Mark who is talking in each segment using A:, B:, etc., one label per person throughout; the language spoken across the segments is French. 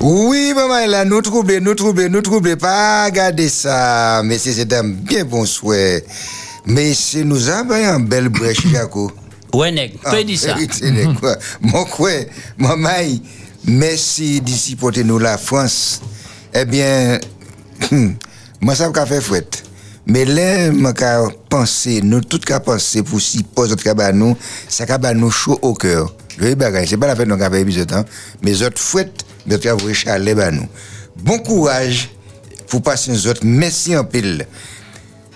A: Oui, maman, là, nous troublons, nous troublons, nous troublons. Pas regarder ça. Mais c'est un bien bon souhait. Mais c'est nous avons un bel brèche, Jaco.
B: Ouais, nèg, peux dire ça.
A: Mon quoi, maman, merci d'ici porter nous la France. Eh bien, moi, ça m'a fait fouette. Mais là, qu'à penser, nous, tout qu'à penser pour si pose notre cabane, ça cabane nous chaud au cœur. Vais bagaille, c'est pas la peine de faire épisode, hein. Mais autres fouettes, qu'à vous chalet, bah, nous. Bon courage pour passer nous autres. Merci en pile.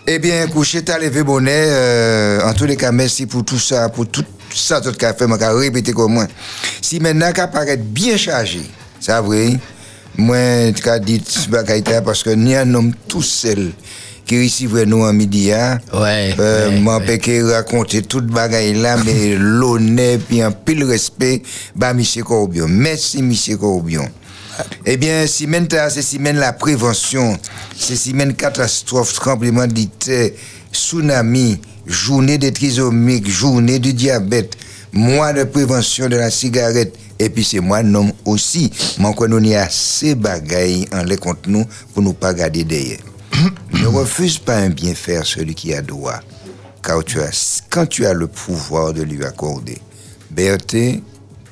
A: Eh bien, coucher ta levé bonnet. euh, en tous les cas, merci pour tout ça, pour tout ça tout qu'a fait, m'a répéter comme moi. Si maintenant qu'à paraître bien chargé, ça vrai, moi, tu as dit bagaille parce que ni un homme tout seul qui recevrait nous en midi, hein,
B: Ouais,
A: euh,
B: ouais,
A: raconter toute bagaille là, mais l'honneur puis un pile respect, bah, monsieur Corbion. Merci, monsieur Corbion. Eh bien, semaine ta, c'est semaine la prévention, c'est semaine catastrophe, tremblement de terre, tsunami, journée des trisomiques, journée du diabète, mois de prévention de la cigarette, et puis c'est moi, non aussi. Mais quand on y a assez bagailles en les contre nous pour nous pas garder derrière. ne refuse pas un bien faire celui qui a droit, car tu as, quand tu as le pouvoir de lui accorder. Berthe,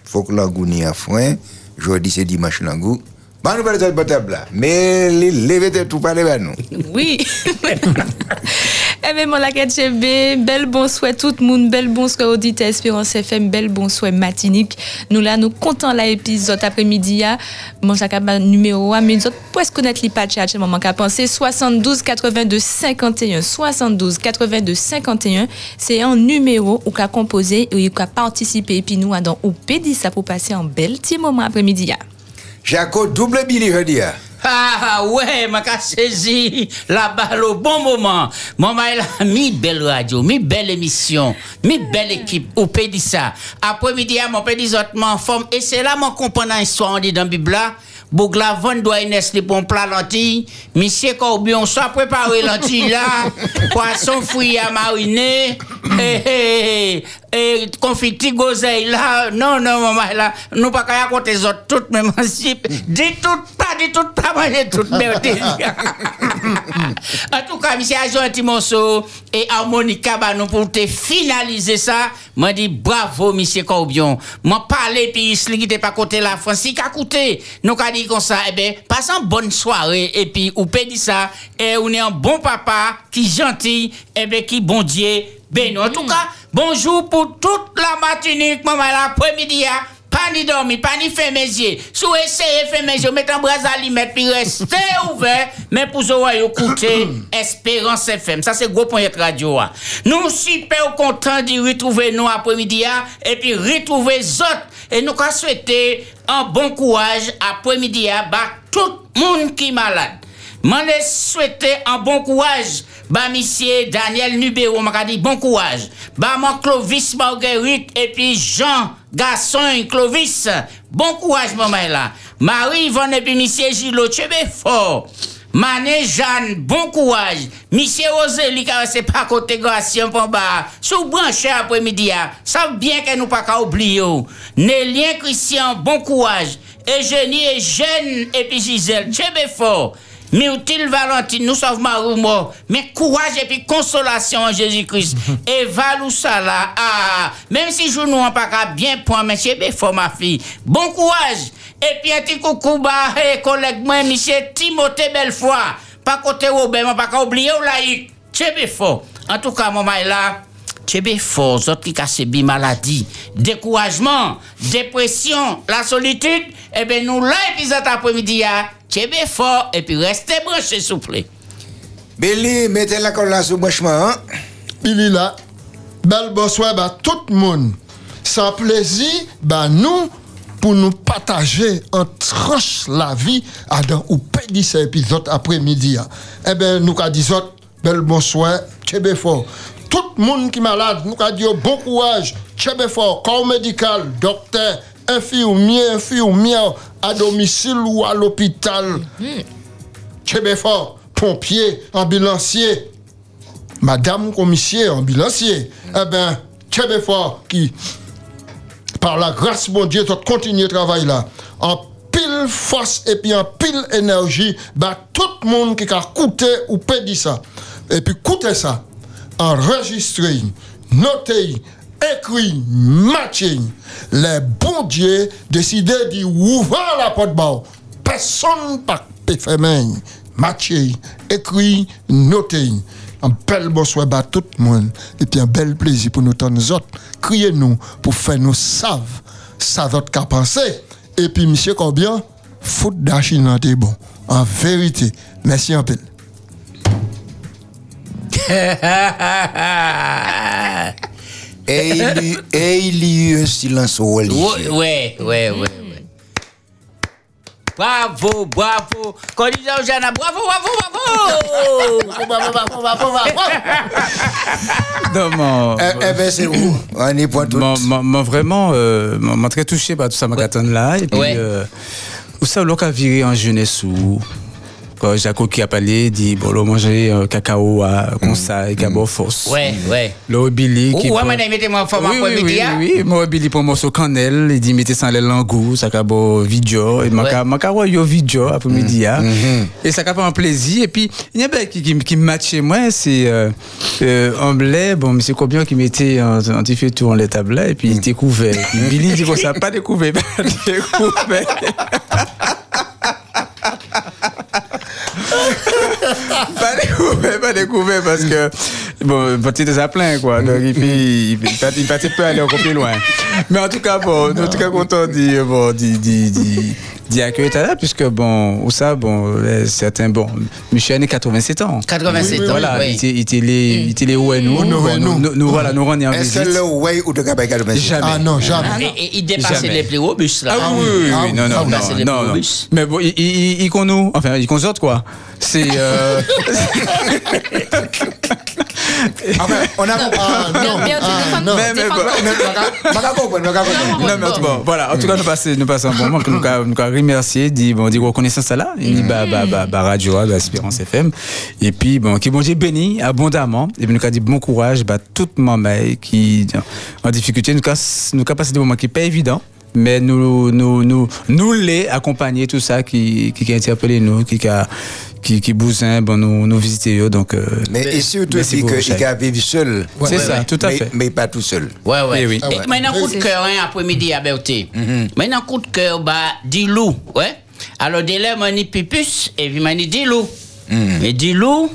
A: faut que l'angou n'y a foin. Jeudi, c'est dimanche l'angou. Bah, nous parlons de votre table là. Mais les lever tout parler à nous.
C: Oui. eh bien, mon laquette chébé, bel bon souhait tout monde, bel bon souhait auditeur Espérance FM, bel bon souhait matinique. Nous là, nous comptons l'épisode après-midi, ya. mon chakaba numéro 1, mais nous autres, presque connaître les patchs, à moment qu'à penser, 72 82 51, 72 82 51, c'est un numéro où qu'a composé, où qu'a participé, et puis nous, dans ou pédit ça pour passer un bel petit moment après-midi, ya.
A: Jaco, double Billy, je dis.
B: Ah ouais, m'a saisi la balle au bon moment. Maman elle a mi belle radio, mi belle émission, mi belle équipe. Ou peut dire ça. Après-midi, mon peut dire autrement en forme. Et c'est là mon comprendre l'histoire, on dit dans la Bible là. Bougla Van doit Inès li pour plat lentille. Monsieur Corbion, soit préparé lentille là. Poisson fouillé à mariner. Et confiti gozeille là. Non, non, maman là. Nous pas qu'à les autres toutes même principe. Dis tout pas, dis tout pas, manger tout merde. en tout cas, monsieur Ajon un petit morceau et harmonica bah, nous pour te finaliser ça. Moi dit bravo monsieur Corbion. Moi parler puis il qui pas côté la France, il a coûté. Nous qu'a dit comme ça, eh ben passe une bonne soirée et puis ou dire ça et on est un bon papa qui gentil et ben qui bon Dieu béni. En tout cas, bonjour pour toute la Martinique, maman l'après-midi. hein? Pas ni dormir, pas ni faire mes yeux. Si vous essayez de faire mes yeux, mettez un bras à lui, mettre, puis restez ouvert. Mais pour vous écouter, Espérance FM. Ça, c'est gros point de radio. hein. Nous super contents de retrouver nous après-midi hein, et puis retrouver les autres. Et nous souhaiter un bon courage après-midi à tout le monde qui est malade. M'en ai souhaité un bon courage. Bah, monsieur Daniel Nubéro, m'a dit bon courage. Bah, mon Clovis Marguerite et puis Jean Gasson Clovis. Bon courage, maman là. Marie Yvonne et puis monsieur Gilo, tu es fort. Mané Jeanne, bon courage. Monsieur Roseli, car c'est pas côté Gratien pour bas. Sous branché après-midi, ça bien que nous pas qu'à oublier. Nélien Christian, bon courage. Eugénie et Jeanne et puis Gisèle, tu es fort. Myrtille Valentine, nous sommes Maroumo. Mais courage et puis consolation en Jésus-Christ. et Valoussala, ah, même si je nous pas bien point, mais c'est bien fort, ma fille. Bon courage. Et puis un petit coucou, bah, eh, collègue, moi, monsieur Timothée Belfoy. Pas côté Robert, mais pas oublier ou laïc. C'est fort. En tout cas, maman est bien fort, les autres qui cassent bien maladie, découragement, dépression, la solitude, eh bien nous là, épisode après-midi, c'est bien fort, et puis restez branchés, s'il vous plaît.
A: Billy, mettez la colle là sous branchement, hein?
D: Il est là. Bel bonsoir à tout le monde. Sans plaisir, bah nous, pour nous partager en tranche la vie à dans ou pédi cet épisode après-midi. hein. Eh bien, nous avons dit autres, bel bonsoir, tchébé fort. Tout le monde qui est malade, nous avons dit bon courage, tchébé fort, corps médical, docteur, infirmier, infirmière, à domicile ou à l'hôpital. Tchébé fort, pompier, ambulancier, Madame commissaire, ambulancier, eh bien, très fort qui, par la grâce de mon Dieu, tu continuer le travail là. En pile force et puis en pile énergie, bah, tout le monde qui a coûté ou dit ça. Et puis, coûtez ça, enregistrez, notez, écrit, matché. Les bons dieux décident d'ouvrir la porte bas. Personne pas main. Matché, écrit, noté. Un bel bonsoir à tout le monde. Et puis un bel plaisir pour nous tous autres. Criez-nous pour faire nous savent. Va qu'à penser. Et puis, monsieur Combien, foot t'es bon. En vérité. Merci un peu.
A: Et, il, et il y a eu un silence religieux.
B: Ouais, ouais, ouais. Bravo, bravo. Quand dit Jana, bravo, bravo, bravo. bravo, bravo, bravo, bravo.
A: non, mon, eh, eh ben, c'est où On est point tout.
E: Moi, vraiment, euh, m'a très touché par tout ça, ma là. Et puis, ouais. euh, où ça, l'on a viré en jeunesse ou quand Jaco qui a parlé, dit, bon, l'on manger un cacao à, ça, et bonne force.
B: Ouais, ouais.
E: Le Billy
B: qui. Ouais, mais mettez-moi en forme
E: oui, oui, oui, oui, oui, moi, Billy pour morceau cannelle, il dit, mettez ça dans goût, ça a bon vidéo, et ma ma caro yo vidéo après-midi, et ça a fait un plaisir, et puis, il y a un qui, qui, qui matchait moi, c'est, euh, euh, un blé, bon, monsieur Cobian qui mettait un, un petit fait tout en l'étable là, et puis il découvert. Billy dit, bon, ça pas découvert, pas découvert. pas découvert, pas découvert parce que bon, petit ça plein quoi. Donc il il, il, il, il peut aller encore plus loin. Mais en tout cas bon, en tout cas content de bon, d'y accueillir là puisque bon, ou ça bon, certains bon, Michel a 87 ans.
B: 87 ans.
E: Voilà, il était il était les il ouais nous. Nous nous voilà, nous on est en visite.
A: Est-ce que le ouais ou de 87
E: Jamais.
D: Ah non, jamais.
B: Et il dépassait les plus hauts bus là.
E: Ah oui, oui, non non non. non. Mais bon, il il il nous enfin, il consorte quoi. C'est euh...
A: enfin, on a
C: ah, non, ah, non, mais,
E: bon, voilà, en tout cas, nous passons, nous passons un bon moment, nous avons remercié, dit, bon, dit reconnaissance là, il dit, bah, bah, bah, bah, Radio, bah, Espérance FM, et puis, bon, qui bon Dieu béni abondamment, et puis nous avons dit bon courage, bah, toute maman qui, en difficulté, nous avons passé des moments qui sont pas évidents, mais nous nous nous nous les accompagner tout ça qui qui a interpellé nous qui a qui qui bousin bon nous nous visiter donc euh,
A: mais et surtout dit qu'il a vécu seul?
E: C'est ça tout à fait
A: mais pas tout seul
B: ouais ouais, oui. Et maintenant coup de cœur hein, après-midi à Berté mm-hmm. maintenant coup de cœur bah Dilou ouais alors délai mani pipus et puis mani Dilou mm. et Dilou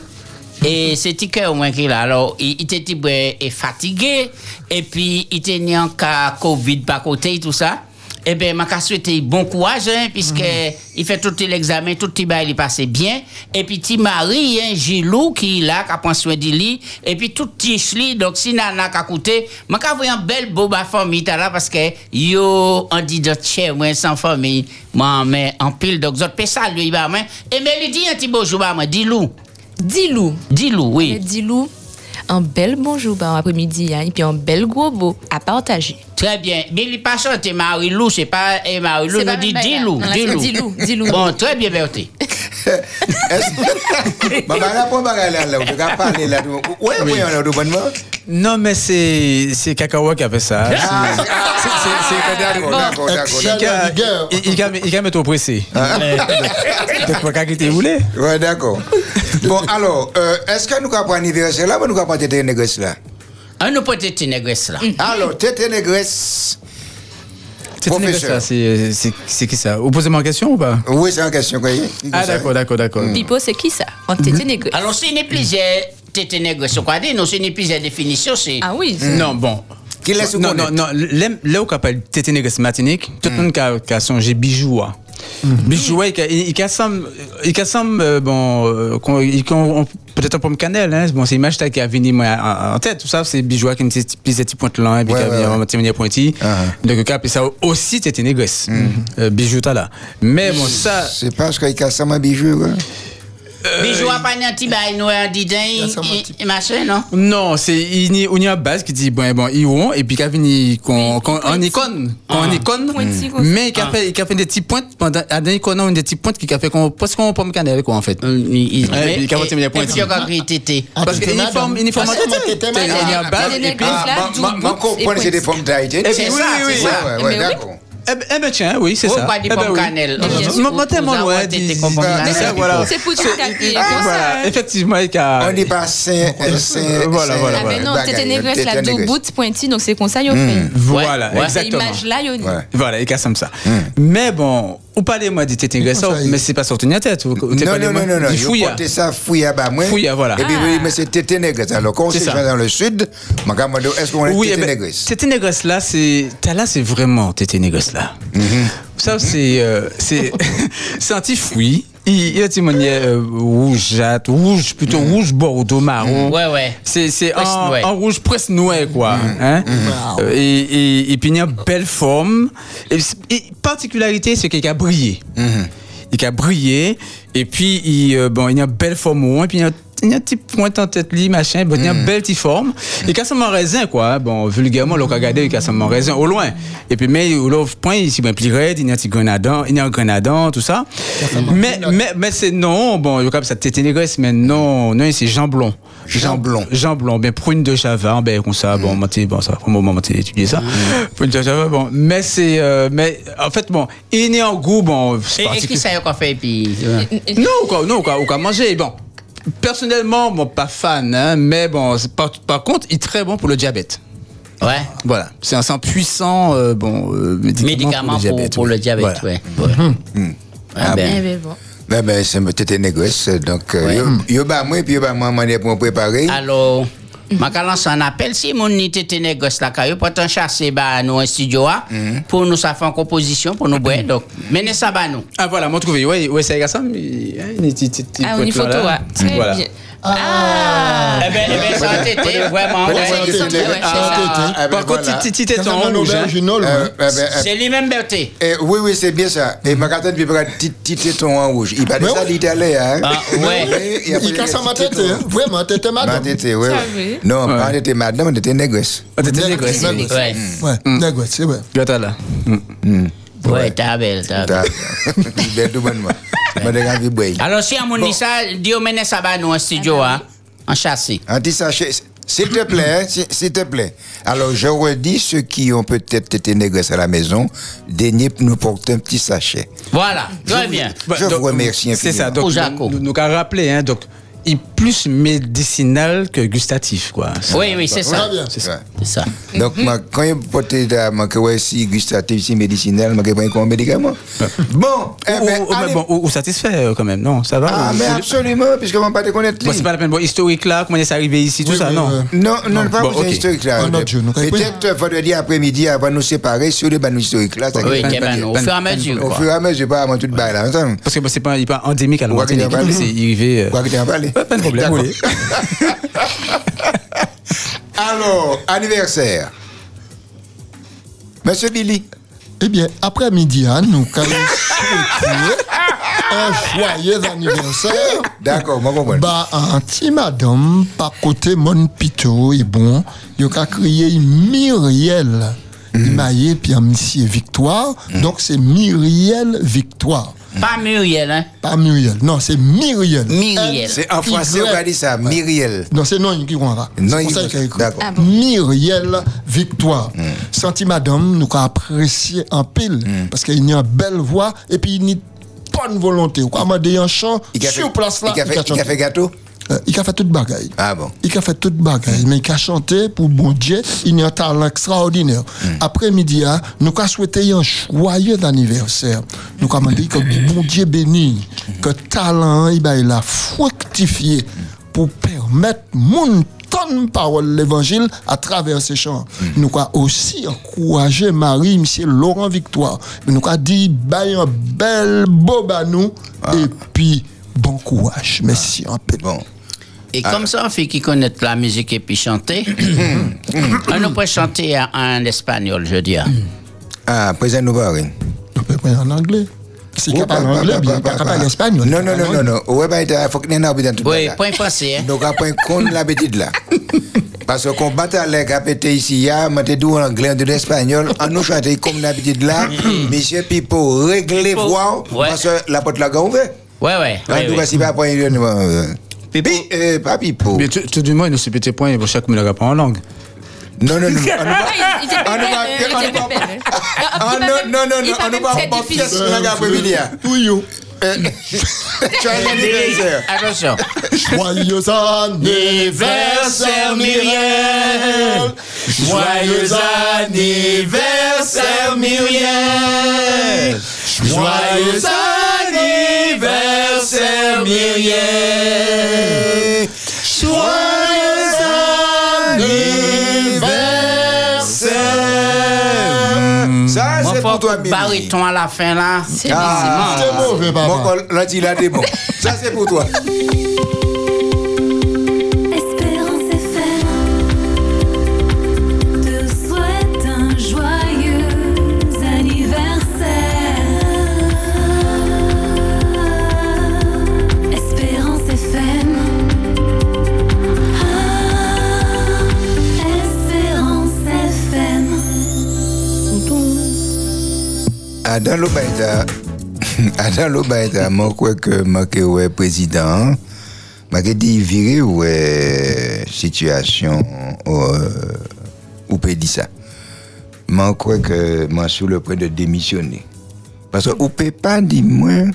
B: et c'était que au moins qu'il a. Alors, il, était fatigué. Et puis, il était en cas Covid par côté, tout ça. Eh bien, je souhaité bon courage, hein, puisque mm. il fait tout l'examen, tout le bail, il passait bien. Et puis, ti Marie, hein, Gilou, qui est là, qui a pris soin de lui. Et puis, tout tichli, donc, si nana a coûté, je vais un bel beau ma famille, là, parce que, yo, on dit de chez moi, sans famille, moi, mais en pile, donc, zot, pe ça, lui, bah, Et mais, il dit un petit bonjour, bah, moi, dis-lou.
C: Dis-lou.
B: Dis-lou, oui.
C: Dis-lou un bel bonjour bon après-midi hein, et puis un bel gros beau à partager.
B: Très bien. Mais il pas chanté Marie-Lou, c'est pas eh, Marie-Lou, nous dit Dilou.
C: Dilou. Dilou.
B: Bon, très bien, Bertie.
E: Non, mais c'est c'est Kakawa qui a fait ça. C'est d'accord, d'accord, d'accord. Il a mis trop pressé. Donc, pas qu'à quitter, vous voulez
A: Ouais, d'accord. Bon, alors, euh, est-ce que nous avons un anniversaire là ou nous avons tété négresse là?
B: Ah, nous pas tété négresse là.
A: Alors, tété négresse.
E: Professeur. C'est qui ça? Vous posez moi une question ou pas?
A: Oui, c'est une question.
E: Ah, d'accord, d'accord, d'accord.
C: Pipo, c'est qui ça? En tété négresse.
B: Alors, c'est une plusieurs tété négresse. Quoi dire Non, c'est une plusieurs définitions.
C: Ah oui.
E: Non, bon.
A: Qui laisse
E: Non, non, non. Là où on parle tété négresse Martinique, tout le monde a songé bijou. Il semble, euh, bon, euh, peut-être un pomme cannelle, hein. Bon, c'est image qui a venu en, tête. Tout ça, c'est bijou qui a une petite pointe là, et puis qui a une petite pointie. Donc, cap, et ça aussi, c'était négresse. Mm. Euh, bijou, là. Mais bon, ça.
A: C'est parce qu'il a un bijou.
B: Bijou a pas un petit bail nous un didin et machin non?
E: Non, c'est il y a base qui dit bon bon ils vont et puis quand vient qu'on en icône, en icône. Mais il a fait il a fait des petits points pendant à des petits points qui a fait qu'on presque on pomme cannelle quoi en fait.
B: Il il a fait des points.
E: Parce que uniforme uniforme il y a base et puis
A: ma comprendre c'est des
B: ça.
A: Ouais, d'accord.
E: Eh ben, eh ben, tiens, oui, c'est
B: Oh,
E: ça.
B: pas des pommes
E: oui.
B: cannelle.
E: Moi, tellement loin.
C: C'est pour tout le cas.
E: Ah, Voilà, effectivement, il y a-
A: On dit pas saint,
E: Voilà, voilà,
C: Ah, mais non, t'étais négresse, la deux
A: négresse.
C: bout pointi, donc c'est comme ça, il fait.
E: Voilà, exactement.
C: image-là, il y a-
A: Ouais.
E: Voilà, et comme ça. Mais bon, ou parlez moi
D: y est.
E: mais c'est pas sorti de la tête.
A: Non, non, non, non, non.
E: du
A: Je
E: fouilla.
A: portais ça fouilla bas moi.
E: Fouilla, voilà.
A: Et puis, oui, mais c'est tété négresse. Alors, quand on joint dans le sud, je me demande, est-ce qu'on est
E: eh ben,
A: négresse?
E: tété négresse là, c'est. t'as Là, c'est vraiment tété négresse là. Ça, c'est. euh, c'est c'est un petit fruit. Il manière euh, rougeâtre, rouge, plutôt rouge bordeaux marron.
B: Ouais, ouais.
E: C'est en, en rouge presque noir, quoi. Hein? Euh, Et, et, et puis il y a une belle forme. Et, et particularité, c'est qu'il a brillé. Il a brillé. Et puis, il, euh, bon, il y a une belle forme. Et puis, il y a il y a un petit point en tête, li, machin. Bon, il y a une belle petite forme. Il a son raisin, quoi. Bon, vulgairement, le regardé, il a son raisin au loin. Et puis, mais, au point, il s'y met plus raide, il y a un petit grenadin, il y a un grenadin, tout ça. Mais, mais, mais c'est non, bon, il y a comme ça, tête négresse, mais non, non, c'est Jean Blond.
A: Jean Blond.
E: Jean Blond, ben prune de Chavin, ben comme ça, bon, moi, t'es- bon, ça un moment, moi, t'es étudié ça. Prune de Chavin, bon, mais c'est, euh, mais en fait, bon, il est en goût, bon,
B: Et, et qui ça y a qu'on fait, puis.
E: Non, quoi, non, quoi, ou quoi manger, bon. Personnellement, bon, pas fan, hein, mais bon, par, par contre, il est très bon pour le diabète.
B: Ouais.
E: Voilà, c'est un sang puissant, euh, bon, euh, médicament,
B: Médicaments pour,
E: diabète.
B: pour
E: oui.
B: le diabète,
E: Voilà.
B: ouais. Ah
C: Eh
B: ben.
C: ben bon.
A: Ben, ben, c'est tété négresse. Donc, euh, yo- yo bas moi, puis yo bas moi, moi, pour me préparer.
B: Alors, ma lance un appel si mon nité négoce la caillou pour t'en chasser bah nous un studio ah, pour nous faire en composition pour nous boire donc menez ça bah nous
E: Ah voilà, m'ont trouvé, ouais, ouais, c'est ça, mais, hein,
C: Ah, on y
E: il est
C: photo,
E: là.
C: ouais. Très
E: Voilà.
C: bien. Ah
B: eh ben eh ben ça a été vraiment
A: Voilà,
B: ouais.
A: ça a
C: ouais,
A: ah,
C: ça.
A: ah, ben,
E: Par contre, téton
D: c'est un
E: rouge, hein.
A: Euh,
D: ouais.
A: ben, ben,
B: c'est lui-même Berté
A: eh, oui, oui, c'est bien ça. Et ma carte, petit petit téton en rouge. Il
D: ouais.
A: l'italien, hein.
B: Ah, ouais.
A: Oui,
D: Il casse ma tête, hein. vraiment, t'étais
A: Ma
D: madame.
A: tête, ouais.
C: Ça
A: ouais.
C: va.
A: Non,
E: Ouais.
A: pas t'étais madame, t'étais négresse.
E: Ah, t'étais
D: Négresse,
E: négresse.
D: négresse.
B: ouais
D: Ouais,
E: Mm.
D: négresse, c'est vrai.
E: Gata là.
B: Ouais t'as belle t'as belle.
A: T'as- Ben, tout bonnement.
B: Alors si à mon dit ça dit menez ça bah nous un studio ah en
A: Un petit sachet, s'il te plaît, hein, s'il te plaît. Alors, je redis ceux qui ont peut-être été négresse à la maison, daignez nous porter un petit sachet.
B: voilà très bien
E: Bah,
A: Je vous remercie
E: C'est ça,
A: infiniment.
E: donc nous, nous, nous avons rappelé, hein, donc, il plus médicinal que gustatif, quoi.
B: oui oui c'est ça.
E: C'est ça.
B: Ça
A: Donc, quand il moi, que ouais, si gustatif, si médicinal, je prends un médicament. Bon, eh
E: Ou,
A: ben,
E: ou- mais
A: allez.
E: bon, ou- ou satisfait euh, quand même, non Ça va
A: Ah,
E: ou-
A: mais absolument, puisque on ne pas te connaître.
E: C'est pas la peine. Bon, historique là, comment est-ce arrivé ici, tout
D: Oui,
E: ça,
D: oui,
E: non
D: oui.
A: Non, non, pas
E: ok.
A: historique là. Peut-être vendredi après-midi, avant de nous séparer, sur le ban historique là.
B: oui au fur et à mesure
A: Au fur et à mesure, pas avant tout bail là. ensemble.
E: Parce que c'est pas, il est pas endémique à la arrivé. euh,
A: Quoi que tu en parles
E: problème,
A: D'accord.
E: oui.
A: Alors, anniversaire. Monsieur Billy.
D: Eh bien, après-midi, hein, nous allons souhaiter un joyeux anniversaire.
A: D'accord, moi comprends.
D: Bah, un petit madame, par côté mon pito, et bon, il a crié Myriel. Il m'a dit, puis un monsieur Victoire. Donc, c'est Myriel Victoire.
B: Pas Muriel hein
D: Pas Muriel. Non, c'est Myriel.
B: Myriel.
A: C'est en français, on va dire ça, Myriel.
D: Non, c'est non qui comprend.
A: Non,
D: C'est
A: il- d'accord.
C: Ah bon.
D: Myriel Victoire. Senti madame, nous avons apprécié en pile. Parce qu'il y a une belle voix et puis il y a une bonne volonté. Ou comme dit un chant sur place là.
A: il a fait, gâteau?
D: Il a fait toute bagaille.
A: Ah bon?
D: Il a fait toute bagaille, mais il a chanté pour bon Dieu, il a un talent extraordinaire. Après-midi, hein, nous avons souhaité un joyeux anniversaire. Nous avons dit que bon Dieu béni, que talent, il va il a fructifié pour permettre mon tonne parole l'évangile à travers ces chants. Nous avons aussi encouragé Marie, monsieur Laurent Victoire. Nous avons dit, bah, un bel beau à nous, et puis, bon courage. Merci un peu.
A: Bon.
B: Et comme ça, on fait qui connaît la musique et puis chanter, on nous peut chanter en, en espagnol, je dis.
A: Ah, présent nous.
D: On parler en anglais. C'est capable en anglais, bien capable en espagnol.
A: Non, non, non, non, non. Ouais, bah, il faut que nous dans tout
B: Oui, point français. Hein?
A: Donc, après, qu'on l'habitude là. Parce qu'on bat à l'air péter ici, ya, m'a dit en anglais, de l'espagnol, en nous chanter comme l'habitude là, monsieur Pipo, régler voix, parce que la porte là, on fait.
B: Ouais, ouais.
A: En tout cas, si pas
B: Pipo.
A: Pi- euh, pas Pipo.
E: Mais tout, tout du moins, il nous subit tes points pour chaque mille pas en langue.
A: Non, non, non. on ne
C: Ah,
A: va-
C: il- il était
A: on ne va-
C: bébé, il
A: on ne
C: était
A: va-
C: bébé.
A: Ah, non, non, non,
C: Il
A: non, on ne
C: paraît
A: va
C: très
A: pas
C: difficile.
A: pièce dans l'après-midi. hein.
D: Oui, yo.
A: Euh, Tu as un anniversaire.
B: Attention.
D: Joyeux anniversaire, Myriel.
E: Joyeux anniversaire Myriel Joyeux anniversaire Myriel Joyeux anniversaire
A: Ça, c'est pour toi, Mimi.
B: bariton à la fin là?
C: C'est
A: Ah,
D: C'est mauvais, papa.
A: Mon col, là, il a des bons. Ça, c'est pour toi. Adam Lobaïta, Adam Lobaïta, moi, crois que moi, que ouais, président, m'a dit virer ouais, situation, euh, ou peut dire ça. Moi, crois que moi, sur le point de démissionner. Parce que, ou peut pas dire, moi,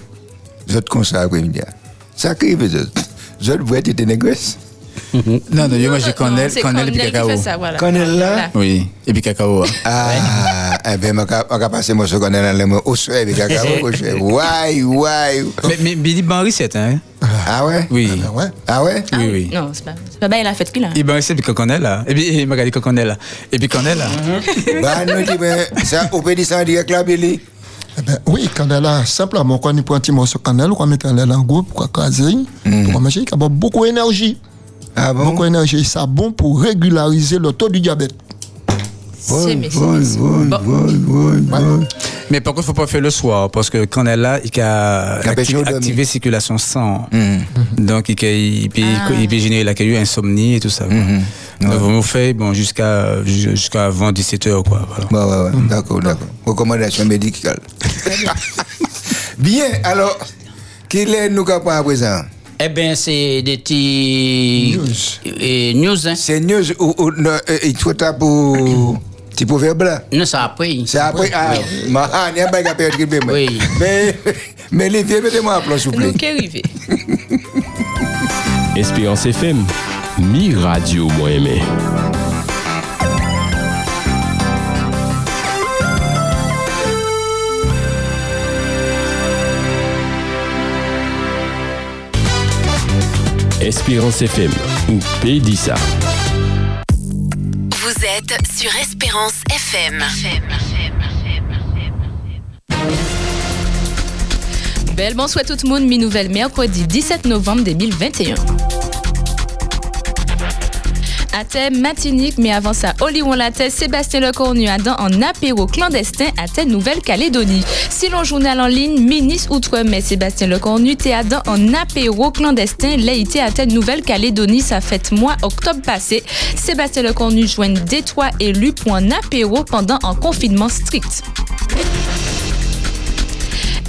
A: vous êtes comme ça après-midi. Ça crée, vous êtes, vous êtes, vous êtes.
E: Non, non, yo, moi j'ai
C: Non,
E: cannelle,
C: c'est
E: cannelle et puis
C: Cornel qui
E: cacao
C: fait ça, voilà.
A: Cornel là?
E: Oui, et puis cacao
A: Ah, eh bien, je vais passer mon secondaire dans le mot au soir avec cacao. Ouai, ouai.
E: Mais, mais Billy ban recette, hein?
A: Ah ouais?
E: Oui,
D: Ah ouais.
A: Ah ouais?
C: Ah
E: oui, oui.
C: Non, c'est pas, c'est pas bien la fête qu'il a.
E: Il ban recette, puis cannelle là. Et puis, il m'a dit cannelle là. Et puis cannelle là.
A: Bah, nous dit, ben, ça, on peut dire ça en direct là, Billy?
D: Eh ben, oui, quand elle a simplement, quand on prend un petit morceau de cannelle, on met en groupe, pour caser, pour manger, il y a beaucoup d'énergie.
A: Ah bon?
D: Beaucoup d'énergie, ça bon pour régulariser le taux du diabète.
A: Vol, vol.
E: Mais par contre, faut pas faire le soir, parce que quand elle est là, il a activé, activer circulation sang.
A: Hmm.
E: Donc, il, il, peut,
C: Ah.
E: il peut générer la caillou, insomnie et tout ça.
A: Mhm.
E: Donc, on fait bon, jusqu'à jusqu'à avant 17h. Quoi, voilà.
A: Ouais, d'accord, d'accord. Recommandation médicale. Bien, alors, quel est nous prendre à présent?
B: Eh bien, c'est des petits
D: News.
B: eh, news, hein.
A: C'est news ou, ou non, il faut ça pour petit proverbe là?
B: Non, ça après.
A: C'est après, ah, ma, ah, il y a à perdre qui
B: Oui.
A: Mais, mais les vieux, mettez-moi un plan, s'il vous plaît.
C: Nous arrivé.
F: Espérance FM, mi radio moi aimé. Espérance FM, ou ça.
G: Vous êtes sur Espérance FM.
C: Belle bonsoir tout le monde, mi nouvelle mercredi 17 novembre 2021. À thème matinique, mais avant ça, Oliwon Latte, Sébastien Lecornu Adam en apéro clandestin à Nouvelle-Calédonie. Si l'on journal en ligne, ministre Outre-mer Sébastien Lecornu t'es Adam en apéro clandestin, l'été à Nouvelle-Calédonie, ça fait mois octobre passé. Sébastien Lecornu joigne Détroit élu pour un apéro pendant un confinement strict.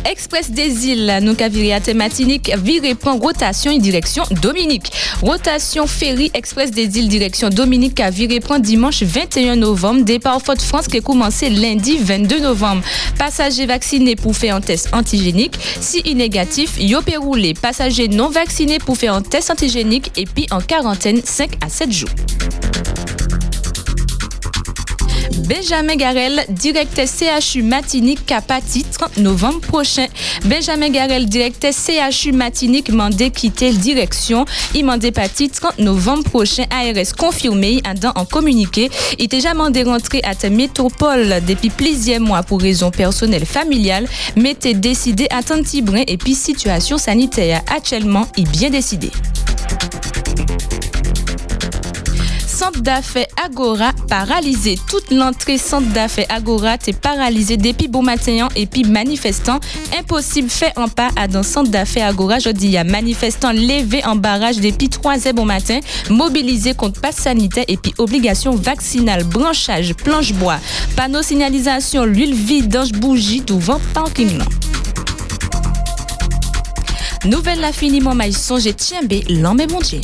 C: Express des îles, nous viré à thématique, viré prend rotation et direction Dominique. Rotation ferry Express des îles direction Dominique qu'a viré prend dimanche 21 novembre, départ Fort France qui a commencé lundi 22 novembre. Passagers vaccinés pour faire un test antigénique. Si négatif, yo peut rouler. Passagers non vaccinés pour faire un test antigénique et puis en quarantaine 5 à 7 jours. Benjamin Garel, directeur CHU Matinique Capati, 30 novembre prochain. Benjamin Garel, directeur CHU Matinique, mandé quitter direction. Il mandé parti 30 novembre prochain. ARS confirmé, dans en communiqué. Il déjà mandé rentrer à ta métropole depuis plusieurs mois pour raisons personnelles familiales, mais t'es décidé à Tantibrin et puis situation sanitaire actuellement est bien décidée. Centre d'affaires Agora paralysé. Toute l'entrée centre d'affaires Agora est paralysée depuis bon matin et puis manifestant. Impossible fait en pas à dans centre d'affaires Agora. Je dis, il y a manifestant levé en barrage depuis 3 heures bon matin, mobilisé contre passe sanitaire et puis obligation vaccinale, branchage, planche bois, panneau signalisation, l'huile vidange, bougie, devant parking là. Nouvelle infiniment maïs songe tiens bé, l'homme est mon Dieu.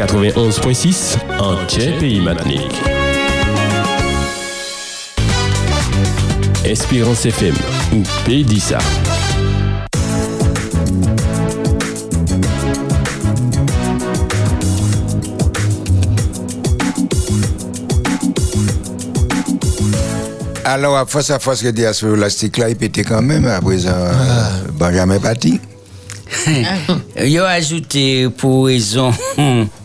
F: 91.6 en Pays Matnik. Espérance FM ou Pédissa.
A: Alors, à force à force que diaspora élastique là, il pétait quand même, à présent,
B: Ah.
A: euh, Benjamin Patti.
B: Yo ajouté pour raison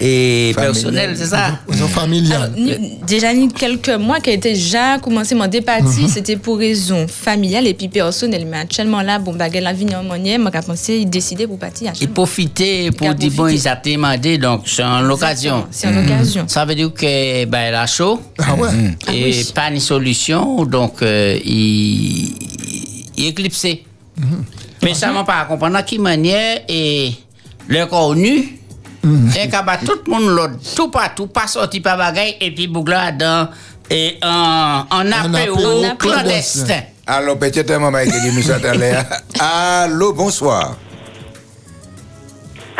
B: et
A: Familiale.
B: personnelle, c'est ça?
D: Ils ont familial.
C: Ni- déjà, ni quelques mois qui a été déjà commencé mon départi, c'était pour raison familiale et puis personnelle. Mais actuellement là, bon, baguette la vie en monnaie, moi, j'ai pensé, il décidait pour partir.
B: Et profiter pour dire bon, ils ont demandé, donc c'est en l'occasion.
C: C'est une occasion.
B: Ça veut dire que ben, elle a chaud
D: Ah ouais.
C: Ah
B: et
C: oui.
B: pas de solution, donc euh, il, il éclipsé. Mais ça m'a pas compris à qui manière et le connu. Et qu'à battre tout le monde l'autre, tout partout, pas sorti par bagaille et puis bougla dans et en, en apéro clandestin.
A: Peut-être un moment que nous attendons. Allô, bonsoir.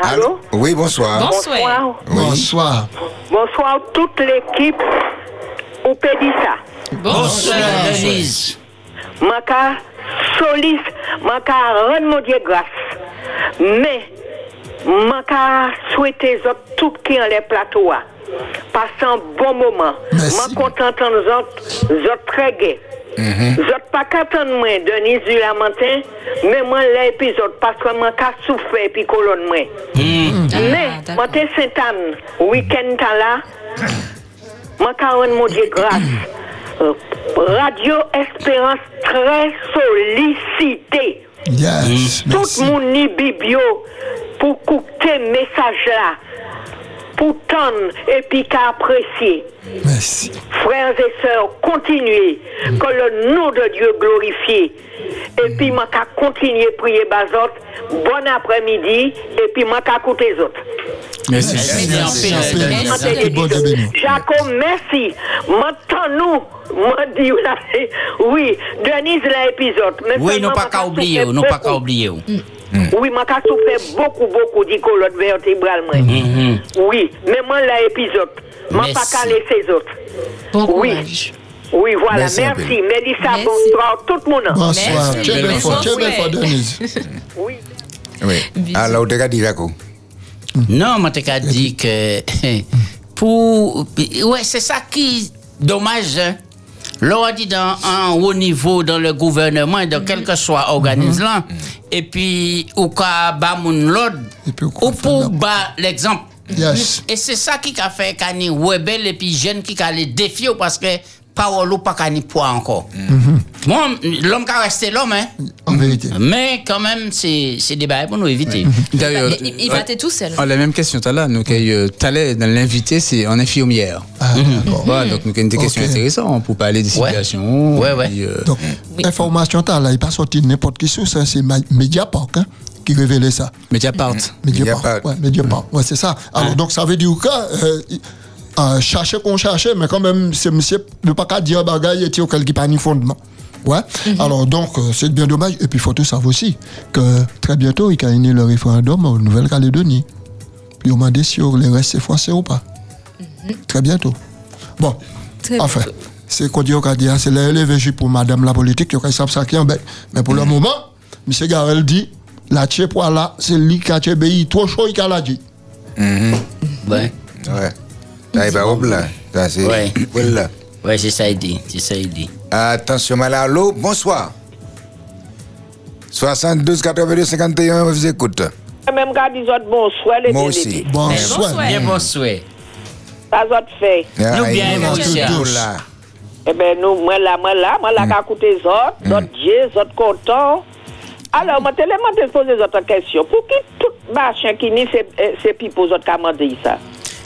H: Allô?
A: Oui, bonsoir.
C: Bonsoir.
H: Bonsoir.
D: Bonsoir
H: toute l'équipe au Pédissa.
B: Bonsoir, Denise.
H: Maka solis, maka rendre mon Dieu grâce. Mais, maka souhaiter tout qui en les plateaux. Passez un bon moment.
D: Merci.
H: Moi content d'entendre autres, autres très gai. Zot pas qu'attendre moi Denise du Lamentin, mais moi l'épisode parce que moi qu'à souffrir puis colonne moi. Mais,
C: Ah,
H: moi t'es Sainte-Anne, week-end là, moi qu'à rendre mon Dieu grâce. Euh, Radio Espérance très sollicité.
D: Yes.
H: Tout monde ni écouter message là, pour tendre et puis qu'à apprécier.
D: Merci.
H: Frères et sœurs, continuez, que le nom de Dieu glorifié. Et puis, moi, qu'à continuer à prier Bazot. Bon après-midi, et puis, moi, qu'à écouter les autres.
E: Merci.
B: Merci.
H: Jacob, merci. Maintenant, nous, moi, dis, là, oui, Denise, l'épisode. Mais
B: Oui, nous pas qu'à oublier, nous pas qu'à oublier.
H: Oui, moi, qu'à souffrir beaucoup, beaucoup d'icolote vertébrale, moi. Oui, mais moi, l'épisode. Moi, pas qu'à laisser les autres.
C: Bon
H: Oui.
C: courage.
H: Oui, voilà,
A: Merci
H: merci. Mélissa,
C: Merci.
H: bonsoir, tout le monde.
D: Bonsoir.
C: Merci.
D: Es belle
C: Merci.
D: fois. Es belle fois. Denise.
H: Oui.
A: Oui. Alors, tu as dit, Jaco.
B: Non, moi, t'ai dit que pour. Ouais, c'est ça qui dommage. Hein? L'on dit dans un haut niveau dans le gouvernement, dans quel que soit organisme là, et puis ou ka ba moun
D: Et
B: ou pour ba l'exemple.
D: Yes.
B: Et c'est ça qui a fait kani rebelle et puis jeune qui a les défier parce que parole ou pas kani poids encore. Bon, l'homme qui a resté l'homme, hein.
D: En vérité.
B: Mais quand même, c'est c'est des bails pour nous éviter.
E: D'ailleurs,
C: Il, il- il va être tout seul.
E: Ah, la même question, t'as là, nous, euh, t'as dans l'invité, c'est en infirmière.
D: Ah, d'accord.
E: Voilà, donc nous avons des questions
D: Ok.
E: intéressantes pour parler des
B: Ouais.
E: situations.
B: Ouais, ouais.
E: euh,
D: Donc, information, t'as là, il n'est pas sorti de n'importe qui source, hein, c'est Mediapart hein, qui révélait ça.
E: Mediapart.
D: Mediapart.
A: Mediapart.
D: Ouais, Mediapart. Ouais, c'est ça. Alors, donc, ça veut dire que, euh, euh, chercher qu'on cherchait, mais quand même, c'est monsieur, ne pas qu'à dire bagaille et dire qui pas ni fondement. Ouais. Alors, donc, euh, c'est bien dommage. Et puis, il faut tout savoir aussi que très bientôt, il y a eu le référendum en Nouvelle-Calédonie. Puis, on m'a dit si les restes français ou pas? Très bientôt. Bon,
C: Très
D: enfin, c'est qu'on dit c'est l'élevé pour madame la politique, il y a. Mais pour le moment, M. Garel dit, la tche pour là, c'est lui qui a tche béi, trop chaud, il a la dit.
B: Ouais.
A: Ouais. Va hop là. Ça, c'est.
B: Ouais.
A: Voilà.
B: Ouais, c'est ça il dit. C'est ça il dit.
A: Attention, Malalo, bonsoir. 72 82 51, on vous écoute.
H: Même quand ils ont bonsoir, les
A: Moi
H: bien
A: aussi.
D: Bonsoir.
C: bonsoir.
B: Bien
H: ont fait.
B: Nous bien,
A: toujours là.
H: Eh ben, nous, moi là, moi là, moi là, qu'à écouter les autres, d'autres Dieu, les autres contents. Alors, moi, tellement te poser les autres questions. Pour qui tout machin qui ni ces euh, ces pipos autres dit ça?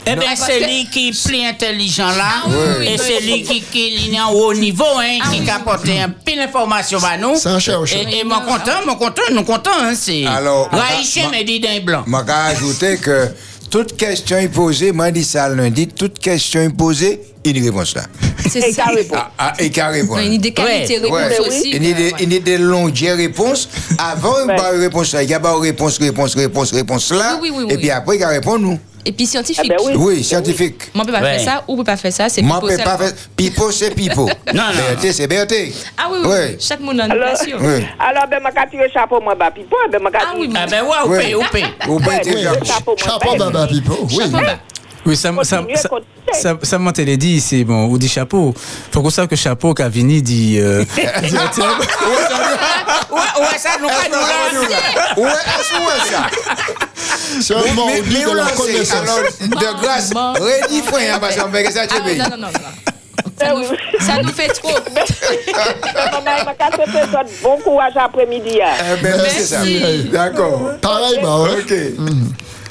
B: Eh bien, c'est lui qui est plus intelligent là.
C: oui, oui,
B: et
C: oui,
B: c'est
C: oui.
B: lui qui, qui est en haut niveau, hein, qui a apporté un pile d'informations à nous.
D: C'est un cherche.
B: Et, et mon content, mon content, nous content, hein, c'est.
A: Alors,
B: Raïché
A: ma-
B: me dit d'un blanc.
A: Je vais ajouter que toute question est posée, moi, dit ça lundi, toute question est posée, une réponse là.
C: C'est ça.
A: Ah, ah, et qui répond.
C: Il y a des qualités
B: Ouais,
C: réponses
A: Ouais.
C: aussi.
A: Il y a des,
C: Ouais.
A: il y a des longues réponses. Avant, il y a une réponse là. Il y a pas réponse, réponse, réponse, réponse, réponse là.
C: Oui, oui, oui,
A: et puis après, il y a réponse nous.
C: Et puis scientifique.
H: Ah ben oui.
A: Oui, scientifique.
C: Moi, on peut pas faire ça ou on peut pas faire ça. C'est
A: Moi,
C: pipo
A: pas faire. Pipo, c'est pipo.
B: Non, non.
A: Berté, c'est Berté.
C: Ah oui, oui. Chaque monde a une
H: Alors,
C: passion.
A: Oui.
H: alors ben, ma tiré chapeau, moi, bah, pipo, ben, ma
C: Ah oui,
B: Ah ben ouais, ou
A: Ouais.
B: paye, ou paye.
A: T'es
H: oui,
A: genre-
H: chapeau, moi,
D: Chapeau,
H: ben.
D: Baba Pipo. Oui.
E: Oui, ça, ça, ça, ça, ça m'a dit, c'est bon, ou dit chapeau. Faut qu'on sache que chapeau, qu'a Vini dit, euh, dit,
B: Ouais, ouais, ça nous nous lancer.
A: Ouais, que ça?
D: Seulement,
A: Mais-
D: on dit
A: mais
D: de.
A: Alors, grâce, redis frère, hein, parce qu'on fait ça, tu
C: non, non, non. Ça nous, ça nous fait trop.
H: Bon courage après-midi. hein.
A: Eh ben.
C: Merci.
A: D'accord.
D: Pareil, bah, ouais.
A: Ok.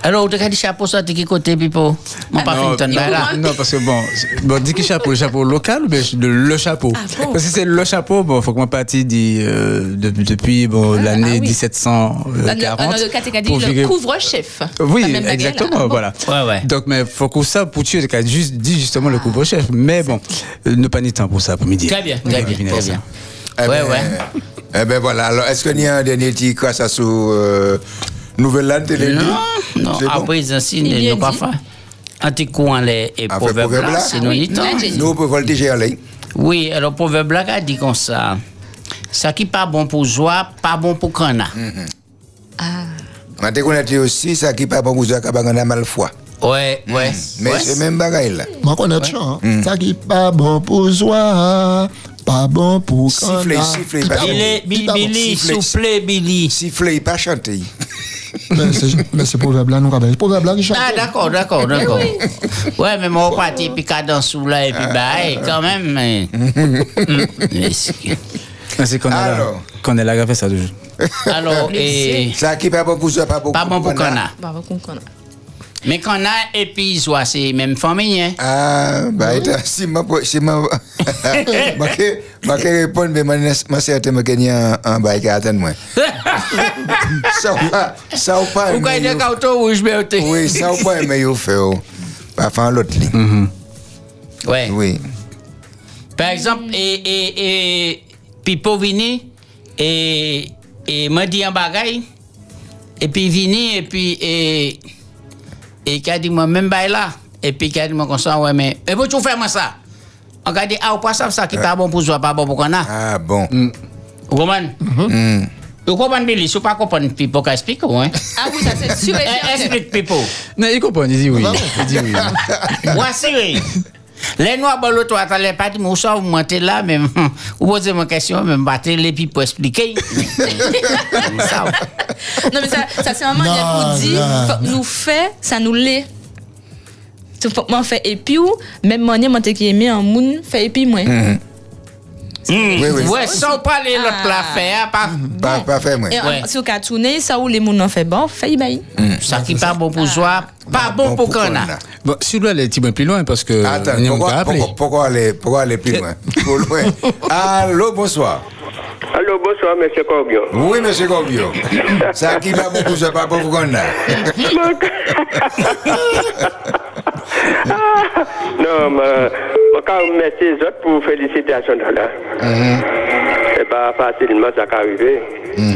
B: Alors, tu as dit chapeau, ça, t'es qui côté, Pipo pas
E: non,
B: là.
E: parce que bon, bon, dit que chapeau, le chapeau local ou bien le, le chapeau?
C: Ah bon
E: Parce que c'est le chapeau, bon, faut que moi partie dit, euh, de- depuis bon, l'année
C: ah oui.
E: 1740.
C: Dans le couvre-chef.
E: Oui, exactement,
C: là.
E: voilà.
B: Ouais, ouais.
E: Donc, mais faut que ça, pour tuer, qu'à juste dit justement le couvre-chef. Mais bon, euh, ne pas ni temps pour ça, pour midi.
B: Très bien, très bien, très bien.
A: Eh
B: Ouais,
A: ben,
B: ouais.
A: Eh ben voilà. Alors, est-ce qu'il y a un dernier petit cas ça sur euh, Nouvelle-Land télé
B: Non, non,
A: bon?
B: après, ainsi,
C: Il
B: ne
C: vient
B: nous pas
C: dit.
B: faire. Anticoin les et
A: Ah, fait
B: proverbes
A: proverbe
B: là, c'est
C: Ah j'ai dit.
A: Nous, on peut voltiger à l'air.
B: Oui, alors proverbe là a dit comme ça? Ça qui pas bon pour joie, pas bon pour cana.
A: On te connaît aussi, ça qui pas bon pour ça, qu'on a mal foi.
B: Ouais, ouais.
A: Mais
B: ouais.
A: c'est même bagaille là.
D: Moi, connais ça. hein. Ça qui pas bon pour soi, pas bon pour
A: Siffler,
D: cana.
A: siffler, pas
D: pas bon,
B: Billy, Billy,
D: pas bon?
B: Billy,
A: siffler.
B: soufflez Billy.
A: Siffler, il pas chanter.
D: Mais c'est- Mais c'est proverbe là, nous. Proverbe là, qui chante.
B: Ah, d'accord, d'accord, d'accord. Ouais, mais mon parti, puis cadence sous là, et puis bah, hey, quand même. mais- c'est-
E: Ah, C'est qu'on est là.
A: Alors.
E: Qu'on est là, fait ça toujours.
B: Alors, et.
A: Ça qui pas bon pour ça, pas bon
B: Pas pour cana.
C: On comprend.
B: Mais et puis joie, c'est même famille, hein.
A: Ah, bah, si ma, si ma, ma, que répondre, mais ma, certaine me gagne un, un bail qui attend moi. Ça ou ça ou pas.
B: Pourquoi il y a rouges, mais
A: yo- Oui, ça ou pas, mais il fait, oh. Pas faire l'autre.
B: Ouais.
A: Oui.
B: Par exemple, et, et, et Pipo vini, et, et m'a dit un et puis vini, et puis, et, et qui a dit moi, même bail là, et puis qui a dit moi comme ça, ouais, mais, et vous tu fais moi ça? On a dit, ah, ou pas ça, ça qui pas bon pour soi, pas bon pour qu'on a.
A: Ah, bon.
B: Vous comprenez?
A: Hmm.
B: Vous comprenez, Billy? Si vous pas comprendre, Pipo, ouais.
C: Ah oui, ça c'est sûr et
B: Eh,
C: certain.
B: Explique, Pipo.
E: Non, il comprend, il dit oui. Il dit oui.
B: Voici, oui. Les noirs dans l'autre, ils n'allaient pas dire, mais ça, vous mentez là, mais vous posez ma question, mais vous battez les puis pour expliquer.
C: non, mais ça, ça c'est un
D: moment
C: où dit,
D: non.
C: nous fait, ça nous l'est. Tout le monde fait épi ou, même manière, moi, qui aimé un monde, fait épi, moi. Mm -hmm.
A: Oui, oui.
B: Ouais, sans parler l'autre
C: Ah.
B: l'affaire, pas.
A: Pas, pas fait, moi.
C: Si vous avez tourné, ça où les moun en fait bon, fait bail.
B: Ça qui pas bon pour soi, pas bon pour qu'on a.
E: Bon, là, elle est un petit peu plus loin parce que.
A: Attends, pourquoi, pourquoi, aller, pourquoi aller plus loin? Loin. Allô, bonsoir.
I: Allô, bonsoir, monsieur Corbion.
A: Oui, monsieur Gorbio. Ça qui va beaucoup, ça pas bon pour qu'on a.
I: non, mais je quand remercier les autres pour félicitations là. C'est pas facilement ça qui arrive.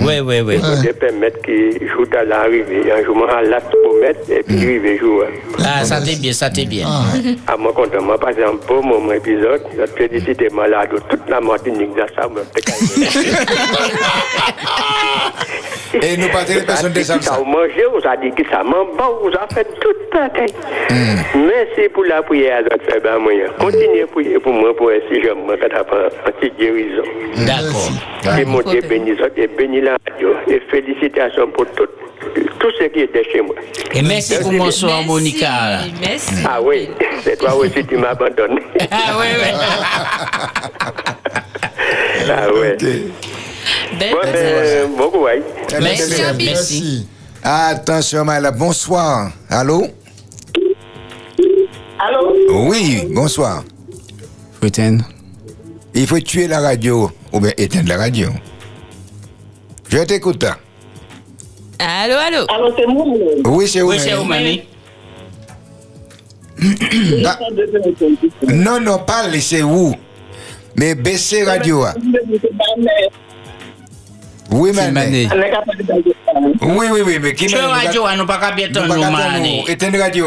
B: Oui, oui, oui.
I: De permettre qu'ils jouent à l'arrivée. Un jour, je l'acte pour mettre et puis arriver jouer.
B: Ah, ça t'est bien, ça t'est bien.
I: À moi, content, moi, par exemple, pour mon épisode, je félicite malade toute la Martinique, ça, ça me
A: Et nous partons les personnes de ça.
I: Ça a mangé, on a dit que ça m'en bat, on a fait toute la tête. Merci pour la prière à fait ben moyen. Continuez à prier pour moi, pour essayer je me fais un petit guérison.
B: D'accord.
I: Et mon Dieu bénisse et bénis la radio. Et félicitations pour tout, tout ce qui était chez moi.
B: Et merci pour mon soir,
C: Merci,
B: Monica.
C: Merci.
I: Ah oui, c'est toi aussi tu m'abandonnes.
B: Ah, oui, oui.
I: ah ouais.
C: Belle
I: Bon, ben, bon courage.
B: Merci, merci.
A: Attention, Maëla, bonsoir. Allô?
H: Allô?
A: Oui, bonsoir.
E: Faut éteindre.
A: Il faut tuer la radio ou bien éteindre la radio. Je t'écoute.
C: Allô, allô?
H: Allô, c'est moi.
A: Oui, c'est
B: Oui,
A: où
B: c'est?
A: Ah, Non, non, pas laisser où. Mais baisser radio. Oui, Mané.
E: Mané.
A: Oui, oui, oui, mais qui
B: Tu radio, nous pas qu'à bien
A: Nous pas qu'à
B: maner.
A: nous. Éteindre radio.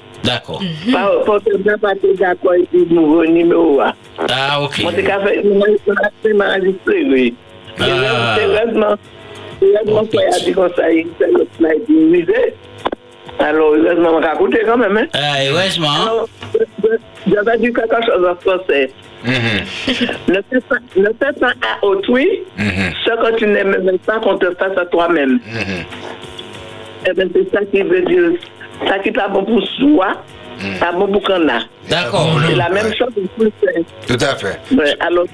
B: D'accord.
J: Pas- Pour que pas d'accord avec le nouveau numéro. ah.
B: Ok.
J: C'est enregistré, oui. Heureusement, il a dit comme ça, il fait le slide du musée. Alors, heureusement, on va écouter quand même. Hein.
B: Ah, heureusement.
J: J'avais dit quelque chose en français. Pas, ne fais pas à autrui ce que tu n'aimes même pas qu'on te fasse à toi-même. Eh bien, c'est ça qui veut dire. Ça qui est pas bon pour soi, pas bon pour qu'on a.
B: D'accord.
J: C'est la même chose pour le faire.
A: Tout à fait.
J: Ouais, alors,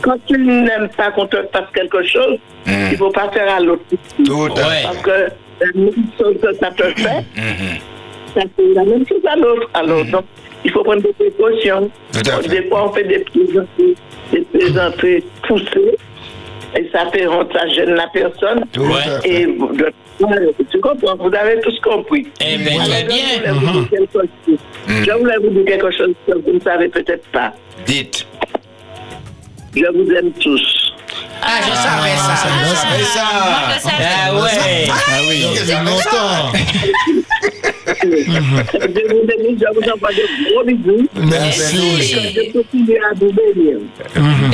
J: quand tu n'aimes pas qu'on te fasse quelque chose, il ne faut pas faire à l'autre.
A: Tout à fait.
J: Parce que la même chose que ça te fait, ça fait la même chose à l'autre. Alors, donc, il faut prendre des précautions.
A: Tout à fait.
J: Des fois, on fait des plaisanteries, des plaisanteries poussées. Et ça fait honte, ça gêne la personne.
A: Fait.
J: Et vous- tu comprends, vous avez tous compris.
B: Eh bien,
J: Alors,
B: très bien.
J: Je voulais, vous dire quelque chose. je voulais vous dire quelque chose que vous ne savez peut-être pas.
A: Dites.
J: Je vous aime tous.
B: Ah, je savais ça.
A: Je savais ça.
B: Ah, ouais.
E: Ah oui.
D: Il y a longtemps.
J: Je vous aime, je vous envoie de gros bisous.
D: Merci.
J: Je continue à vous bénir.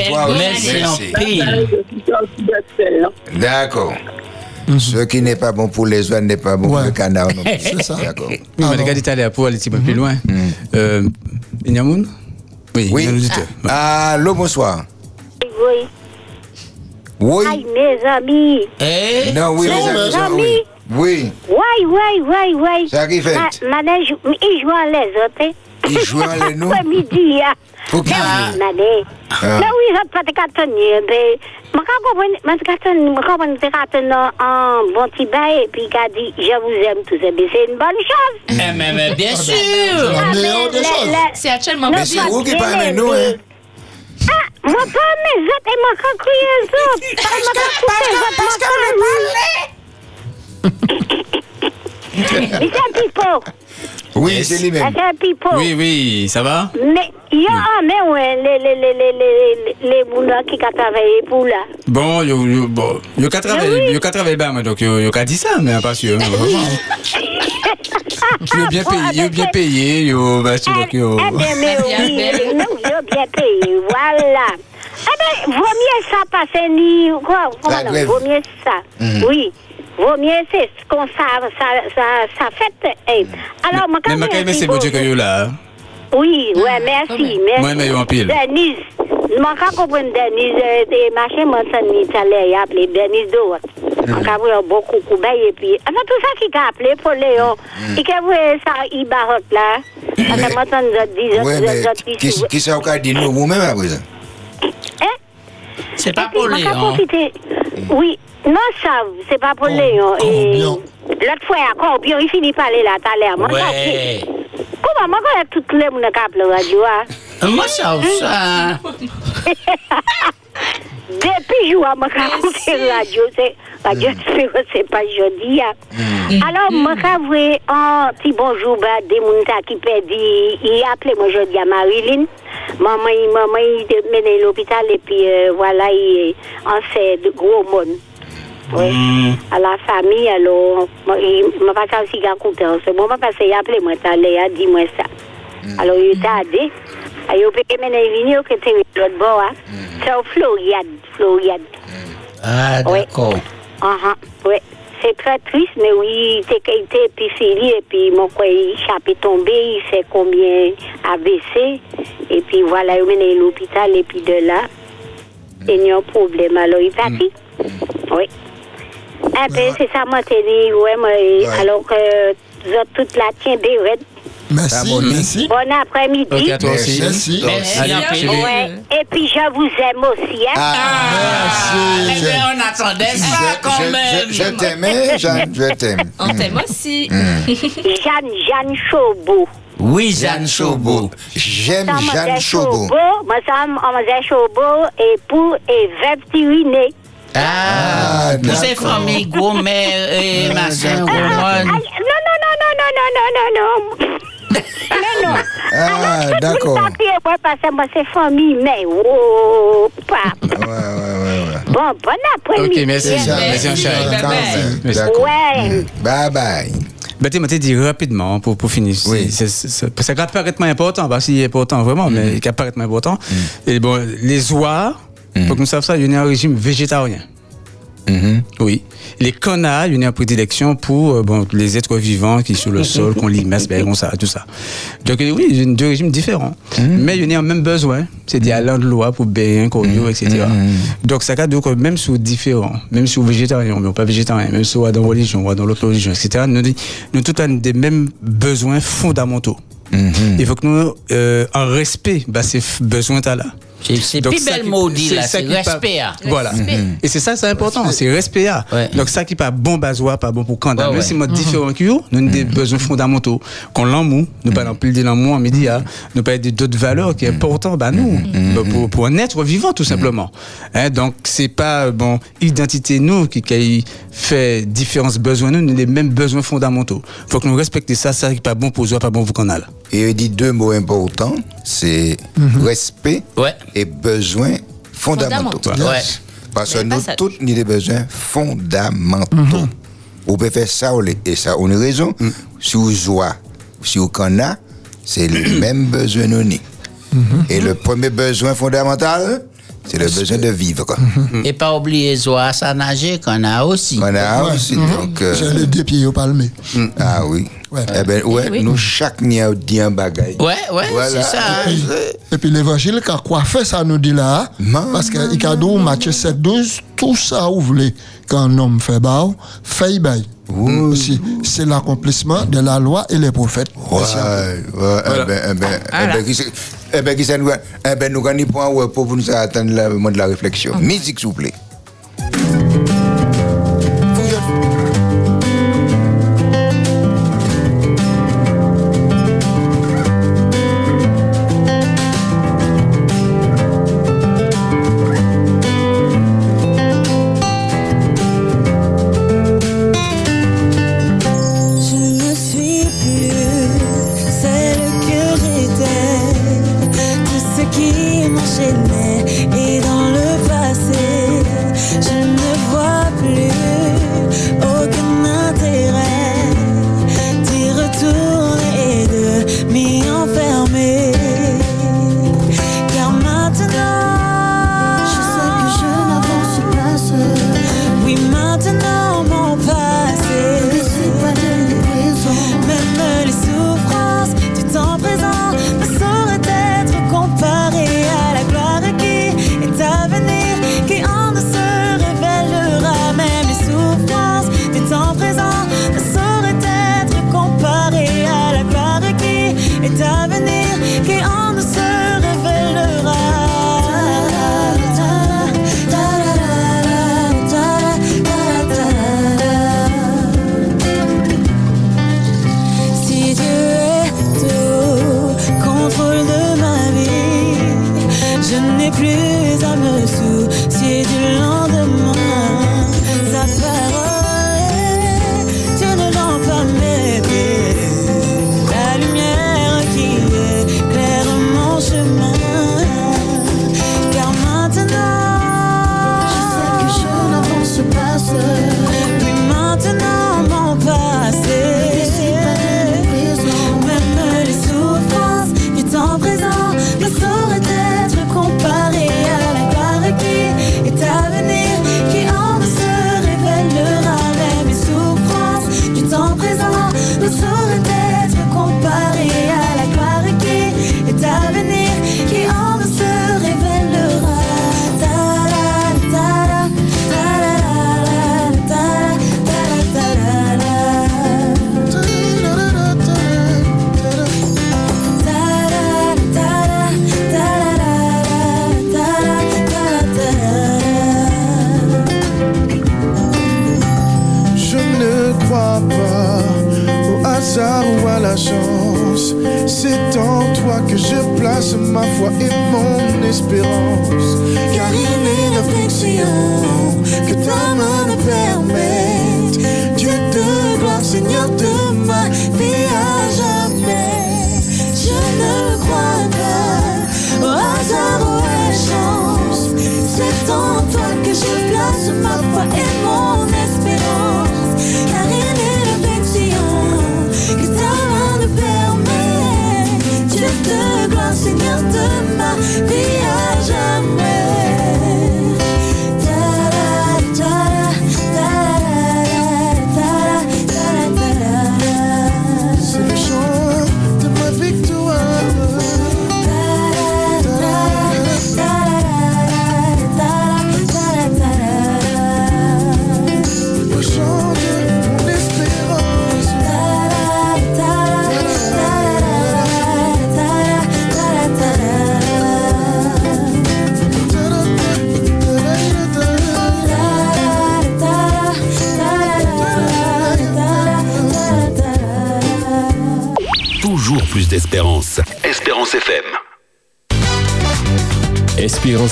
A: Toi aussi,
B: Merci
A: merci.
J: Je.
A: D'accord. Ce qui n'est pas bon pour les oies n'est pas bon pour le canard.
D: C'est ça.
A: D'accord.
E: Oui, mais
D: Alors.
E: les gars d'Italie, pour aller un petit peu plus loin. Euh, Inyamoun Oui,
A: Oui.
E: il y a un auditeur.
A: Allô, bonsoir.
K: Oui.
A: Oui.
K: Aïe, mes amis.
B: Eh?
A: Non, oui,
K: Mes
A: amis.
K: amis.
A: Oui. Oui.
K: Ouais, ouais, ouais.
A: Ça qui fait?
K: Ma- Mané, jou- il joue en les autres. hein.
A: Il joue en les nous.
K: Après-midi, hein.
A: Pour qui
K: Mais oui, Mané.
A: Ah.
K: Mais oui, je pas te tenir. Mais, je comprends, je comprends un bon petit bail et puis il a dit, je vous aime tous. Mais c'est une bonne chose.
B: Eh, mais, mais bien sûr.
K: Le-
D: choses.
K: le-
C: C'est actuellement
K: le
A: Mais c'est vous qui parlez nous, hein?
K: Ah, moi pas mes un pipeau.
A: Oui, c'est
K: pipeau.
E: Oui, oui, ça va
K: Mais, il y a, mais ouais, les, les, les, les, les, les, les moulins qui ont travaillé pour là.
E: Bon, yo, yo, bon, yo qu'à travailler, yo qu'à travailler bien, mais donc yo, yo qu'à dire ça, mais pas sûr, mais vraiment. Yo bien payé, yo bien payé, yo, bah, c'est donc yo.
K: Eh bien, mais oui,
C: belle.
K: nous, yo bien payé, voilà. Eh bien, vaut mieux ça passer ni, quoi, comment vaut mieux ça. Oui. Vaut mieux c'est ce qu'on ça, ça, ça, ça fait. eh. Alors, moi, quand
E: Mais ma
K: même,
E: c'est bon
K: vous-
E: Dieu que yo là.
K: Oui, ouais, merci, merci.
E: Moi, mais en pile.
K: Denise, je ne comprends Denise, euh, des machins, moi, ça n'y allait, il appelé Denise Doa. Je comprends beaucoup, beaucoup, et puis, enfin, tout ça qui a appelé pour Léon. Et que vous, ça, il baroque là. Parce
A: Oui, mais
K: je dis,
A: qui, qui ça qu'a dit nous vous-même à présent?
B: C'est pas
K: Et
B: pour
K: quand
B: hein.
K: Oui, non, ça, c'est pas pour Léon. Et
D: Corbion.
K: l'autre fois, à Corbion, il finit par aller là, tout à l'heure. Moi, ça,
B: Ouais.
K: Comment, moi, quand toutes les gens qui appellent la radio, hein?
B: Moi, ça, ça.
K: Depuis jour, moi, quand c'est radio, c'est radio, c'est- c'est pas jeudi. hein. Alors, moi, quand vous un petit bonjour, bah, des gens qui perdent, il appelé moi jeudi à Marilyn. Maman, il, maman, il était mené à l'hôpital et puis euh, voilà, il en fait de gros monde. Oui. À la famille, alors, moi, il m'a pas aussi qu'à compter en ce moment parce qu'il a appelé moi, tout à l'heure, dis-moi ça. Alors, il aidé. Et il peut mener venir que tu es l'autre bord. hein. C'est au Floriade. Floriade.
B: Ah,
K: Oui.
B: d'accord.
K: Ah, oui. C'est très triste, mais oui, il était il était épicerie et puis mon quoi, il est tombé, il fait combien AVC. Et puis voilà, il mené à l'hôpital et puis de là, il y a un problème. Alors, il est parti. Oui. Un peu, c'est ça, moi, t'ai dit, ouais, moi, alors que vous êtes toute la des raids.
D: Merci,
G: Harmonie.
D: merci.
K: Bon après-midi.
E: Toi aussi.
D: Merci.
B: Merci.
K: Ouais. Et puis je vous aime aussi, hein.
G: Ah,
B: Eh bien, on attendait ça
G: je,
B: quand
G: je-
B: même.
G: je- je t'aimais, Jeanne, je t'aime.
C: On t'aime aussi.
K: Jeanne, Jeanne Chaubeau.
B: Oui, Jeanne Chaubeau.
G: J'aime Jeanne
K: c'est
G: Chauveau.
K: Moi, on faisait Chaubeau et pour et 21 nés.
B: Ah,
G: ah
B: Vous famille Gourmet et
K: machin,
B: Roman.
K: Non, non, non, non, non, non, non, non. non, non.
G: Ah, d'accord.
K: Oui, parce que moi, c'est famille, mais oh, papa.
G: Ouais, ouais, ouais, ouais.
K: Bon, bon après-midi.
E: OK, merci,
K: Jean.
E: Merci,
G: Jean.
E: Merci.
K: Ouais.
G: Bye-bye.
E: Ben, tu m'as dit rapidement hein, pour, pour finir.
G: Oui.
E: C'est, c'est, c'est, important, parce qu'il est important vraiment, mm. mais qu'il est important. Mm. Et bon, les oies, pour que nous sachions ça, il y a un régime végétarien.
G: Mhm.
E: Oui. Les canards, il y a une prédilection pour euh, bon, les êtres vivants qui sont sur le sol, qu'on limace, ben, comme ça, tout ça. Donc euh, oui, il y a deux régimes différents. Mais il y a un même besoin, c'est d'y aller de loi pour bien, etc. Donc ça dire que même si différents, même si végétarien, mais pas végétarien, même si on est dans la religion, ou dans l'autre religion, etc., nous, nous tous avons des mêmes besoins fondamentaux. Il faut que nous, euh, en respect, bah, ces besoins-là.
B: C'est c'est plus
E: ça
B: belle
E: qui-
B: mot dit là, c'est respect. ah.
E: Voilà. Et c'est ça, c'est important, c'est respect.
B: Ouais.
E: Donc ça qui pas bon basoir, pas bon pour Kanda.
B: Ouais.
E: si moi différent que vous, nous avons des besoins fondamentaux. Qu'on l'amour, nous pas plus de l'amour en midi, nous pas d'autres valeurs qui sont importantes, bah nous, bah, pour, un être vivant tout simplement. Hein, donc c'est pas bon identité nous qui, fait différence besoins nous, les mêmes besoins fondamentaux. Faut que nous respections ça, ça qui pas bon pour soi, pas bon pour Canal.
G: Et il dit deux mots importants, c'est respect
B: Ouais.
G: Et besoins fondamentaux.
C: Fondamentaux.
B: Ouais.
G: Parce que nous tous, nous avons des besoins fondamentaux. On peut faire ça, et ça, on a raison. Si vous jouez, si vous connaissez, c'est le même besoin nous avons. Et le premier besoin fondamental, c'est le besoin de vivre.
B: Et pas oublier Zoa, ça nager qu'on a aussi.
G: On a aussi, donc... euh,
D: J'ai les deux pieds au palmé.
G: ah oui.
D: Ouais.
G: Eh ben, ouais,
C: oui.
G: nous, chaque a dit un bagage.
B: Ouais, ouais,
G: Voilà.
B: c'est ça. hein.
D: Et puis l'évangile, qui a coiffé ça nous dit là,
G: Man.
D: parce qu'il a dit Matthieu 7, 12, tout ça vous voulez qu'un homme fait bas, fait bail. Aussi, C'est l'accomplissement de la loi et les prophètes.
G: Ouais, ouais, eh ben, eh ben, eh ben, qui c'est- eh ben, qui c'est nous, eh ben, nous gagnons point ouais, pour nous attendre le moment de la réflexion. Musique, s'il vous plaît.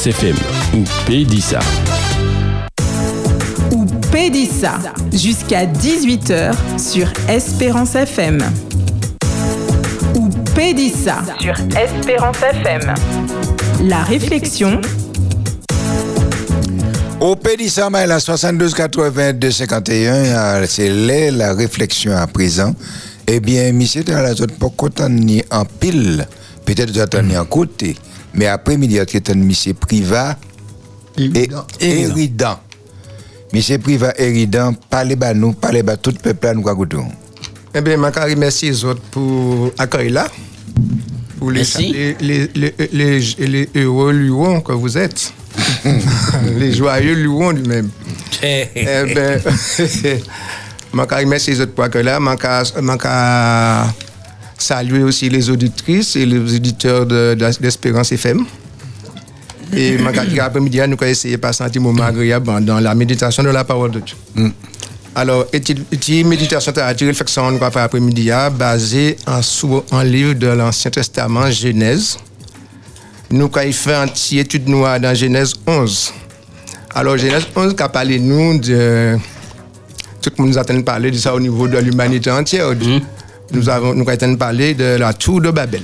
L: Espérance
F: FM ou Pédissa.
M: ou Pédissa jusqu'à 18h sur Espérance FM. Ou Pédissa sur Espérance FM. La réflexion,
A: Au Pédissa, la 72 82 51, euh, c'est là la réflexion à présent. Eh bien, monsieur, dans la zone, pour qu'on ni en pile, peut-être vous ni en côté, mais après-midi, vous avez monsieur privat et éridant. Monsieur privat éridant, parlez bas nous, parlez bas tout le peuple à nous.
N: Eh bien, je remercie les autres pour l'accueil là, pour les,
A: Merci.
N: les, les, les, les- les heureux luons que vous êtes, les joyeux luons du même. eh bien, je remercie les autres pour l'accueil là, je saluer aussi les auditrices et les auditeurs de- de- d'Espérance FM. Et je dire après-midi, nous allons essayer de passer un petit moment agréable dans la méditation de la parole de Dieu. Alors, une méditation, une réflexion va faire après-midi, ah, basée en, sous, en livre de l'Ancien Testament, Genèse. Nous, il fait une petite étude noire dans Genèse 11. Alors, Genèse 11, qui a parlé, nous, de. Tout le monde nous attend de parler de ça au niveau de l'humanité entière. Nous avons nous avons parler de la tour de Babel.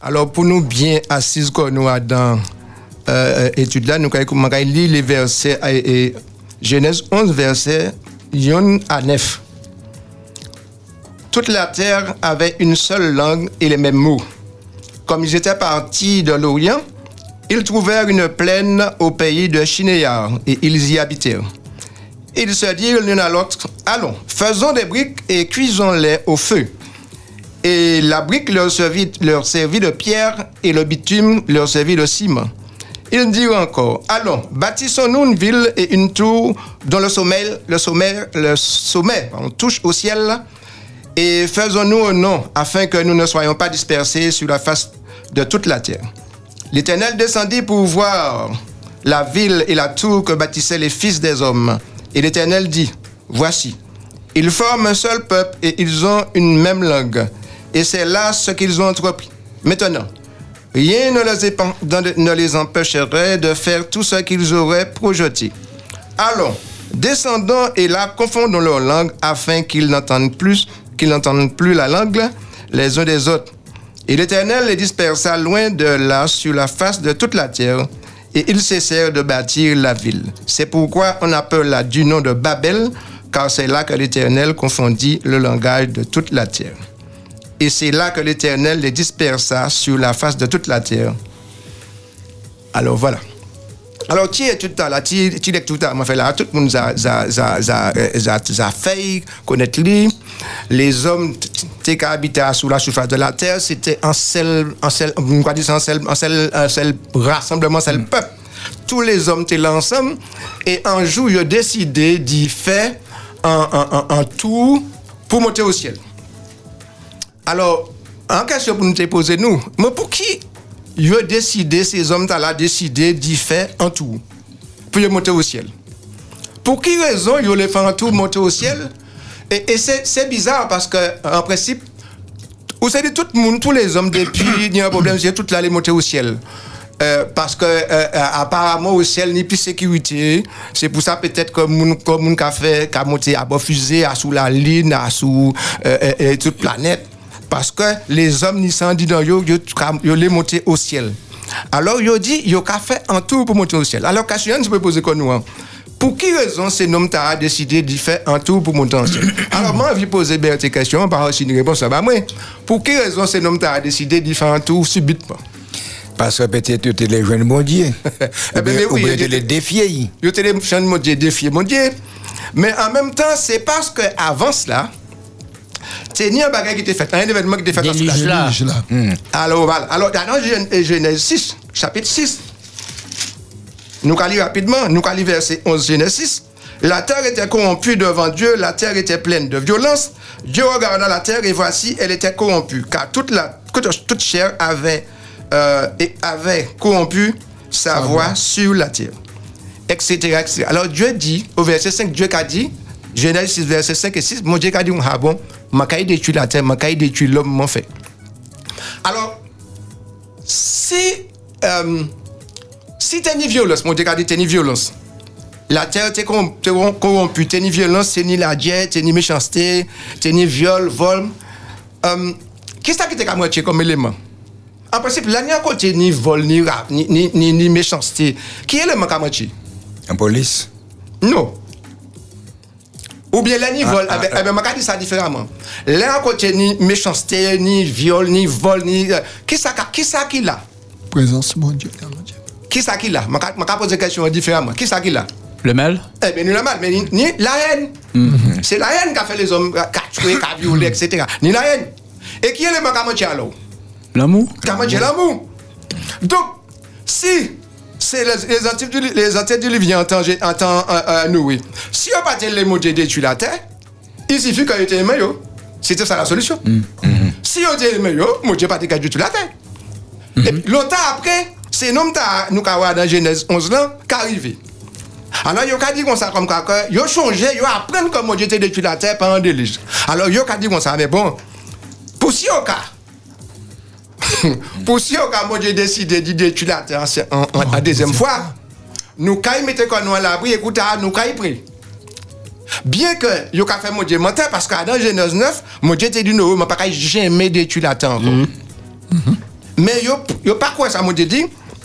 N: Alors, pour nous bien assises comme nous dans euh, là, nous allons lire les versets, et, et Genèse 11, versets 1 à 9. Toute la terre avait une seule langue et les mêmes mots. Comme ils étaient partis de l'Orient, ils trouvèrent une plaine au pays de Shinéar et ils y habitèrent. Ils se dirent l'un à l'autre, allons, faisons des briques et cuisons-les au feu. Et la brique leur servit, de pierre et le bitume leur servit de ciment. Ils dirent encore, allons, bâtissons-nous une ville et une tour dont le sommet, touche au ciel et faisons-nous un nom afin que nous ne soyons pas dispersés sur la face de toute la terre. L'Éternel descendit pour voir la ville et la tour que bâtissaient les fils des hommes. Et l'Éternel dit, voici, ils forment un seul peuple et ils ont une même langue. Et c'est là ce qu'ils ont entrepris. Maintenant, rien ne les, empêcherait de faire tout ce qu'ils auraient projeté. Allons, descendons et là confondons leur langue afin qu'ils n'entendent plus, qu'ils n'entendent plus la langue les uns des autres. Et l'Éternel les dispersa loin de là sur la face de toute la terre, et ils cessèrent de bâtir la ville. C'est pourquoi on appelle là du nom de Babel, car c'est là que l'Éternel confondit le langage de toute la terre. Et c'est là que l'Éternel les dispersa sur la face de toute la terre. Alors voilà. Alors, tu es tout à l'heure, tu tu es tout l'heure, fait là, tout le monde a, a fait connaître lui. Les hommes qui habitaient sous la surface de la terre, c'était un seul, un seul, un seul, un seul, un seul rassemblement, un seul peuple. Tous les hommes étaient là ensemble et un jour, ils ont décidé d'y faire un, un, un, un tour pour monter au ciel. Alors, en question pour nous te poser, nous, mais pour qui il veut décider, ces hommes-là décidé d'y faire un tour pour monter au ciel. Pour qui raison ils veulent faire un tour monter au ciel? Et, c'est bizarre parce que, en principe, Vous savez, tout le monde, tous les hommes, depuis, il y a un problème, c'est toute l'année monter au ciel. Euh, parce que euh, euh, apparemment au ciel ni plus sécurité c'est pour ça peut-être que moun comme moun ka fait ka monter à bord fusée à sous la ligne à sous euh, euh, toute planète parce que les hommes sans dit dans yo yo les monter au ciel alors yo dit yo ka fait un tour pour monter au ciel alors question je peux poser comme nous hein? pour qui raison ces noms t'a décidé d'y faire un tour pour monter au ciel? Alors moi je poser bien cette question par aussi une réponse à moi pour qui raison ces noms t'a décidé d'y faire un tour subitement?
A: Parce que peut-être tu es les jeunes bon Dieu.
N: Eh ben, mais
A: Ou
N: oui,
A: bien
N: a
A: tu les défier.
N: Te les jeunes mon Dieu, défier mon Dieu. Mais en même temps, c'est parce que avant cela, c'est ni un bagage qui était fait, un événement qui était fait dans ce
B: là.
N: Alors, voilà. Alors, dans euh, Genèse 6, chapitre 6, nous allons rapidement, nous allons verset 11, Genèse 6. La terre était corrompue devant Dieu, la terre était pleine de violence. Dieu regarda la terre et voici, elle était corrompue, car toute, la, toute, toute chair avait, euh, et avait corrompu sa voix sur la terre. Etc., etc. Alors Dieu dit, au verset 5, Dieu a dit, Genèse 6, verset 5 et 6, mon Dieu a dit, ah bon, ma caille détruit la terre, ma caille détruit l'homme, mon fait. Alors, si, euh, si tu ni violence, mon Dieu a dit, t'es ni violence. La terre t'es corrom- t'es corrom- corrompue, t'es ni violence, t'es ni la diète, t'es ni méchanceté, t'es ni viol, vol. Euh, Qu'est-ce que t'es moitié comme élément? En principe, là, il n'y a côté ni vol, ni rap, ni, ni, ni, ni méchanceté. Qui est l'élément à moitié?
A: En police.
N: Non. Ou bien là, ni
A: Ah,
N: vol.
A: ah,
N: eh ben,
A: ah.
N: eh ben, je vais dire ça différemment. Là, à côté, ni méchanceté, ni viol, ni vol, ni. euh, Qui ça qui ça qui l'a?
D: Présence, mon Dieu.
N: Qui ça qui l'a? Je vais poser la question différemment. Qui ça qui l'a?
E: Le mal
N: Eh bien, ni le mal, mais ni, ni la haine. C'est la haine qui a fait les hommes, qui a tué, qui a violé, etc. Ni la haine. Et qui est le manque à alors
E: L'amour
N: Qu'à moitié l'amour. Donc, si c'est les, les antidiluviens les antidiluviens en temps, en temps euh, euh, Noé, si on pas les mots de détruire la terre, il suffit qu'on était aimé, yo. C'était ça la solution. Si on était aimé, yo, mon Dieu pas détruire la terre. Et puis, longtemps après, c'est nous nous ka dans Genèse 11 là qu'arrivé. Alors yo ka dit comme ça comme ça que yo changé, yo apprendre comment Dieu te détruit la terre pendant des. Alors yo ka dit comme ça mais bon, pour si au cas pour si on a Dieu décidé de détruire la terre en, en deuxième fois, nous quand il mettait nous à l'abri, écoute, ah, nous quand il prie. Bien que yo ka fait mon Dieu menteur parce que dans Genèse 9, mon Dieu te dit non, mais pas jamais détruire la terre encore. Mais yo yo pas quoi ça mon Dieu dit.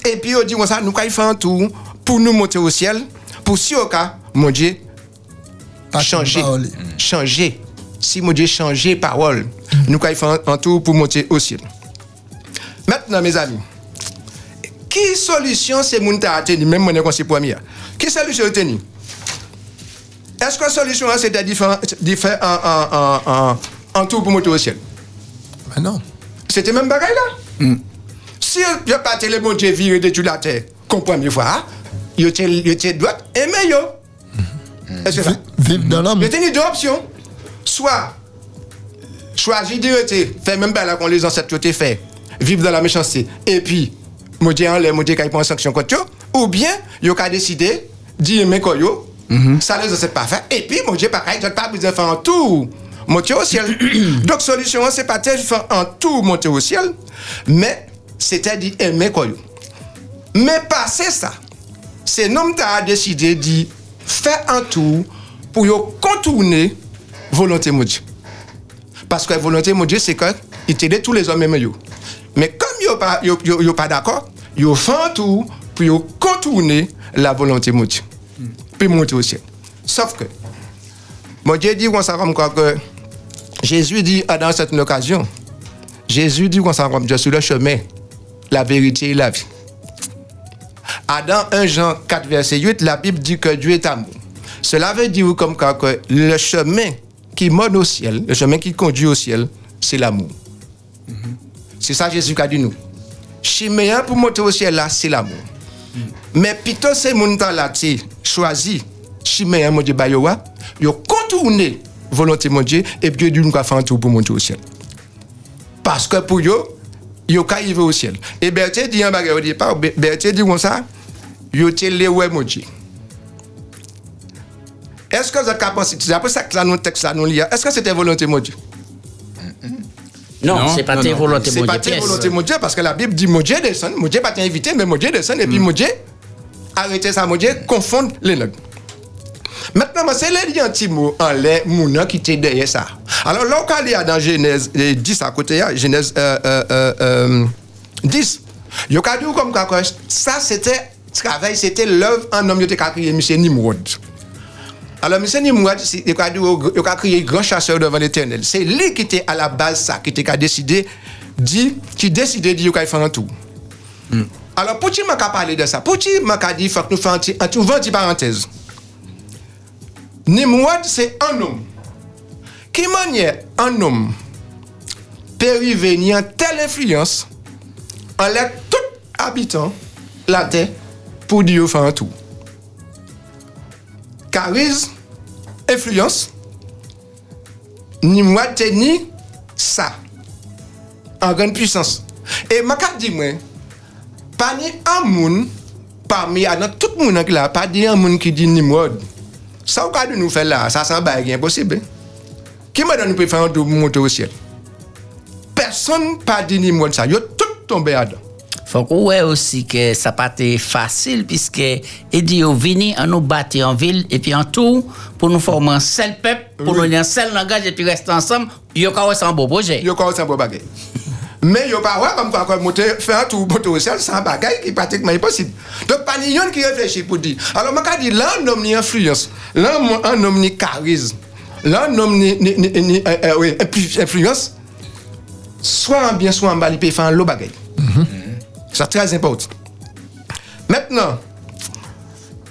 N: Et puis yo dit ça nous quand fait un tour pour nous monter au ciel pour si au cas mon Dieu changer changer. si mon Dieu changer parole nous quand un, un tour pour monter au ciel. Maintenant, mes amis, qui solution c'est moun ta tenu, même mon conseil premier? Qui solution tenu? Est-ce que la solution hein, c'était de faire un, un, un, un tour pour monter au ciel?
D: Mais non.
N: C'était même bagaille là? Si je pas télé mon Dieu viré de la terre, comme première fois, il était droit et meilleur. Est-ce que ça?
D: Vivre dans l'homme.
N: Il y a deux options. Soit choisir de faire même pas là qu'on les ancêtres ont fait, vivre dans la méchanceté, et puis, moi dire en l'air, moi dire qu'il prend sanction contre ou bien, il a décidé d'y aimer quoi yo, ça les ancêtres pas fait, et puis, moi dire pareil, j'ai pas besoin de faire un tour, monter au ciel. Donc, solution, c'est pas de faire un tour, monter au ciel, mais c'était d'y aimer quoi yo. Mais passer ça, c'est l'homme qui a décidé de faire un tour pour yo contourner volonté de Dieu. Parce que la volonté de Dieu, c'est que il t'aide tous les hommes même yo. Mais comme yo, yo, yo pas d'accord, fait un tour pour contourner la volonté de Dieu. Puis monter au ciel. Sauf que mon Dieu dit ça comme quoi que Jésus dit ah, dans cette occasion, Jésus dit ça comme Dieu sur le chemin, la vérité et la vie. Ah, dans 1 Jean 4, verset 8, la Bible dit que Dieu est amour. Cela veut dire comme quoi que le chemin qui mène au ciel, le chemin qui conduit au ciel, c'est l'amour. C'est ça Jésus qui a dit nous. Chemin pour monter au ciel là, c'est l'amour. Mais plutôt temps là, tu choisi mon Dieu bayowa, yo contourné volonté mon Dieu et Dieu nous a fait un tour pour monter au ciel. Parce que pour yo, yo ka arrivé au ciel. Et Berthier dit un bagage au départ, Ber- Berthier dit comme ça, yo te mon Dieu. Est-ce que vous avez pensé, c'est après ça que nous texte nous est-ce que c'était volonté mon Dieu?
B: Non, c'est pas tes volontés,
N: C'est
B: mon
N: pas
B: Dieu,
N: tes
B: pièce.
N: volontés, mon Dieu, parce que la Bible dit mon Dieu descend, mon Dieu pas t'inviter, mais mon Dieu descend, et puis mon Dieu arrêtez ça, mon Dieu confondre les langues. Maintenant, c'est les mot en l'air, mon qui était derrière ça. Alors, là, quand il y a dans Genèse euh, 10 à côté, là, Genèse euh, euh, euh, euh, 10, il y a comme ça, c'était, travail, c'était l'œuvre en homme, il a créé M. Nimrod. Alors, M. Nimrod, il a créé grand chasseur devant l'éternel. C'est lui qui était à la base, ça, qui a décidé, dit, qui décidait de faire un tour. Alors, pour qui m'a parlé de ça? Pour qui m'a dit, il faut que nous fassions un ouvrir une parenthèse. Nimrod, c'est un homme. Qui manière un homme peut venir telle influence en l'air tout habitant la terre pour dire faire un tour. Charisme, influence, Nimrod tenait ça en grande puissance. Et ma carte dit moi, pas ni un monde parmi à dans tout le monde qui là, pas ni un monde qui dit Nimrod. Ça au cas de nous faire là, ça c'est bague impossible. Qui m'a donné pour faire un tour monter au ciel? Personne pas dit Nimrod ça, yo tout tombé là-dedans.
B: Faut qu'on voit aussi que ça pas été facile puisque il dit au vini en nous battre en ville et puis en tout pour nous former un seul peuple, pour nous dire un seul langage et puis rester ensemble, il y a quand un beau projet.
N: Yo quand un beau bagage. Mais yo pas ouais comme quoi comme monter faire un tour monter au ciel sans bagage qui est pratiquement impossible. Donc pas ni yon qui réfléchit pour dire. Alors moi dit là un homme ni influence, là un homme ni charisme, là un homme ni ni ni, ni euh, euh, oui, influ- influence soit en bien soit en mal il peut faire un lot bagage. C'est très important. Maintenant,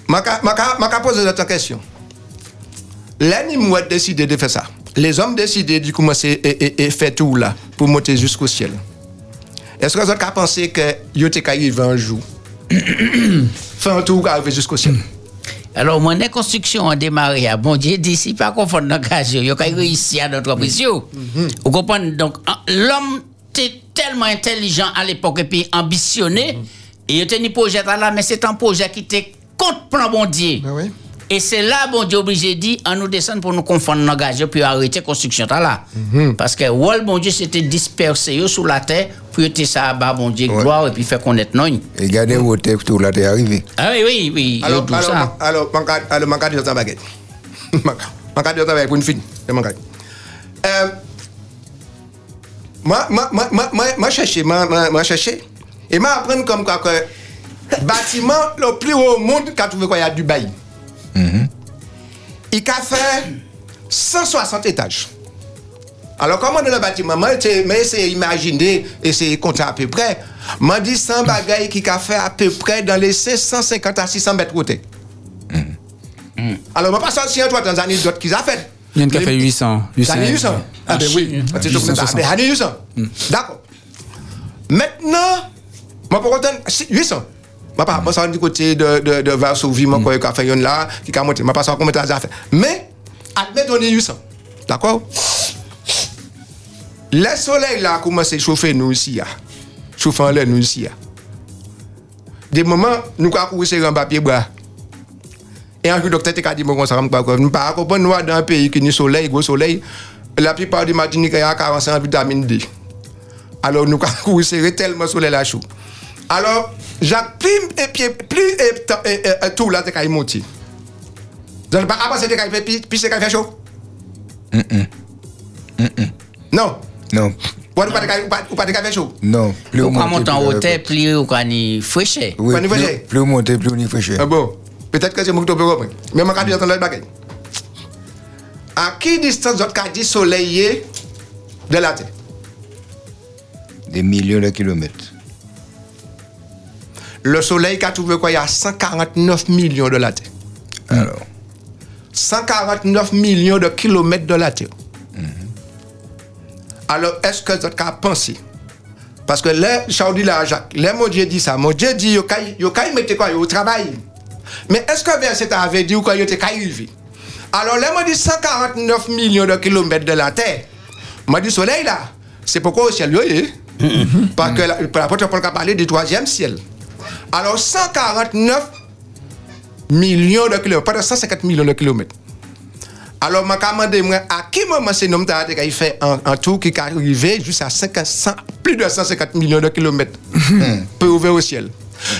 N: ka poser cette question. L'animal a décidé de faire ça. Les hommes décidé de commencer et, faire tout là pour monter jusqu'au ciel. Est-ce que vous avez pensé que vous êtes arrivé un jour faire un tour pour arriver jusqu'au ciel?
B: Alors, mon construction a démarré à bon Dieu d'ici, pas confondre langage, il y a réussi à notre pression. Vous comprenez? Donc, l'homme tellement intelligent à l'époque et puis ambitionné, et il était un projet là, mais c'est un projet qui était contre plan bon Dieu. Et c'est là, bon Dieu, obligé de dire, on nous descend pour nous confondre langage, puis arrêter la construction là. Parce que, ouais, bon Dieu, c'était disperser eux sous la terre, pour être ça, bah, bon Dieu, gloire, et puis faire connaître non.
A: Et regardez où t'es tout là, t'es arrivé.
B: Ah oui, oui, oui,
N: Alors,
B: tout
N: alors,
B: ça.
N: alors, chercher. Et moi, apprendre comme quoi que bâtiment le plus haut au monde qu'a trouvé quoi, il y a Dubaï. Il a fait 160 étages. Alors, comment dans le bâtiment, mais c'est imaginer et c'est compter à peu près. Moi, dit 100 bagailles qui a fait à peu près dans les 550 à 600 mètres côté. Alors, moi, pas sorti un trois Tanzanie d'autres qui a fait.
E: Il y a une qui a fait 800.
N: Les années 800. Ah, ben oui. Ah, c'est tout comme ça. Ah, années 800. D'accord. Maintenant, moi, pour autant, si, 800. Moi, pas, moi, ça va du côté de, de, de Varsovie, moi, quoi, qui a fait là, qui a monté. Moi, pas ça, combien de temps ça a fait. Mais, admettons, on est 800. D'accord? Le soleil, là, a commencé à chauffer nous ici, là. Chauffer l'air, nous ici. Des moments, nous, avons couru sur un papier bras. Et un jour, le docteur t'a dit, moi, ça va me pas comprendre, nous, dans un pays qui a soleil, gros soleil, la plupart des Martiniques, il y a 45 en vitamine D. Alors, nous avons serré tellement le soleil là chaud. Alors, Jacques, plus, et puis, plus, et, tout là, t'es qu'à y monter. Vous n'avez pas avancé, t'es qu'à y faire, puis, puis c'est qu'à faire chaud? Non?
A: Non.
N: Ou pas qu'à faire chaud?
A: Non. Plus on monte,
B: en
A: plus on
B: hauteur, plus.
A: Oui,
N: Pas ni
A: plus, on monte, plus on y fraîcheur.
N: Ah bon? Peut-être que qui te peux comprendre. Mais je dis dans bagage. À qui distance votre cas dit soleil de la Terre?
A: Des millions de kilomètres.
N: Le soleil qu'a trouvé quoi? Il y a 149 millions de la Terre.
A: Alors?
N: 149 millions de kilomètres de la Terre. Alors, est-ce que vous avez pensé Parce que là, Charles dit là, Jacques, là, mon Dieu dit ça. Mon Dieu dit, yo kay mette quoi, travail. Mais est-ce que verset avait dit quoi, yo te kay arrivé? Alors là, moi dit 149 millions de kilomètres de la Terre. Moi dit soleil là, c'est pourquoi au ciel, yo, eh? Parce que la- l'apôtre Paul a parlé du troisième ciel. Alors 149 millions de kilomètres, pas de 150 millions de kilomètres. Alors, je me demandé, moi, à quel moment c'est nom t'as qu'il fait un, tour qui est arrivé jusqu'à 50, 100 plus de 150 millions de kilomètres pour ouvrir au ciel.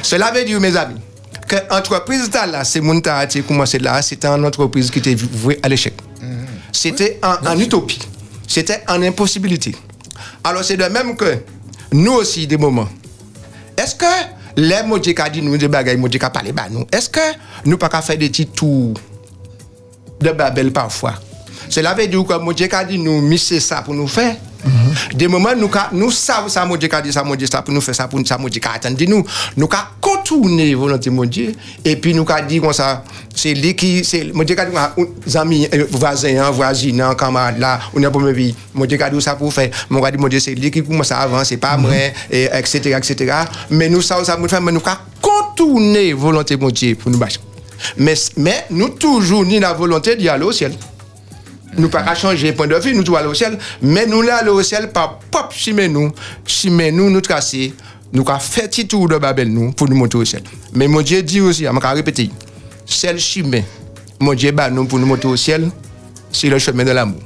N: Cela veut dire, mes amis, que l'entreprise là, c'est mon qui a commencé là, c'était une entreprise qui était vouée à l'échec. C'était en, utopie. C'était en impossibilité. Alors, c'est de même que nous aussi, des moments, est-ce que les mots qui dit nous des bagages, mots qui parlé bah nous, est-ce que nous pas qu'à faire des petits tours de Babel parfois? Cela veut dire que mots qui dit nous, mais c'est ça pour nous faire. Des moments, nous, nous savons ça, mon Dieu, dit ça, mon Dieu, ça pour nous faire ça, pour nous, ça, mon Dieu, qu'a attendu nous. Nous, qu'a contourné volonté, mon Dieu. Et puis, nous, dit comme ça, c'est lui qui, c'est, mon Dieu, dit, amis, euh, voisins, hein, camarades, là, on est pour me vie. Mon Dieu, dit ça pour faire. Mon Dieu, mon Dieu, c'est lui qui commence à avancer, pas et, etc., etc. Mais nous savons ça, pour nous faire, mais nous, qu'a contourné volonté, mon Dieu, pour nous bâcher. Mais, mais, nous, toujours, ni la volonté d'y aller au ciel. Nous pas changer point de vue, nous aller au ciel, mais nous là au ciel par pop chimé nous, chimé nous nous tracer, nous qu'a fait petit tour de Babel nous pour nous monter au ciel. Mais mon Dieu dit aussi, on va répéter, celle chimé, mon Dieu bah nous pour nous monter au ciel, c'est le chemin de l'amour.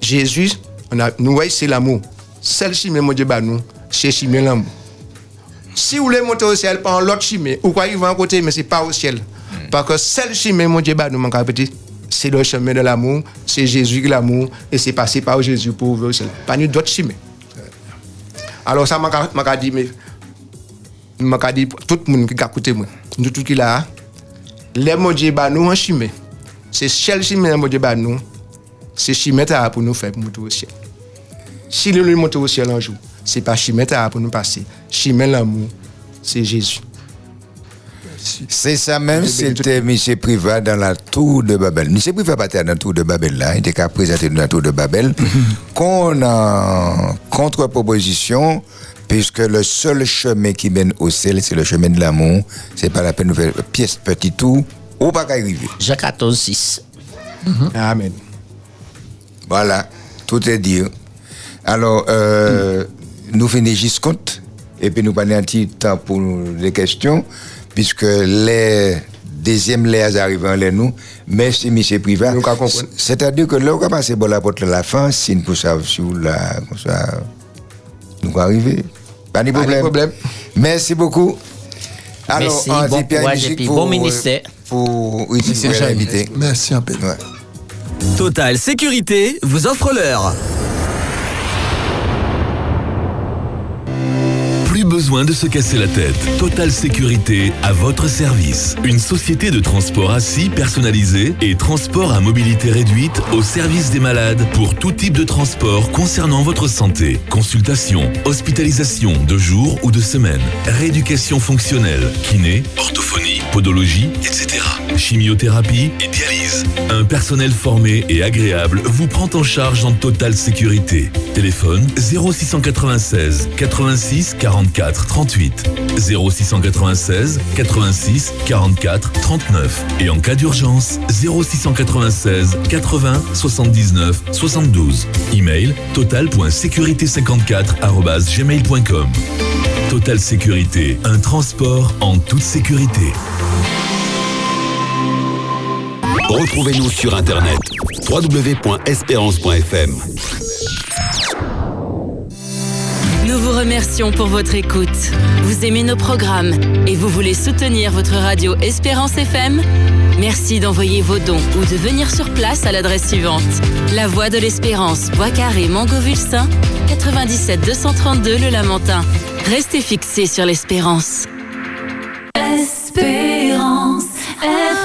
N: Jésus, on a, nous voyons c'est l'amour. Celle chimé mon Dieu bah nous, c'est chimé l'amour. Si vous voulez monter au ciel par l'autre chimé, ou quoi il va en côté, mais c'est pas au ciel. Parce que celle chimé mon Dieu bah nous, on va répéter, c'est le chemin de l'amour, c'est Jésus l'amour, et c'est passé par Jésus pour au ciel. Pas nous d'autres chemins. Alors ça, m'a m'a dit, mais m'a dit, tout le monde qui a écouté moi, nous tout qui là, les mon Dieu nous en chemin. C'est seul chemin mon Dieu nous, c'est chemin pour nous faire monter au ciel. Si nous nous montons au ciel un jour, c'est pas chemin t'as pour nous passer. Chemin l'amour, c'est Jésus.
A: C'est ça même, c'était M. Privat dans la tour de Babel. M. Privat pas était dans la tour de Babel là, il était qu'à présenter dans la tour de Babel, qu'on a contre-proposition, puisque le seul chemin qui mène au ciel, c'est le chemin de l'amour. C'est pas la peine de faire pièce petit tout, ou pas qu'à arriver.
B: Jacques 14, 6.
N: Amen.
A: Voilà, tout est dit. Alors, euh, nous finissons juste compte, et puis nous prenons un petit temps pour les questions, puisque les deuxièmes les arrivent en les nous. Merci, M. Privat. C'est-à-dire que là, on va passer par la porte de la fin, si nous comme ça, nous allons arriver. Pas de problème.
N: problème.
A: Merci beaucoup. Alors,
B: Merci,
A: on
B: bon courage
A: Musique
B: et puis
A: pour,
B: bon
A: euh,
B: ministère.
A: Pour, oui,
D: Merci. Merci un peu.
A: Ouais.
O: Total Sécurité vous offre l'heure.
P: Besoin de se casser la tête. Total Sécurité à votre service. Une société de transport assis personnalisé et transport à mobilité réduite au service des malades pour tout type de transport concernant votre santé. Consultation, hospitalisation de jour ou de semaine, rééducation fonctionnelle, kiné, orthophonie, podologie, etc. Chimiothérapie et dialyse. Un personnel formé et agréable vous prend en charge en totale sécurité. Téléphone 0696 86 44 38 0696 86 44 39 et en cas d'urgence 0696 80 79 72. Email total.sécurité54@gmail.com. Total Sécurité, un transport en toute sécurité.
Q: Retrouvez-nous sur Internet www.espérance.fm.
G: Nous vous remercions pour votre écoute. Vous aimez nos programmes et vous voulez soutenir votre radio Espérance FM Merci d'envoyer vos dons ou de venir sur place à l'adresse suivante. La Voie de l'Espérance, Bois Carré, Mangovulsin, 97 232 Le Lamentin. Restez fixés sur l'Espérance.
R: Espérance FM.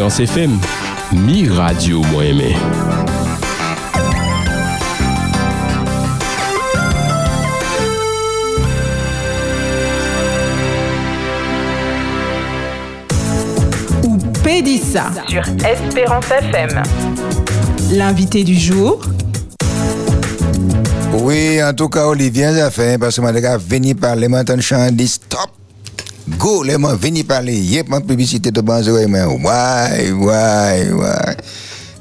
R: Espérance FM,
F: mi radio moins aimé.
M: Ou Pédissa sur Espérance FM. L'invité du jour,
A: Oui, en tout cas, Olivier, ça fait, parce que moi, les gars, venir parler, moi, t'en chant, dit stop. Go, les moi, venir parler. Yep, ma publicité de banzo, mais ouais, ouais, ouais.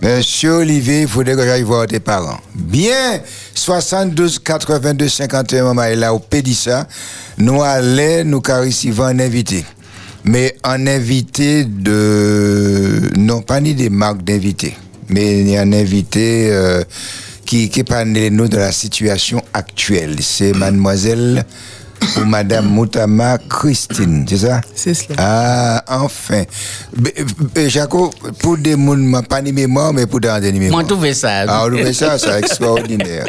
A: Monsieur Olivier, il faudrait que j'aille voir tes parents. Bien, 72 82 51, maman est là au Pédissa. Nous allons, nous carissons un invité. Mais un invité de. Non, pas ni des marques d'invités, mais un invité euh, qui, qui parle nous de la situation actuelle. C'est mademoiselle ou madame Moutama Christine, c'est ça?
S: C'est cela.
A: Ah, enfin. Jaco, pour des gens, pas ni mémoire, mais pour des gens mémoire.
B: Moi, trouvé ça.
A: Ah, on trouve ça, c'est extraordinaire.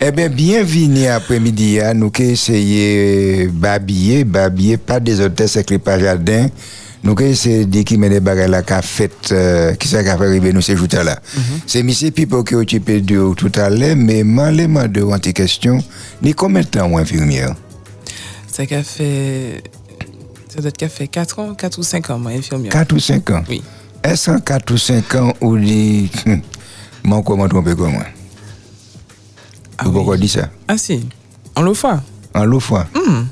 A: Eh bien, bienvenue après-midi. hein. Nous qui essayé babiller, babiller, pas des hôtesses avec les pas jardin. Nous qui essayé de dire qui met des bagages là, qu'a fait, euh, qui fait arriver nous ces jours là. C'est M. Pipo qui a occupé de tout à l'heure, mais moi, les mains de une question. Ni combien de temps, moi, infirmière?
S: Fait. Ça doit être fait 4 ans, 4 ou 5 ans, moi, infirmière.
A: 4 ou 5 ans?
S: Oui.
A: Est-ce en 4 ou 5 ans ou dit, moi, comment tromper comme moi? Vous pourquoi dire ça?
S: Ah si, en l'eau fois.
A: En l'eau fois?
S: Hmm.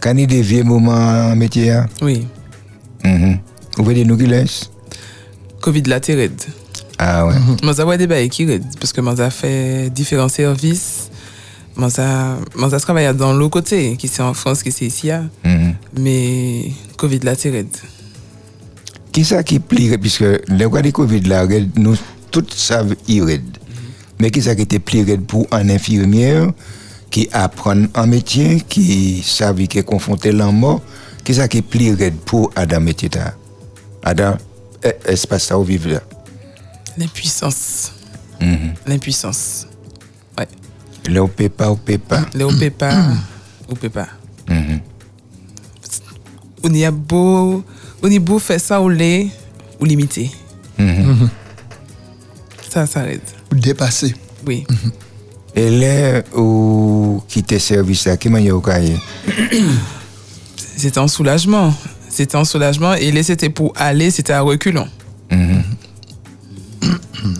A: Quand il y a des vieux moments en métier, hein?
S: Oui.
A: Mhm. Vous voyez nous qui laisse?
S: Covid latéride.
A: Ah ouais.
S: Moi, ça des bails qui red, parce que moi, ça fait différents services. Moi, ça, moi, ça travaille dans l'autre côté, qui c'est en France, qui c'est ici. hein.
A: Mhm.
S: Mais Covid là, c'est.
A: Qui ça qui plierait, puisque le cas de Covid là, red, nous tous savent y red. Mais qui ça qui était plus red pour un infirmière qui apprend un métier, qui savent qui est confronté à la mort, qui ça qui est plus red pour Adam métier? Adam, espace ça où vivre là?
S: L'impuissance.
A: Mhm.
S: L'impuissance. Ouais.
A: Là, on peut pas, on peut pas.
S: Là, on peut pas. On peut pas.
A: Mhm.
S: On y a beau, on y a beau faire ça ou les, ou limiter.
A: Mhm.
S: Ça, ça aide.
D: Ou dépasser.
S: Oui.
A: Et là où quitter service là, comment y au?
S: C'était en soulagement. C'était en soulagement. Et là, c'était pour aller, c'était à reculons.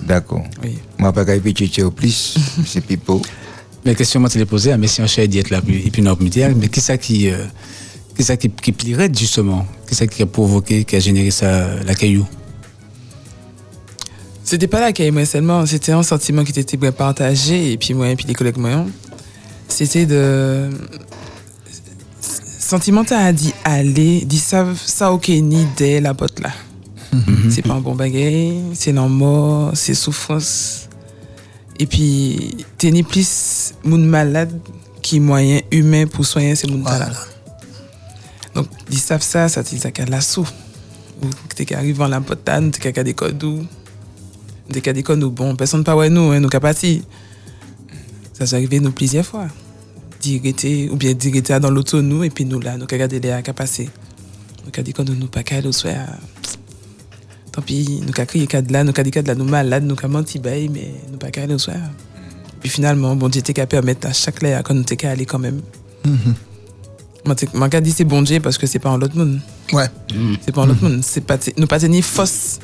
A: D'accord.
S: Oui.
A: Moi, pas petit au plus, c'est pipo.
E: Mais question moi, tu l'ai posée à d'être là, et puis non, midi, mais qui ça qui, euh, qui ça qui, qui plierait justement? Qui ça qui a provoqué, qui a généré ça, la caillou?
S: C'était pas la caille, moi seulement. C'était un sentiment qui était partagé. Et puis moi, et puis les collègues moi, c'était de. Sentiment a dit aller, dit ça, ça ok, ni dès la botte là. C'est pas un bon bagay, c'est la mort, c'est souffrance. Et puis, t'es ni plus moun malade qui moyen humain pour soigner ces moun là. Donc, ils savent ça, ça te dit ça la sou. Ou t'es qui arrive en la t'es qui a des codes ou des cas des codes nous bon, personne pas ouais nous, hein, nous capaci. Ça s'est arrivé nous plusieurs fois. Ou bien directer dans l'auto nous, et puis nous là, nous qu'à dire que nous nous pas qu'à le soir. Tant pis, nous qu'à crier cadre là, nous dire cadre là, nous malades, nous qu'à menti mais nous pas qu'à aller au soir. Puis finalement, bon Dieu t'es qu'à permettre à chaque l'air quand nous qu'à aller quand même. Moi, t'es- moi, qu'à dire c'est bon Dieu parce que c'est pas en l'autre monde.
D: Ouais.
S: C'est pas en l'autre monde. C'est pas, nous pas tenir force,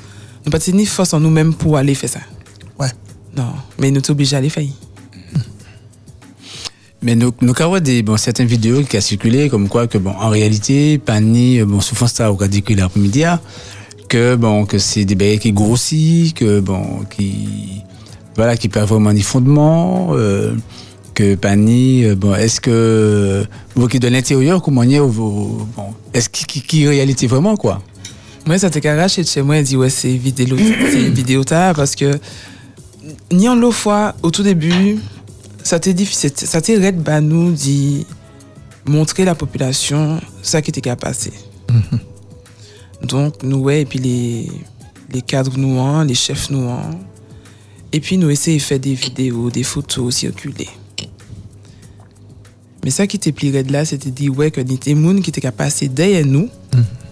S: nous pas tenir force en nous-mêmes pour aller faire ça.
D: Ouais.
S: Non, mais nous t'obligés à aller faire.
E: Mais nous, nous avons des bon, certaines vidéos qui a circulé comme quoi que bon en réalité pas ni euh, bon souffrance ça au cas dit que l'après-midi ah, que bon que c'est des bébés qui grossissent que bon qui voilà qui perdent vraiment des fondements euh, que pas ni euh, bon est-ce que vous qui de l'intérieur comment y est bon est-ce qui qui, qui réalité vraiment quoi?
S: Moi, ça t'est arraché de chez moi et dit ouais, c'est vidéo, c'est vidéo tard parce que ni en l'autre fois, au tout début, ça t'est difficile, ça t'est raide, bah, nous, dit montrer la population ça qui était qu'à passer. Donc, nous, ouais, et puis les, les cadres nous, hein, les chefs nous, hein. et puis nous essayons de faire des vidéos, des photos circuler. Mais ça qui était plus raide là, c'était dit ouais, que des gens qui étaient passer derrière nous.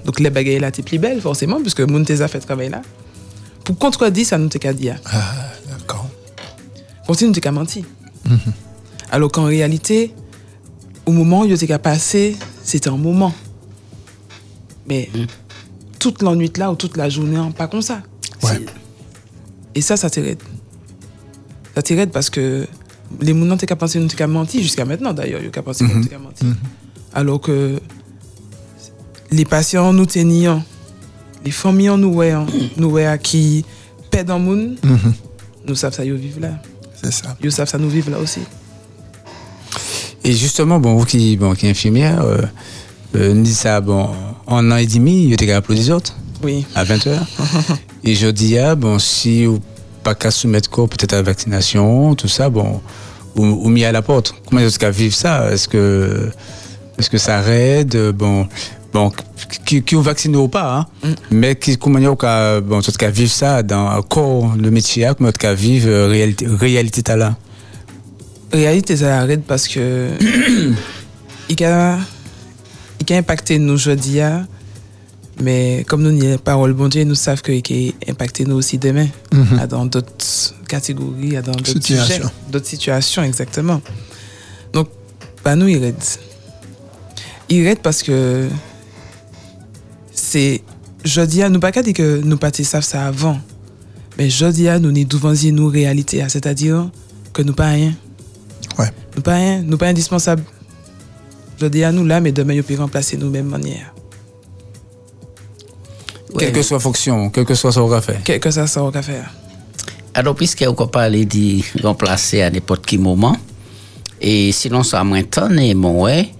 S: Donc les bagailles là, t'es plus belle forcément, puisque moun a fait travail là. Pour contredire, ça nous t'es qu'à dire.
D: Ah, d'accord.
S: Continue, t'es qu'à mentir. Alors qu'en réalité, au moment où il était qu'à passer, c'était un moment. Mais toute la nuit là ou toute la journée, hein, pas comme ça. Et ça, ça t'arrête. Ça t'arrête parce que les gens n'ont qu'à penser nous t'es qu'à mentir jusqu'à maintenant d'ailleurs, ils ont qu'à penser nous t'es qu'à mentir. Alors que les patients nous tenions, les familles nous voyons, nous voyons qui perdent un monde, nous savons ça, ils vivent là.
D: C'est ça.
S: Ils savent ça, nous vivons là aussi.
E: Et justement, bon, vous qui, bon, qui est infirmière, euh, euh, nous dit ça, bon, en un an et demi, il était applaudi les autres.
S: Oui.
E: À 20h. et je dis, ah, bon, si vous pas qu'à soumettre quoi, peut-être à la vaccination, tout ça, bon, ou, ou mis à la porte. Comment est-ce qu'à vivre ça? Est-ce que, est-ce que ça aide Bon, bon, qui, qui vous vaccine ou pas, hein, mais qui, comment est-ce qu'à, bon, tout cas, vivre ça dans corps, le métier, comment est-ce qu'à vivre euh, réalité, réalité là?
S: Réalité, ça arrête parce que il a, il a impacté nous aujourd'hui, mais comme nous n'y parole bon Dieu, nous savons qu'il a impacté nous aussi demain,
D: Mhm.
S: dans d'autres catégories, dans d'autres
D: Situation.
S: sujets, d'autres situations, exactement. Donc, bah nous, il aide. Il aide parce que c'est, je dis à nous, pas dire que nous pas savent ça avant, mais je dis à nous, nous devons dire nous réalité, hein. c'est-à-dire que nous pas rien.
D: Ouais.
S: Nous pas rien, nous pas indispensables. Je dis à nous là, mais demain, ils peuvent remplacer nous même manière.
E: Quelle que soit fonction, quel que soit son fait.
S: Quel que soit au faire.
B: Alors, puisque vous parlez de remplacer à n'importe quel moment, et sinon, ça m'étonne, et bon, ouais.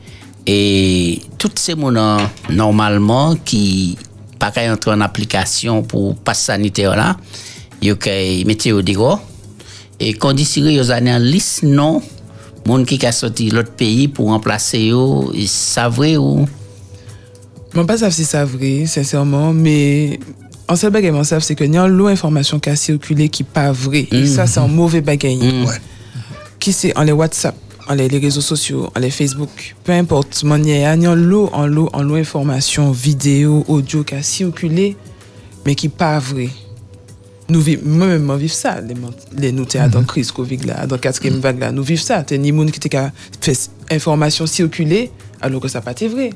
B: Et toutes ces monnaies, normalement, qui pas qu'à entrer en application pour passe sanitaire là, ils ont mettre au dehors. Et quand ils ont en liste, non, monde qui a sorti l'autre pays pour remplacer eux, ça vrai ou?
S: Moi, pas ça si ça vrai, sincèrement, mais en seul bagage, c'est que y a l'eau information qui a circulé qui pas vrai. Et
B: Mhm.
S: ça, c'est un mauvais bagage.
B: Mhm.
S: Qui c'est? En les WhatsApp, en les, les réseaux sociaux, en les Facebook, peu importe, il y a l'eau, en l'eau, en l'eau information, vidéo, audio qui a circulé, mais qui pas vrai. Nous vivons, moi-même, moi, vive ça, les, les nous, t'es dans crise Covid là, dans quatrième vague là, nous vivons ça. T'es ni monde qui t'a qu'à fait information circuler, alors que ça pas été vrai.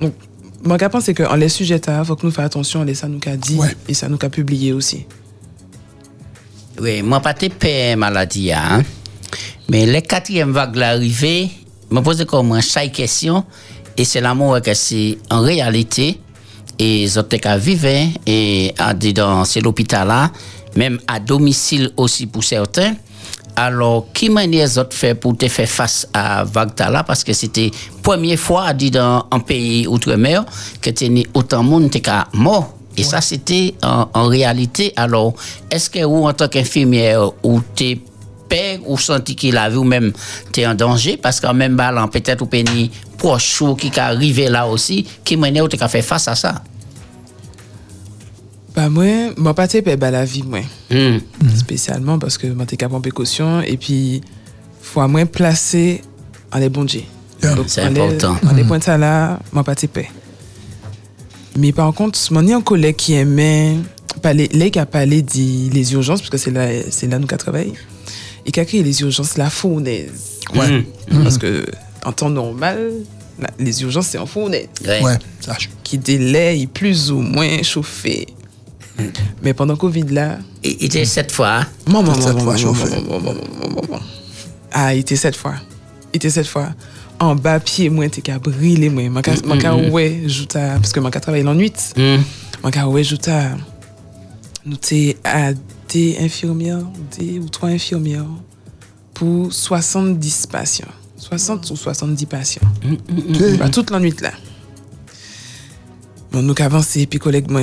S: Donc, mon cas pense c'est qu'en les sujets, il faut que nous fassions attention à ça nous qu'a dit et ça nous qu'a publié aussi.
B: Oui, moi pas te paix maladie hein. Mais les quatrième vague l'arrivée, me pose comme chaque question et c'est l'amour que c'est en réalité et autres qu'à vivre et à dans c'est l'hôpital là, même à domicile aussi pour certains. Alors, qui manière autres fait pour faire face à vague là parce que c'était première fois dit dans un pays outre-mer que tu autant de monde qui mort et ça, c'était en, en réalité. Alors, est-ce que vous, en tant qu'infirmière, ou t'es peur ou senti qu'il a vu ou même t'es en danger parce qu'en même balan, peut-être ou péni proche ou qui est arrivé là aussi, qui mène ou t'es fait face à ça?
S: Bah moi, moi pas te bah la vie moi.
B: Hmm.
S: Spécialement parce que moi t'es qu'à prendre précaution et puis faut à moins placer en les bons. Donc,
B: C'est
S: les-
B: important.
S: En les points de ça là, moi pas te paix. Mais par contre, mon y a un collègue qui aimait parler, là, qui a parlé des les urgences, parce que c'est là, c'est là nous qui travaillons. Créé les urgences la fournaise.
B: Ouais.
S: Parce que, en temps normal, la- les urgences, c'est en fournaise.
B: Ouais. Ouais,
S: Qui délaye plus ou moins chauffé. Mais pendant Covid là.
B: Il était cette fois. hein?
S: Maman, maman,
B: fois
S: maman,
B: chauffé.
S: maman, maman, maman, maman. Ah, il était cette fois. Il était cette fois. En bas pied, moi, t'es qu'à brûler, moi. Qu'à-
B: Mm, mm, mm.
S: ouais, jouta, parce que moi, qu'à travailler la nuit. Qu'à ouais, jouta. Nous, t'es à des infirmières, des ou trois infirmières pour 70 patients. 60 ou 70 patients.
B: mm.
S: Bah, toute la nuit, là. Bon, nous avancer, puis collègue, moi.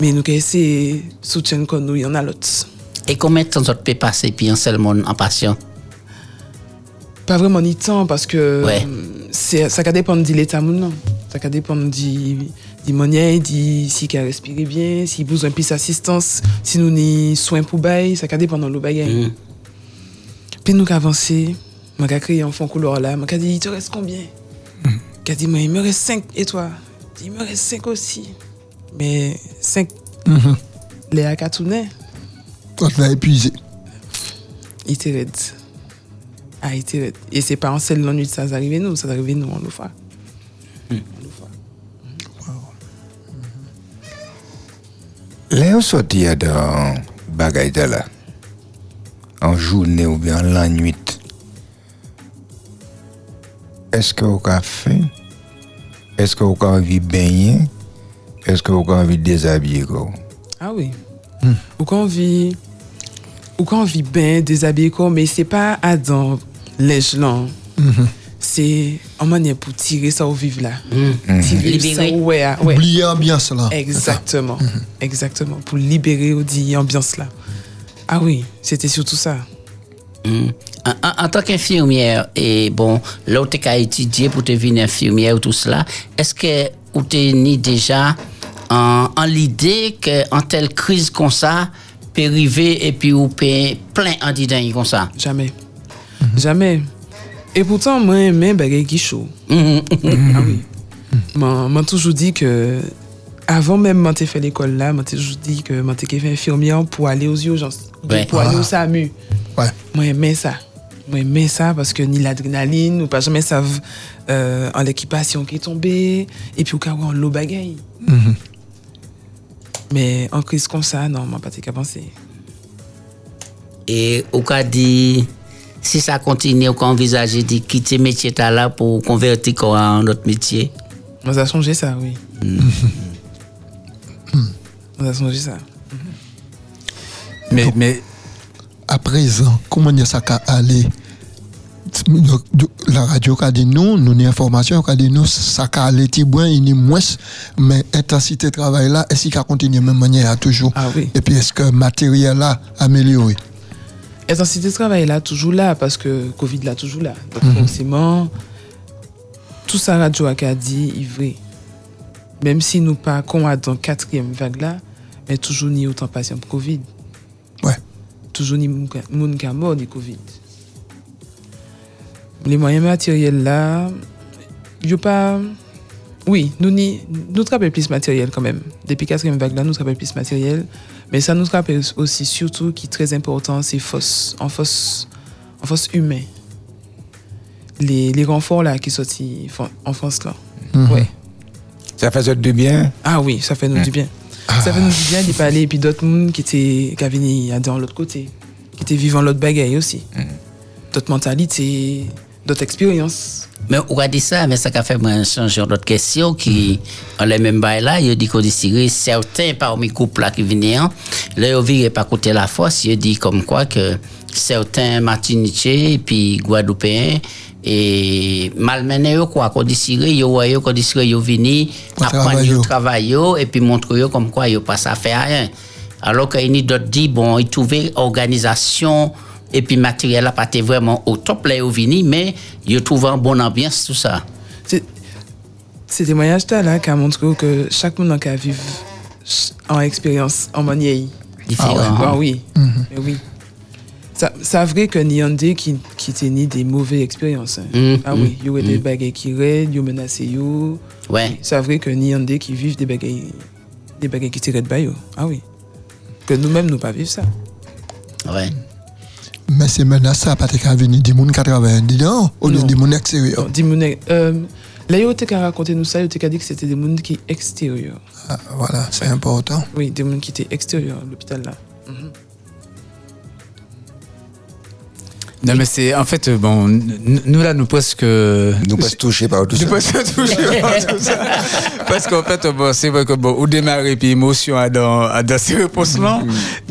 S: Mais nous essayer de soutenir comme nous, il y en a l'autre.
B: Et combien de temps ça peut passer puis un seul monde en patient?
S: Pas vraiment ni temps parce que
B: Ouais.
S: c'est ça va dépendre de l'état non. Ça dépendre du du manière, du si qu'il a respiré bien, si besoin plus assistance, si nous ni soins pour bail, ça va dépendre de l'eau bagaille. Puis nous avancer, m'a créé un fond couleur là, m'a dit il te reste combien? Qu'a dit moi il me reste 5 et toi Il me reste 5 aussi. Mais 5 les akatounais,
D: Quand on a épuisé.
S: il était raide. Était raide. Et c'est pas en nuit que ça arrive nous, ça arrive nous, on le fait.
A: Là, on sortit dans bagaille là. En journée ou bien la nuit? Est-ce que vous avez faim? Est-ce que vous avez envie de baigner? Est-ce que vous avez envie de déshabiller? quoi?
S: Ah oui. Ou quand on vit, ou quand on vit bien, déshabillé quoi, mais c'est pas à dans l'échelon. C'est en manière pour tirer ça au vivre là. Tirer
B: Libérer.
S: ça ouais, ouais.
D: Oublier l'ambiance là.
S: Exactement. Exactement. Pour libérer ou dit ambiance là. Ah oui, c'était surtout ça.
B: Hmm. En, en- en tant qu'infirmière, et bon, là où tu as étudié pour devenir infirmière ou tout cela, est-ce que t'es ni déjà en, en l'idée qu'en telle crise comme ça, peut arriver et puis ou peut plein en disant comme ça?
S: Jamais. Jamais. Et pourtant, moi, j'aime bagay qui chaud. ah oui. Moi, moi, toujours dit que, avant même t'ai fait l'école là, moi t'ai toujours dit que t'ai fait infirmière pour aller aux urgences.
B: Ouais.
S: Pour aller
B: Ah.
S: au SAMU.
D: Ouais.
S: Moi, j'aimais ça. Moi, j'aimais ça parce que ni l'adrénaline, ou pas jamais savent euh, en l'équipation qui est tombée, et puis au cas où on l'eau bagaille. Mais en crise comme ça, non, moi, pas penser.
B: Et au cas dit, si ça continue, on envisager de quitter le métier t'as là pour convertir en autre métier.
S: On a changé ça, oui. On a changé ça.
E: Mais, mais
D: à présent, comment est-ce ça va aller la radio a dit nous, nous avons information qui a dit nous, ça petit bon, il y a moins, mais intensité de travail là, est-ce qu'il va continuer de même manière toujours
S: Ah oui.
D: Et puis est-ce que le matériel là amélioré?
S: Intensité de travail là, toujours là, parce que Covid là, toujours là. Donc
D: Mhm.
S: forcément, tout ça radio a dit, est vrai. Même si nous pas qu'on a dans quatrième vague là, mais toujours ni autant patient pour Covid.
D: Ouais.
S: Toujours ni moun a mort du Covid. Les moyens matériels là, yo pas. Oui, nous ni, nous travaillons plus matériel quand même. Depuis quatrième vague là, nous travaillons plus matériel. Mais ça nous rappelle aussi surtout qui est très important, c'est force, en force, en force humaine. Les, les renforts là qui fran- en France là.
A: Mhm.
S: Ouais.
A: Ça fait du bien.
S: Ah oui, ça fait nous
A: Mm.
S: du bien. Ça fait nous du bien d'y parler. Et puis d'autres monde qui étaient qui venu dans l'autre côté, qui étaient vivant l'autre bagaille aussi. D'autres mentalités, d'autres expériences.
B: Mais on a dit ça, mais ça a fait moi changer d'autres questions qui, en les mêmes bails là, il dit qu'on dit certains parmi les couples là qui venaient, hein, là, ils virent pas côté la force, il dit comme quoi que certains Martiniquais et puis Guadeloupéens et malmenés eux quoi qu'on dit siré yo voyez qu'on dit siré yo vini apprendre yo
D: yo.
B: travail yo, et puis montrer yo comme quoi yo pas ça faire rien alors qu'il y a d'autres dit bon ils trouvaient organisation et puis matériel là pas été vraiment au top là yo vini mais ils trouvaient une bonne ambiance tout ça
S: Ces témoignages là qui a montré que chaque monde qui a vécu en expérience en manière
B: Différent.
S: Ah, ouais. Ah oui. Mais oui. Ça, c'est vrai que a des qui, qui ni des mauvaises expériences. hein.
B: Mm,
S: ah
B: mm,
S: oui, il y a des
B: mm.
S: bagailles qui raident, il y a menacé.
B: Ouais.
S: C'est vrai que a des qui vivent des bagailles, des bagailles qui tirent de bail. Ah oui. Que nous-mêmes, nous pas vivre ça.
B: Ouais.
D: Mais c'est maintenant ça, pas qu'à venir des gens qui travaillent dedans, ou des gens extérieurs.
S: Dis moun, euh, là, il a raconté nous ça, il a dit que c'était des gens qui extérieurs.
D: Ah, voilà, c'est important.
S: Oui, des gens qui étaient extérieurs à l'hôpital là. Mhm.
E: Non, mais c'est en fait, euh, bon, nous là, nous presque. Nous
A: presque touchés par tout
E: nous
A: ça.
E: presque touchés par tout ça. Parce qu'en fait, bon, c'est vrai que bon, au démarrer, puis émotion à dans, à dans ces réponses-là,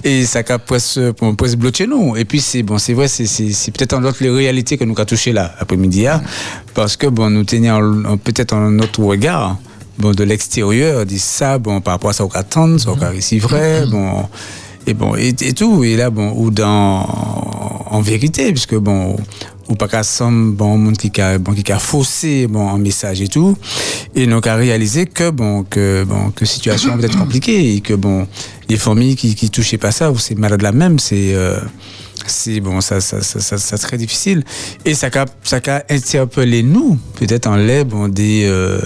E: et ça a presque, bon, presque bloqué nous. Et puis, c'est bon, c'est vrai, c'est, c'est, c'est peut-être en d'autres les réalités que nous avons touché là, après-midi, hein, parce que bon, nous tenions en- en- peut-être en notre regard. Bon, de l'extérieur, dit ça, bon, par rapport à ça, on attend, ça, on vrai, bon, et bon, et, et tout, et là, bon, ou dans, en vérité, puisque bon, ou pas qu'à bon, monde qui a, bon, qui a faussé, bon, un message et tout, et donc a réalisé que, bon, que, bon, que situation peut être compliquée, et que, bon, les familles qui, qui touchaient pas ça, ou ces malades là même, c'est, euh, c'est bon, ça, ça, ça, ça, ça très difficile. Et ça a, ça a interpellé nous, peut-être en l'air, bon, des, euh,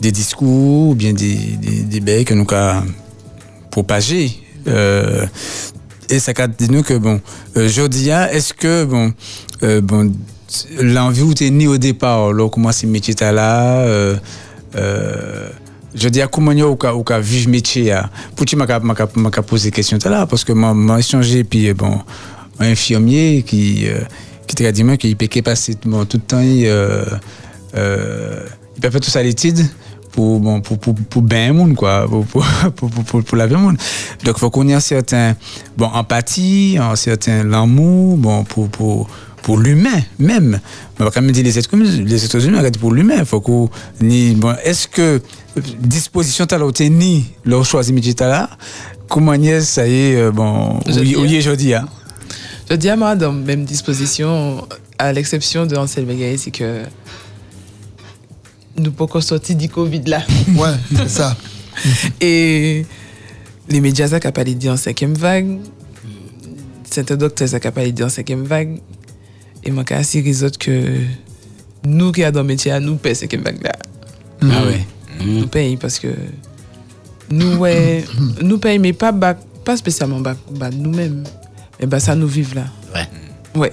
E: des discours, ou bien des, des, des bails que nous avons propagés. Euh, et ça dit que, bon, euh, Jodia, est-ce que, bon, euh, bon, l'envie où t'es né au départ, là, comment c'est métier t'as là, euh, euh, je dis à comment ou ka vivre métier là pour tu m'a ka- m'a ka- m'a ka posé question tout à l'heure parce que moi échangé puis euh, bon un infirmier qui euh, qui t'a dit qu'il peut passer bon, tout le temps il euh, euh, il peut faire tout ça l'étude pour bon pour pour pour bien monde quoi. Pour pour pour pour, pour, la vie monde donc faut qu'on ait un certain bon empathie un certain l'amour bon pour pour pour l'humain même. On va quand même dire les êtres les êtres humains pour l'humain faut qu'on ni bon est-ce que disposition t'as là ni leur choisi métier t'as là? Comment est ça y est euh, bon oui je dis hein.
S: Je dis à moi, dans même disposition, à l'exception de Ansel Begaye, c'est que nous pas encore sortis du Covid là.
D: Ouais, c'est ça.
S: Et les médias, ça n'a pas dit en cinquième vague. Certains docteurs, ça n'a pas dit en cinquième vague. Et moi, j'ai assuré les autres que nous qui avons dans le métier, nous payons cinquième vague là.
E: ah ouais
S: Nous payons parce que nous, ouais, nous payons, mais pas, pas spécialement nous-mêmes. Mais bah, ça nous vive là.
B: Ouais.
S: Ouais.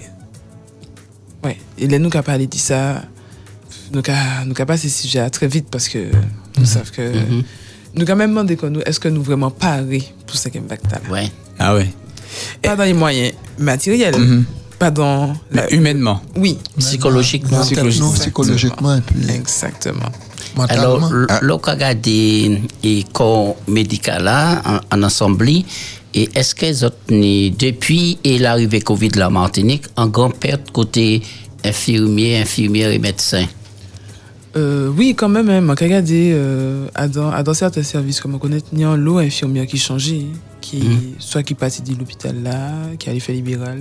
S: Ouais. Et là, nous qui parlé de ça, nous avons nous passé ce sujet très vite parce que nous savons que.
B: Mhm.
S: Nous avons même demandé que nous, est-ce que nous vraiment parés pour ce là
B: Ouais.
E: ah ouais
S: Pas dans les moyens matériels,
E: Mhm.
S: pas dans.
E: Mais humainement
S: Oui.
B: Psychologiquement.
D: Non, psychologiquement, puis
S: Exactement.
B: Alors,
D: mentalement.
B: le cas des corps médicaux là, en, en assemblée, Et est-ce que depuis et l'arrivée Covid de la Martinique, en grande perte côté infirmier, infirmière et médecin?
S: Euh, oui, quand même, hein. Regardé euh, à dans, à dans certains services, comme on connaît, il y a un lot infirmière qui changeait, qui, soit qui partit de l'hôpital là, qui allait faire libéral,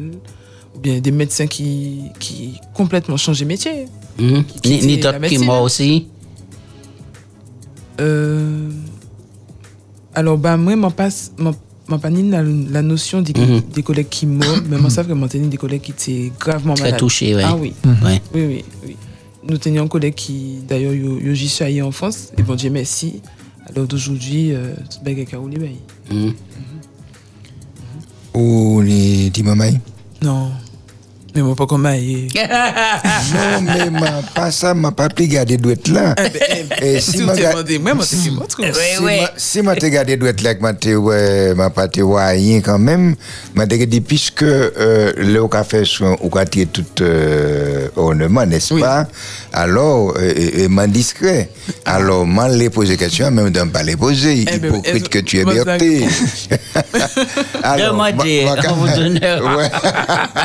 S: ou bien des médecins qui, qui complètement changé métier.
B: Hmm?
S: Qui
B: Ni, d'autres qui morts aussi?
S: Euh, alors, bah, moi, je passe, je pas la, la notion des,
B: Mhm.
S: des collègues qui meurent, mais moi, ça vraiment tenu des collègues qui étaient gravement
B: Très
S: malades.
B: touchés, ouais.
S: Ah oui.
B: Mhm. Ouais.
S: Oui, oui, oui. Nous tenions un collègue qui, d'ailleurs, il juste ailleurs en France, et bon Dieu merci. Alors d'aujourd'hui, euh, a roulé, bah,
B: Hmm?
A: Ou ni di mamay?
S: Non. Mais moi, pas comme et-
A: non, mais ma, pas ça, m'a pas pu garder douette là. Et
S: Si
A: ma
S: tu
A: ga-
S: demandé, moi, moi, c'est moi, trop.
A: si ma- Si ma te gardé douette là, que ma te ouais, ma pas te ouais, rien quand même, ma te dit puisque euh, le café ou quartier tout euh, ornement, n'est-ce pas? Alors, euh, m'a discret. Alors, m'a les poser question, même d'en pas les poser.
B: Eh ben,
A: Hypocrite que tu es berté.
B: Vous donne-
A: ouais.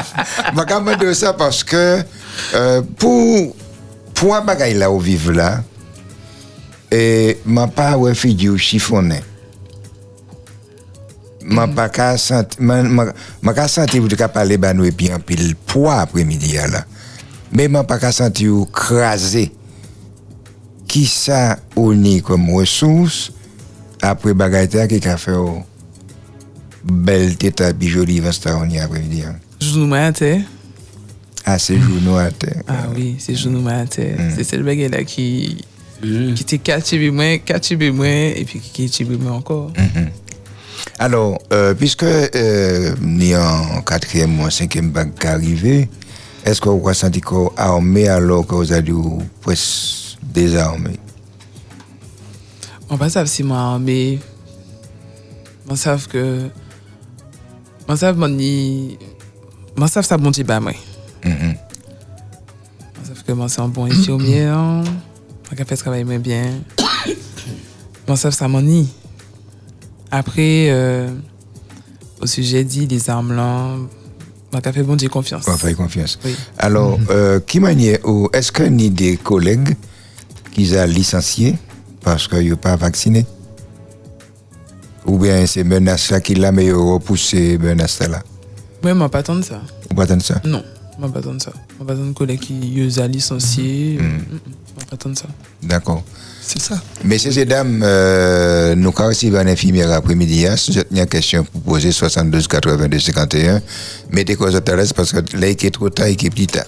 A: Ma camarade de ça parce que euh, pour pour bagage là où vivre là et m'a pas ouais figure chiffonné m'a pas qu'à sentir m'a qu'à sentir vous qu'à parler bah nous et puis en pile poids après-midi là. Mais m'a pas sentir ou craser qui ça on est comme ressource après bagage là qui a fait oh, belle tête à bijoli après-midi hein. Ah, c'est journaux à terre.
S: Ah oui, c'est moi à terre.
A: Mm.
S: C'est cette baguette là qui, qui t'est catché moi, catché moi, et puis qui catché moi encore.
A: Mhm. Alors, euh, puisque euh, ni en quatrième ou en cinquième bague qui arrivé, est-ce que vous vous sentez qu'on armé alors que vous avez presque désarmé?
S: On va savoir si moi, mais. On savent que. On savent mon ni. On savent ça bon bah moi. On savent que moi c'est un bon infirmier. On a fait travailler moins bien. On savent ça mon ni. Après, euh, au sujet dit les armes là, on a fait bon
A: fait confiance.
S: Oui.
A: Alors, euh, qui manière, ou est-ce que ni des collègues qui ont licencié parce qu'ils n'ont pas vacciné? Ou bien c'est menace là qui l'a, mais repoussé menace là?
S: Moi, je ne pas attendre ça.
A: Ou pas attendre ça?
S: Non, je ne pas attendre ça. Je ne pas attendre collègue qui a licencié.
A: Mhm.
S: Je ne pas attendre ça.
A: D'accord.
D: C'est ça.
A: Messieurs et dames, euh, nous avons reçu un infirmière après-midi. hein. Si vous avez une question pour poser 72 82 51, mettez quoi à l'aise parce que là, il est trop tard, il est petit tard.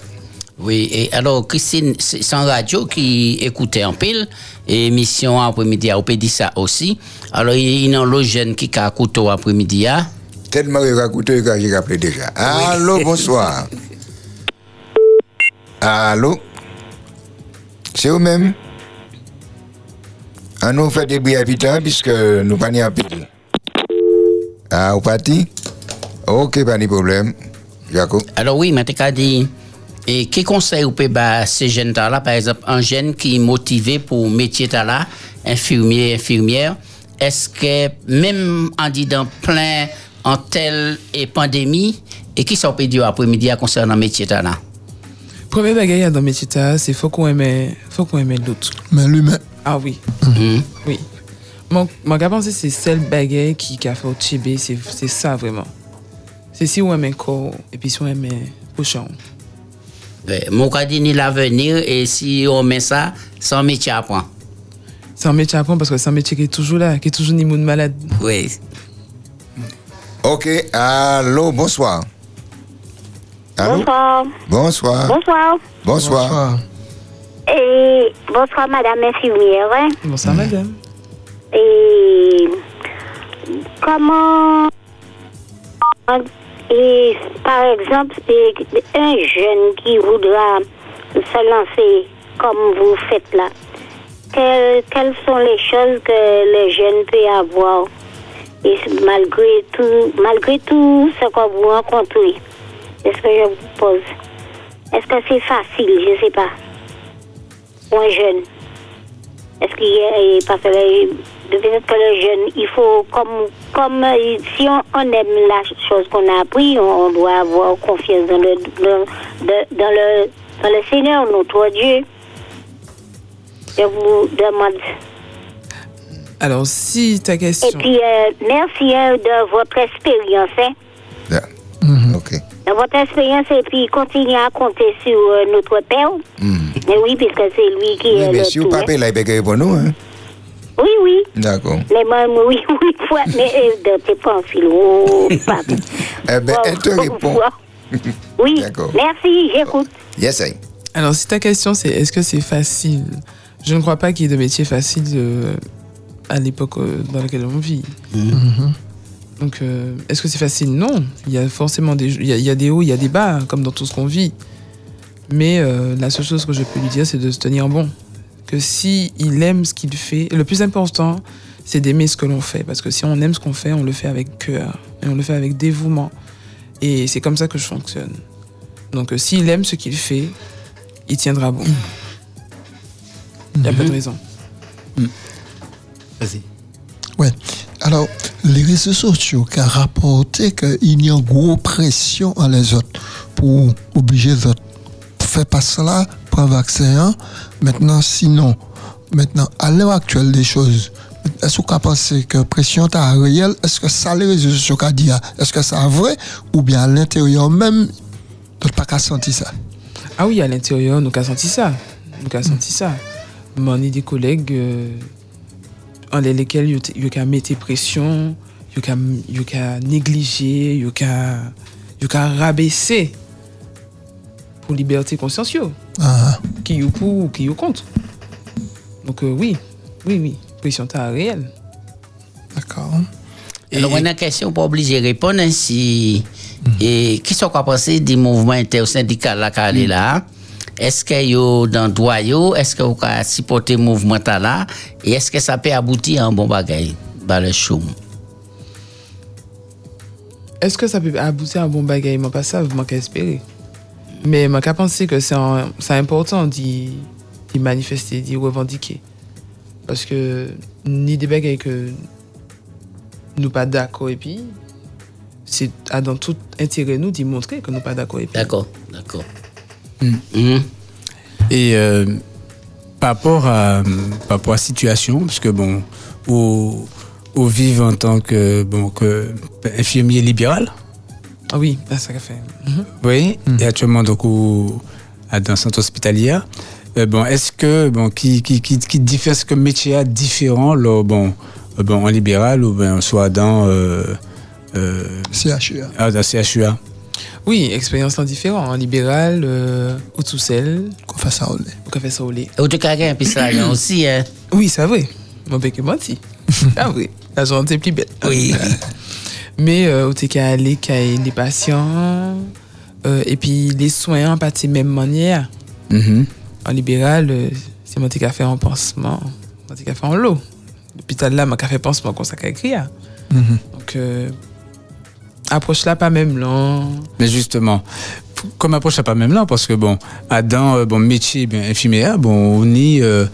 B: Oui, et alors Christine, en radio qui écoutait en pile, et émission après-midi, on peut dire ça aussi. Alors, il y a un jeune qui a couteau après-midi. hein.
A: Tellement il a coûté que j'ai rappelé déjà. Allô, bonsoir. Allô? C'est vous-même? Ah, nous fait des bruits habitants puisque nous pas ni en pile. Ah, vous parti? Ok, pas de problème. Jaco.
B: Alors oui, mais t'as dit, et quel conseil vous pouvez à ces jeunes là, par exemple, un jeune qui est motivé pour métier là, infirmier, infirmière, est-ce que même en dit dans plein en telle et pandémie, et qui ça peut dire après-midi concernant métier là?
S: Premier bagage dans le métier, c'est faut qu'on aime, faut qu'on aime l'autre.
D: Mais l'humain.
S: Ah oui. Oui. Mon, mon gars pense que c'est celle bagaille qui, qui a fait au Tchibé, c'est c'est ça vraiment. C'est si on aime un corps et puis si on aime un prochain.
B: Ouais, Mon cas dit ni l'avenir, et si on met ça, sans métier à point.
S: C'est un métier à prendre parce que c'est un métier qui est toujours là, qui est toujours ni monde malade.
B: Oui.
A: Ok, allô, bonsoir. Allô?
K: Bonsoir.
A: Bonsoir.
K: Bonsoir.
A: Bonsoir.
K: Et bonsoir, madame infirmière. hein?
S: Bonsoir, madame.
K: Et comment. Et par exemple, c'est un jeune qui voudra se lancer comme vous faites là. Quelles, quelles sont les choses que le jeune peut avoir? Et malgré tout, malgré tout ce que vous rencontrez, est-ce que je vous pose Est-ce que c'est facile? Je ne sais pas. Pour un jeune. Est-ce qu'il est fait de peut-être que le jeune, il faut, comme, comme euh, si on, on aime la chose qu'on a appris, on, on doit avoir confiance dans le, dans, de- dans le, dans le Seigneur, notre Dieu. Je vous demande.
S: Alors, si ta question.
K: Et puis, euh, merci hein, de votre expérience. Hein. De votre expérience, et puis continuez à compter sur euh, notre Père. Mais oui, puisque c'est lui qui
A: Oui,
K: est
A: mais
K: le
A: si vous
K: tout,
A: pas
K: hein.
A: payé, là, il peut pour nous. Hein?
K: Oui, oui.
A: D'accord.
K: Mais moi, moi, oui, oui, fois, mais euh, t'es pas en fil. Oh, papa.
A: Eh ben, elle te répond.
K: Oui,
A: D'accord.
K: merci, j'écoute.
A: Yes, I.
S: Alors, si ta question c'est est-ce que c'est facile? Je ne crois pas qu'il y ait de métier facile euh, à l'époque euh, dans laquelle on vit. Donc, euh, est-ce que c'est facile? Non. Il y a forcément des, il y a, il y a des hauts, il y a des bas, comme dans tout ce qu'on vit. Mais euh, la seule chose que je peux lui dire, c'est de se tenir bon. Que si il aime ce qu'il fait, le plus important, c'est d'aimer ce que l'on fait. Parce que si on aime ce qu'on fait, on le fait avec cœur et on le fait avec dévouement. Et c'est comme ça que je fonctionne. Donc, euh, s'il aime ce qu'il fait, il tiendra bon. Il n'y a pas de raison.
E: Vas-y.
D: Ouais. Alors, les réseaux sociaux qui ont rapporté qu'il y a une grosse pression à les autres pour obliger les autres. Fais pas cela, prends vaccin. hein. Maintenant, sinon, maintenant, à l'heure actuelle des choses, est-ce que vous pensez que pression est réelle? Est-ce que ça, les réseaux sociaux qu'a dit, est-ce que c'est vrai? Ou bien à l'intérieur même, tu pas qu'à sentir ça?
S: Ah oui, à l'intérieur, nous avons senti ça. Nous avons senti ça. Mais on est des collègues euh, en les- lesquels ils ont mis pression, ils ont négligé, ils ont rabaissé pour liberté consciencieuse.
D: Ah,
S: Qui est pour ou qui est contre. Donc euh, oui, oui, oui, pression est réelle.
D: D'accord.
B: Alors, on a une question pour obliger de répondre ainsi. Et qui sont quoi penser du mouvement intersyndical là, qui est là? Est-ce que yo dans le droit yo? Est-ce que vous pouvez supporter le mouvement là? Et est-ce que ça peut aboutir à un bon bagage? Dans le choum.
S: Est-ce que ça peut aboutir à un bon bagage Moi, pas ça, je manque à espérer. Mais je pense que c'est c'est important d'y manifester, d'y revendiquer. Parce que ni des bagages que nous pas d'accord et puis c'est dans tout intérêt nous d'y montrer que nous pas d'accord et puis.
B: D'accord, d'accord.
E: Et euh, par, rapport à, par rapport à la situation, parce que bon, au, au vivre en tant que, bon, que infirmier libéral.
S: Ah oui, là, ça a fait.
E: Oui, et actuellement donc au, à, dans un centre hospitalier. Euh, bon, est-ce que, bon, qui, qui, qui, qui diffère, ce que métier est différent, là, bon, euh, bon, en libéral ou bien soit dans. Euh, euh,
D: CHUA.
E: Ah, dans CHUA.
S: Oui, expérience là différente. En libéral, euh, au tout seul.
D: Qu'on fait ça au lait.
S: Qu'on fait ça au lait.
B: Et au tout cas, il y a un peu ça là aussi, hein?
S: Oui, c'est vrai. Mon bec est menti. ah oui, la journée est plus belle.
B: Oui.
S: Mais euh, au TK aller qu'à les patients euh, et puis les soins pas de même manière.
E: Mhm.
S: En libéral, euh, c'est mon qui a fait en pansement, mon qui a fait en lot. L'hôpital là, m'a fait pansement comme ça qu'a écrit. hein. Donc euh, approche là pas même là.
E: Mais justement, comme approche à pas même là, parce que bon, dans euh, bon métier bien infirmière, bon on y euh,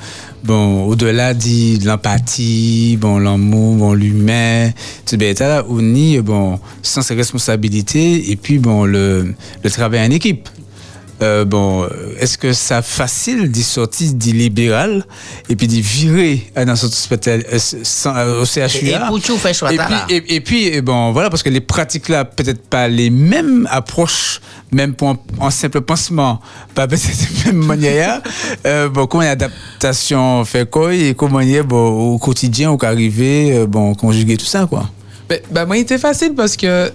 E: bon au-delà dit de l'empathie, bon l'amour, bon l'humain, tout bien on y euh, bon sens et responsabilité et puis bon le travail en équipe. Euh, bon, euh, est-ce que ça facile d'y sortir d'y libéral et puis d'y virer dans euh, sans- euh, au CHUA
B: Et
E: puis, et, et puis, eh bon, voilà, parce que les pratiques là, peut-être pas les mêmes approches, même pour un simple pansement, pas peut-être même manière. euh, bon, comment l'adaptation fait quoi et comment il est bon, au quotidien, au arriver, euh, bon, conjuguer tout ça, quoi?
S: Ben, ben, moi, il était facile parce que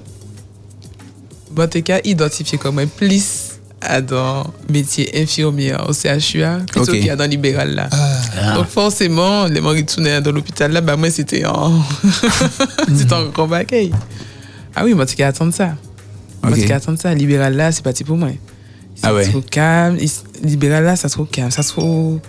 S: bon, t'es qu'à identifier comme un plus à dans métier infirmier au CHUA plutôt
E: Ok.
S: qu'il y a dans le libéral là.
B: Ah.
S: Donc forcément, les maris tournaient dans l'hôpital là, bah moi c'était en c'était en grand bagaille. Ah oui, moi t'es qu'à attendre ça. Moi
E: Ok.
S: t'es qu'à attendre ça. Libéral là, c'est parti pour moi.
E: Ah ouais.
S: C'est trop calme. Libéral là, ça se trouve calme, ça se trouve.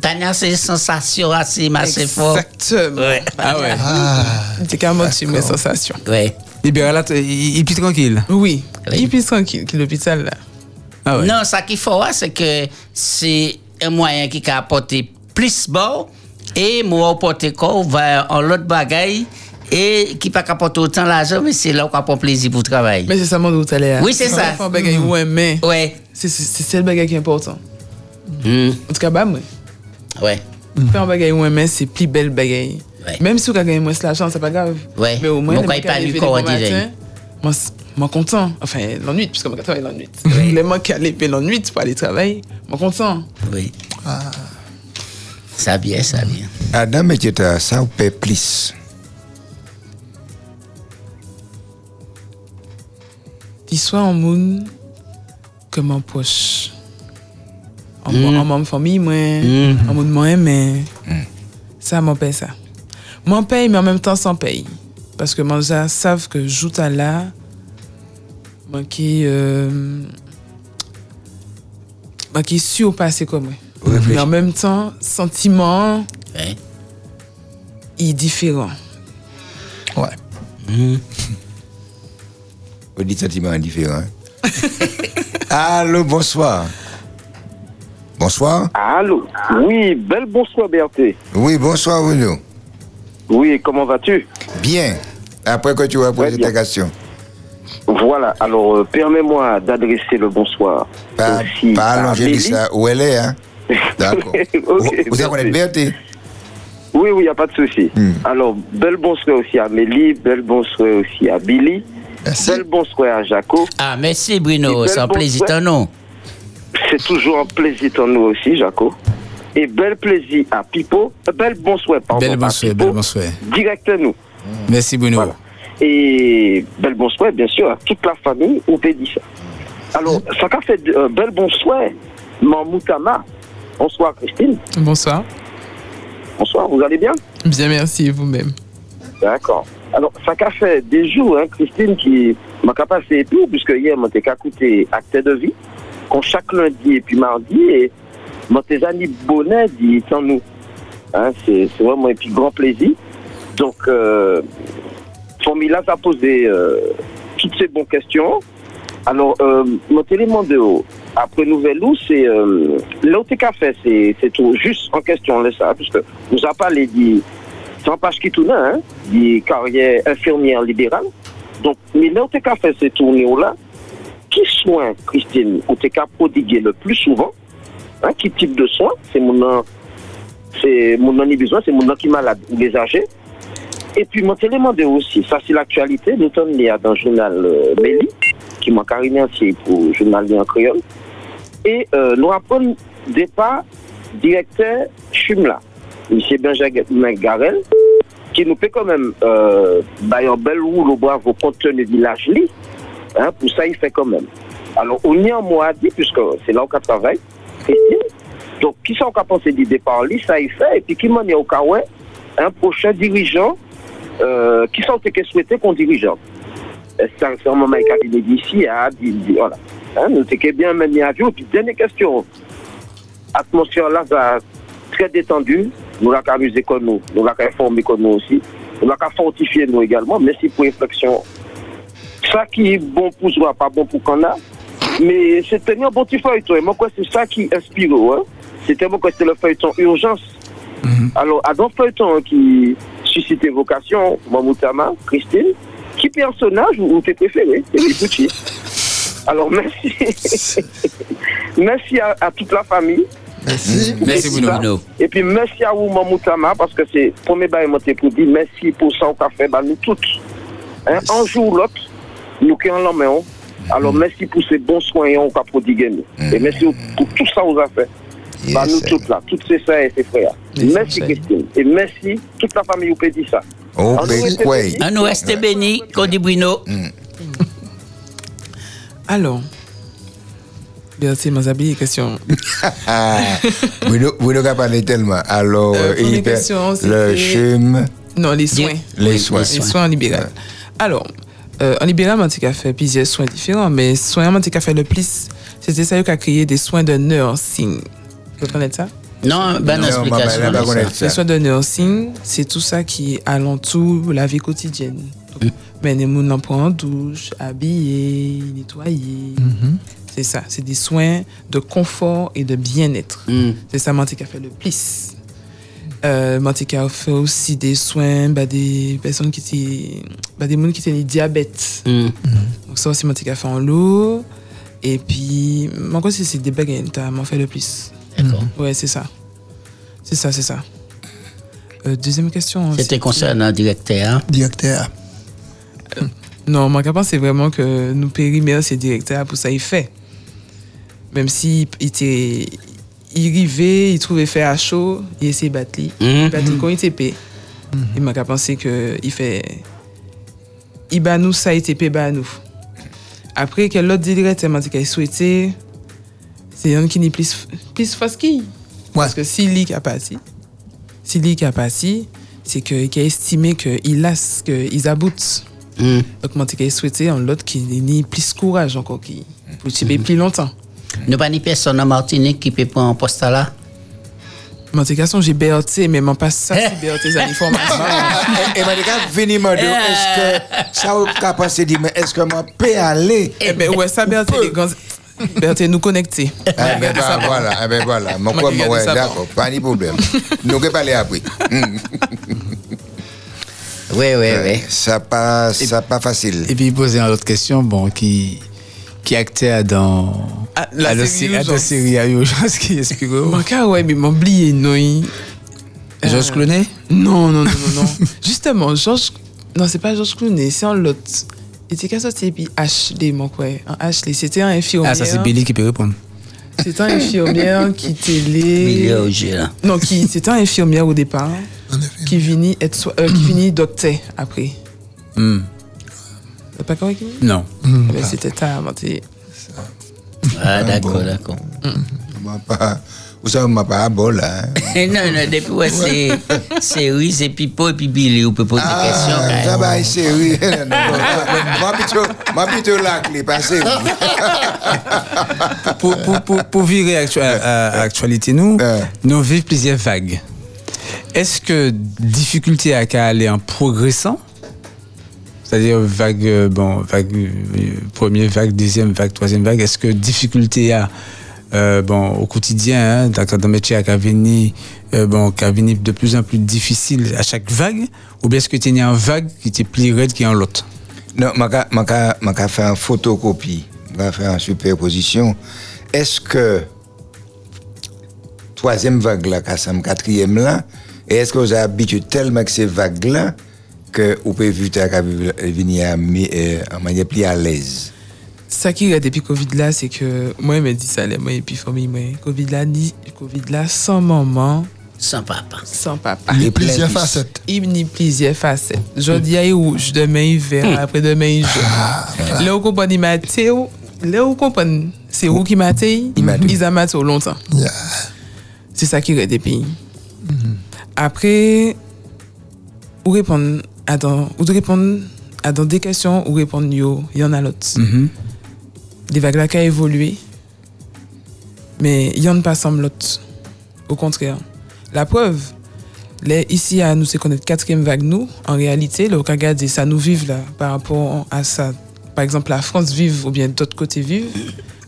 B: Tania, c'est sensation assez, assez fort.
S: Exactement.
B: Ouais.
E: Ah ouais.
S: T'es qu'à moitié mes sensations.
B: Ouais.
E: Libéral, là, il est plus tranquille.
S: Oui. Il est plus tranquille que l'hôpital là.
E: Ah ouais.
B: Non, ça qu'il faut, hein, c'est que c'est un moyen qui peut apporter plus bon Et moi, porter corps va en l'autre bagaille. Et qui pas apporter autant l'argent, mais c'est là où on prend plaisir pour travailler.
S: Mais c'est ça mon doute, allez.
B: Oui, c'est ça.
S: Un bagage ouais, mais.
B: Ouais.
S: C'est c'est- c'est le bagage qui est important.
B: Hmm.
S: En tout cas, bah, moi.
B: Ouais.
S: Faire un bagage ouais, mais c'est plus belle bagage. Même si vous avez gagné moins l'argent, c'est pas grave.
B: Ouais.
S: Mais au moins, mec
B: il pas
S: qui
B: lu
S: arrive
B: corps
S: Moi, moi content. Enfin, l'ennui, puisque moi, travaille l'ennui. Les mecs qui allaient l'ennui pour aller travailler, moi content.
B: Oui. Ça bien, ça bien.
A: Adam, mais tu as ça ou paie plus.
S: Soit en monde que mon proche. En
B: Mm.
S: en mon famille, moi, en monde moi aimé. Ça, mon paye ça. Mon paye, mais en même temps sans paye. Parce que moi, ça savent que joue à là, moi qui, euh, moi qui suis passé comme moi. Mais en même temps, sentiment, il est différent.
A: Ouais. On dit sentiment indifférent. Allô, bonsoir. Bonsoir.
T: Allô Oui, bel bonsoir Berthé.
A: Oui, bonsoir, Bruno.
T: Oui, comment vas-tu?
A: Bien. Après que tu vas poser ta question.
T: Voilà, alors euh, permets-moi d'adresser le bonsoir
A: Pas,
T: aussi
A: pas
T: à
A: ça où elle est, hein. D'accord.
T: Ok,
A: vous vous avez Berthe
T: Oui, oui, il n'y a pas de souci.
A: Hmm.
T: Alors, bel bonsoir aussi à Amélie, bel bonsoir aussi à Billy, bel bonsoir à Jaco.
B: Ah, merci Bruno, c'est un plaisir ton nom.
T: C'est toujours un plaisir pour nous aussi, Jaco. Et bel plaisir à Pipo, bel bonsoir, pardon,
E: Bel bonsoir, bel bonsoir.
T: direct à nous.
E: Merci Bruno.
T: Et bel bonsoir, bien sûr, à toute la famille au Pédissa. Alors, ça qu'a fait un bel bonsoir, Mamoutama. Bonsoir, Christine.
S: Bonsoir.
T: Bonsoir, vous allez bien?
S: Bien, merci, vous-même?
T: D'accord. Alors, ça qu'a fait des jours, hein, Christine, qui m'a et tout, puisque hier, m'a qu'à écouter Acte de vie, qu'on chaque lundi et puis mardi, et m'a amis bonnet dit sans nous. Hein, c'est vraiment un grand plaisir. Donc, euh, Formula a posé euh, toutes ces bonnes questions. Alors, euh, mon élément de haut, après Nouvelle Lou, c'est euh, fait, c'est c'est tout juste en question, là, ça, puisque nous a parlé dit sans page qui tourne, hein, dit carrière infirmière libérale. Donc, mais là où t'es qu'à fait ces tournées là, qui soins, Christine, où t'es qu'à prodiguer le plus souvent, hein, qui type de soins, c'est mon c'est mon besoin, c'est mon qui est malade, ou les âgés. Et puis, mon élément de aussi, ça c'est l'actualité, nous sommes dans le journal euh, Méli, qui m'a carrément ancien pour le journal en créole. Et euh, nous apprenons départ directeur Chumla, M. Benjamin Garel, qui nous fait quand même euh, bah, un bel roule au bravo compte tenu du village. Hein, pour ça, il fait quand même. Alors, on y mot à dire, puisque c'est là où on travaille. Donc, qui sont qu'à penser du départ li, ça il fait, et puis qui m'en est au cas où, un prochain dirigeant, euh, qui sont qu'on dirigeant. Euh, C'est un c'est un moment cabinet d'ici, dit- voilà. Hein, nous t'es bien mené à vue, et puis dernière question. Atmosphère là, va très détendue, nous l'avons amusé comme nous, nous l'avons informé comme nous aussi, nous l'avons fortifié nous également, merci pour réflexion. Ça qui est bon pour soi, pas bon pour qu'on a, mais c'était un bon petit feuilleton, et moi, quoi, c'est ça qui inspire, hein. C'était moi, quoi, c'était le feuilleton urgence. Alors, à dans feuilleton qui suscite vocation, Mamoutama, Christine, qui personnage ou, ou tes préférés, tes petits Alors, merci. merci à, à toute la famille.
D: Merci.
B: Merci, Bruno.
T: Et puis, merci à vous, Mamoutama, parce que c'est le premier bail monté pour dire merci pour ça qu'on a fait, bah, nous toutes. Hein, un jour ou l'autre, nous qui en la main. Alors, merci pour ces bons soins qu'on a prodigués. Et merci pour tout ça qu'on a fait. Bah, nous toutes là, toutes ces sœurs et ces frères. Merci Christine. Et merci toute la famille qui dit ça.
A: Oh,
T: reste bénis.
B: On nous reste bénis, qu'on dit Bruno.
S: Alors, Bertie m'a oublié question.
A: Bruno, Bruno a parlé tellement. Alors,
S: Euh,
A: il
S: question,
A: le chum.
S: Non, les soins.
A: Les soins.
S: Les soins en libéral. Alors, euh, en libéral, on a fait plusieurs soins différents, mais soins, on a fait le plus, c'était ça qui a créé des soins de nursing. Vous connaissez ça?
B: Non, bonne
A: Non,
B: explication.
S: Les soins de nursing, c'est tout ça qui est alentour la vie quotidienne. Donc, Mais les gens en prennent en douche, habiller, nettoyer. C'est ça. C'est des soins de confort et de bien-être. C'est ça, moi, qui a fait le plus. Euh, Mantika a fait aussi des soins bah, des personnes qui étaient bah, des gens qui étaient diabète.
B: Mm.
S: Donc ça aussi Mantika fait en l'eau. Et puis, moi aussi c'est des tu m'en fait le plus.
B: D'accord.
S: Ouais, c'est ça. C'est ça, c'est ça. Euh, deuxième question.
B: C'était concernant le directeur? hein?
D: Directeur.
S: Non, mon capable, c'est vraiment que nous périmètre, c'est directeur pour ça, il fait. Même si il était. Il arrivait, il trouvait faire à chaud, il essayait de battre. lui.
B: Mhm.
S: Il battait quand il était paix. Il m'a pensé que il fait. Il bat nous, ça, il était bat nous. Après, quel autre directeur m'a dit qu'il souhaitait? C'est un qui n'est plus, plus fort qu'il. Parce que si lui qui a passé, si lui qui a passé, c'est qu'il a estimé qu'il a ce qu'ils aboutent.
B: Mm.
S: Donc, moi, j'ai souhaité un l'autre qui ait plus courage encore, qui pour tirer plus longtemps.
B: Nous pas ni personne en Martinique qui peut prendre un poste là.
S: Moi, j'ai question, j'ai BRT, mais je pas ça, c'est BRT, c'est l'information.
A: Et m'a dit, venez me dire, est-ce que ça vous pensé dire, mais est-ce que moi peux aller?
S: Eh ben, ouais, ça, BRT, les BRT, nous connecter.
A: Eh ben, bah, voilà, eh ben voilà. Mon
S: Moi,
A: quoi, ouais, d'accord, pas de problème. Nous allons parler après.
B: Oui, oui, oui.
A: Ça pas, ça pas facile.
E: Et puis il posait une autre question, bon, qui, qui actait dans
S: Ah, la
E: à la
S: série
E: sé- à la
S: Urgence.
E: qui explique.
S: Mon cas, ouais, mais m'ont oublié, non. il-
E: Georges
S: Euh,
E: Clooney?
S: Non, non, non, non, non. Justement, Georges. Non, c'est pas Georges Clooney, c'est un l'autre. Il était qu'à sortir, et puis Ashley, mon quoi. Un c'était un infirmière.
E: Ah, ça c'est Billy qui peut répondre.
S: C'était un infirmière qui télé.
B: Billy Auger, là.
S: Non, qui c'était un infirmière au départ, qui finit être so- euh, qui finit docteur après.
E: Hmm.
S: T'as pas correct
E: Non.
S: Mais c'était tard, moi, t'es-
B: Ah, d'accord, d'accord.
A: M'a pas- Vous savez, m'a pas à bol là. hein.
B: non, non, depuis ouais, c'est série, c'est Pipo et puis Billy, on peut poser des questions. quand
A: Ah, ça va, c'est oui. Moi plutôt, là que les passés.
E: pour, pour, pour, pour virer actu- à, à actualité, nous, nous vivons plusieurs vagues. Est-ce que difficulté à qu'à aller en progressant, c'est-à-dire vague, euh, bon, vague, euh, première vague, deuxième vague, troisième vague, est-ce que difficulté à, euh, bon, au quotidien, hein, dans métier à venir, euh, bon, de plus en plus difficile à chaque vague, ou bien est-ce que tu as une vague qui était plus raide qu'un l'autre?
A: Non, m'a ka fait une photocopie, m'a fait une superposition. Est-ce que troisième vague là, quatrième, là, est-ce que vous avez habitué tellement que ces vagues là que vous pouvez venir euh, en manière plus à l'aise?
S: Ça qui est depuis Covid là, c'est que moi, il m'a dit ça, moi, et puis famille, moi, Covid là, ni Covid là, sans maman.
B: Sans papa.
S: Sans papa.
D: Il y a plusieurs facettes.
S: Il y a plusieurs facettes. Aujourd'hui, il y a rouge, demain, il vert, après demain, il jaune. Là, vous comprenez, il m'a été, là, vous comprenez, c'est où qui m'a été, ils maté longtemps. C'est ça qui est depuis. Après, vous répondre à dans, vous répondre à dans des questions, ou répondre yo, il y en a l'autre. Des vagues là qui ont évolué, mais il y en a pas semble l'autre. Au contraire. La preuve, les, ici à nous, c'est connaître quatrième vague, nous, en réalité, le regarde ça nous vive là, par rapport à ça. Par exemple, la France vive ou bien d'autres côtés vivent.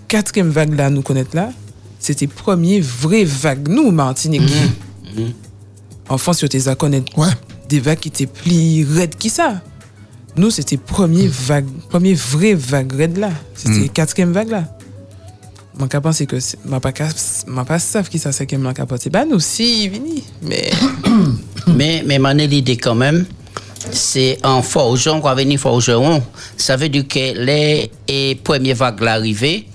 S: Quatrième vague là, nous connaître là, c'était premier vraie vague, nous, Martinique. En France, tu à connaître des vagues qui étaient plus raides que ça. Nous, c'était premier vague, premier vraie vague raide là. C'était
E: Mm.
S: quatrième vague là. Mon cas pense que m'a pas cas- m'a pas savent qui ça c'est que mon cas pense. Bah nous si vini, mais
B: mais, mais mon l'idée quand même, c'est en forgeron, quand on venir forgeron, ça veut dire que les et premières vagues l'arrivée,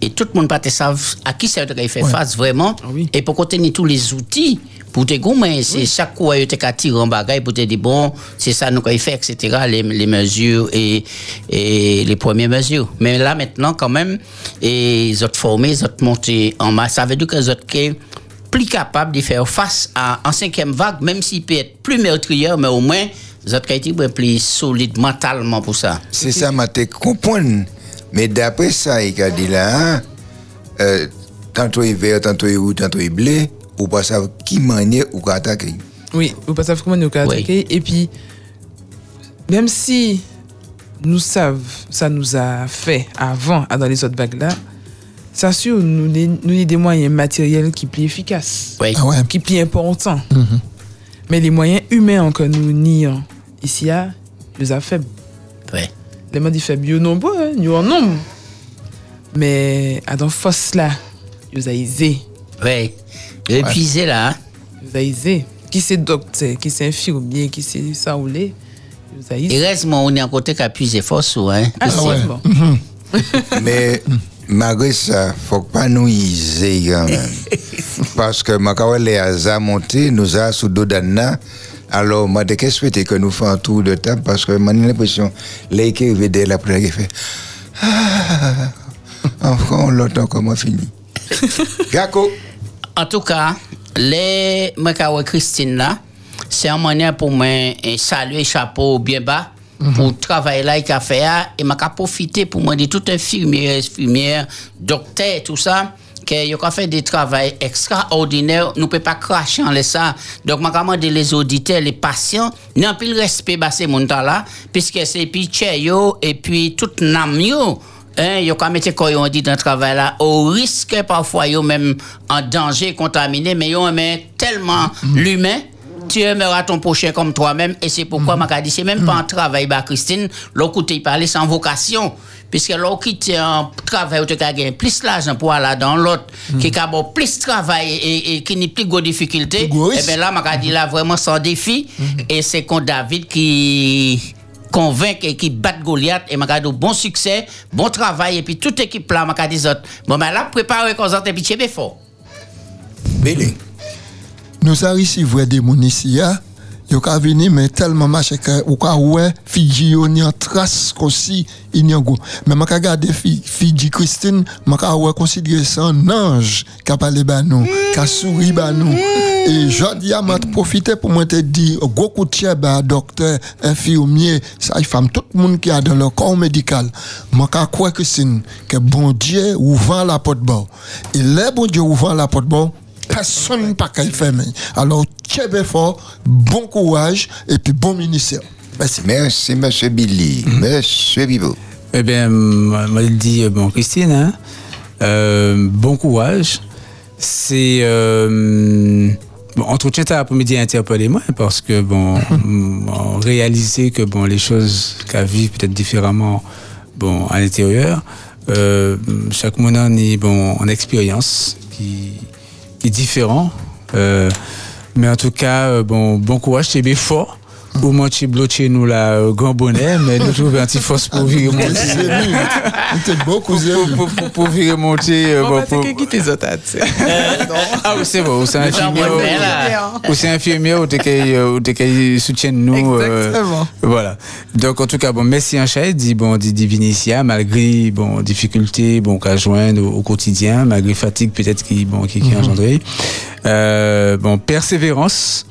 B: et tout le monde pas te savent à qui ça veut faire face vraiment, et pour contenir tous les outils, pour te gommer, c'est chaque coup, tu te tirer en bagaille pour te dire, bon, c'est ça nous qu'on fait, etc., les, les mesures et, et les premières mesures. Mais là, maintenant, quand même, et ils ont formé, ils ont monté en masse, ça veut dire que les autres plus capable de faire face à en cinquième vague, même s'il peut être plus meurtrier, mais au moins, vous êtes été plus solide mentalement pour ça.
A: C'est ça, m'a te comprendre. Mais d'après ça, il a dit là, hein, euh, tantôt il vert, tantôt il rouge, tantôt il blé, ou pas savoir qui manière ou attaquer.
S: oui, vous pas savez comment nous attaqué. Et puis, même si nous savons, ça nous a fait avant, à dans les autres vagues là, ça sûr, nous, nous avons des moyens matériels qui sont plus efficaces,
B: Oui.
S: qui sont plus importants. Mais les moyens humains que nous nions ici, nous a faibles. Les mots disent nous nombreux, hein, nous en nombre. Mais à dans force là, nous a aisé.
B: Oui. Épuisé là. hein.
S: Nous a aisé. Qui c'est docteur, qui c'est infirmier, qui c'est ça ou les. Nous a aisé.
B: Il reste, moi, on est à côté qui a puisé force, ou, hein.
S: Ah, ouais. Bon.
A: Mais malgré ça, faut pas nous iser quand même. Parce que Makawa les a monté, nous a sous dos d'Anna. Alors, moi, de que que nous faisons un tour de table parce que j'ai l'impression, les qui arrivent dès la première fait Ah, enfin, on l'entend comment fini. Gako.
B: En tout cas, les Makawa Christine là, c'est une manière pour moi de saluer chapeau bien bas pour le travail là qu'il a fait là, et m'a profiter pour moi de tout infirmière, infirmière, docteur, tout ça que yo a fait des travail extraordinaire nous peut pas cracher en ça donc m'a demandé les auditeurs les patients n'en plus respect bah ces monde là puisque c'est puis yo et puis tout nam yo Hein, yo ka mette quoi on dit dans le travail là au risque parfois yo même en danger contaminé mais yo aimé tellement l'humain tu aimeras ton prochain comme toi-même. Et c'est pourquoi m'a dit c'est même pas un travail bah Christine l'on côté parler sans vocation puisque l'on quitte un travail où tu as gagné plus l'argent pour aller dans l'autre qui a bon plus travail et, et qui n'est plus de difficulté et bien là m'a dit là vraiment sans défi. Et c'est con David qui convaincre et qui bat Goliath. Et m'a dit bon succès bon travail. Et puis toute équipe là m'a dit autres bon ben là préparer qu'on et puis fort.
A: Billy.
D: Nous avons ici vrai des moun ici, hein. Yo ka vini mais tellement marché que ou ka ouais Fiji yo ni en trace aussi il n'y a go. Mais m'a ka garder Fi- Fiji Christine, m'a ka ouais considérer ça un ange qui a parlé ba nous, qui a souri ba nous. Et jodi a m'a profité pour moi te dire gros coup de ba docteur, infirmier, ça femme tout le monde qui a dans le corps médical. M'a ka croire Christine que bon Dieu ouvre la porte bas. Et là bon Dieu ouvre la porte bas, personne pas qu'à fermer. Alors, tchèbe fort, bon courage et puis bon ministère. Merci.
A: Merci, monsieur Billy. Monsieur Bibo.
E: Eh bien, moi, je dis, euh, bon, Christine, hein, euh, bon courage. C'est. Euh, bon, entretien cet après-midi interpellé moi parce que, bon, on réalisait que, bon, les choses qu'à vivre peut-être différemment, bon, à l'intérieur. Euh, chaque monde en est, bon, en expérience qui différent. Euh, mais en tout cas, euh, bon, bon courage, c'est fort. Au moins, tu bloqué nous là, euh, grand bonnet, mais nous trouvons un petit force pour virer monter.
D: beaucoup
E: pour, pour, pour virer monter. euh,
S: Bon,
E: bon,
S: c'est
E: pour-
S: que qui tes sais.
E: Ah oui, c'est bon, ou c'est infirmier, ou c'est infirmier, ou t'es qui, euh, ou t'es qui soutiennent nous. euh,
S: Exactement.
E: voilà. Donc, en tout cas, bon, merci en chat, dit, bon, dit, dit Vinicia, malgré, bon, difficultés, bon, qu'à joindre au, au quotidien, malgré fatigue peut-être qui, bon, qui, qui est engendrée. Euh, bon, persévérance.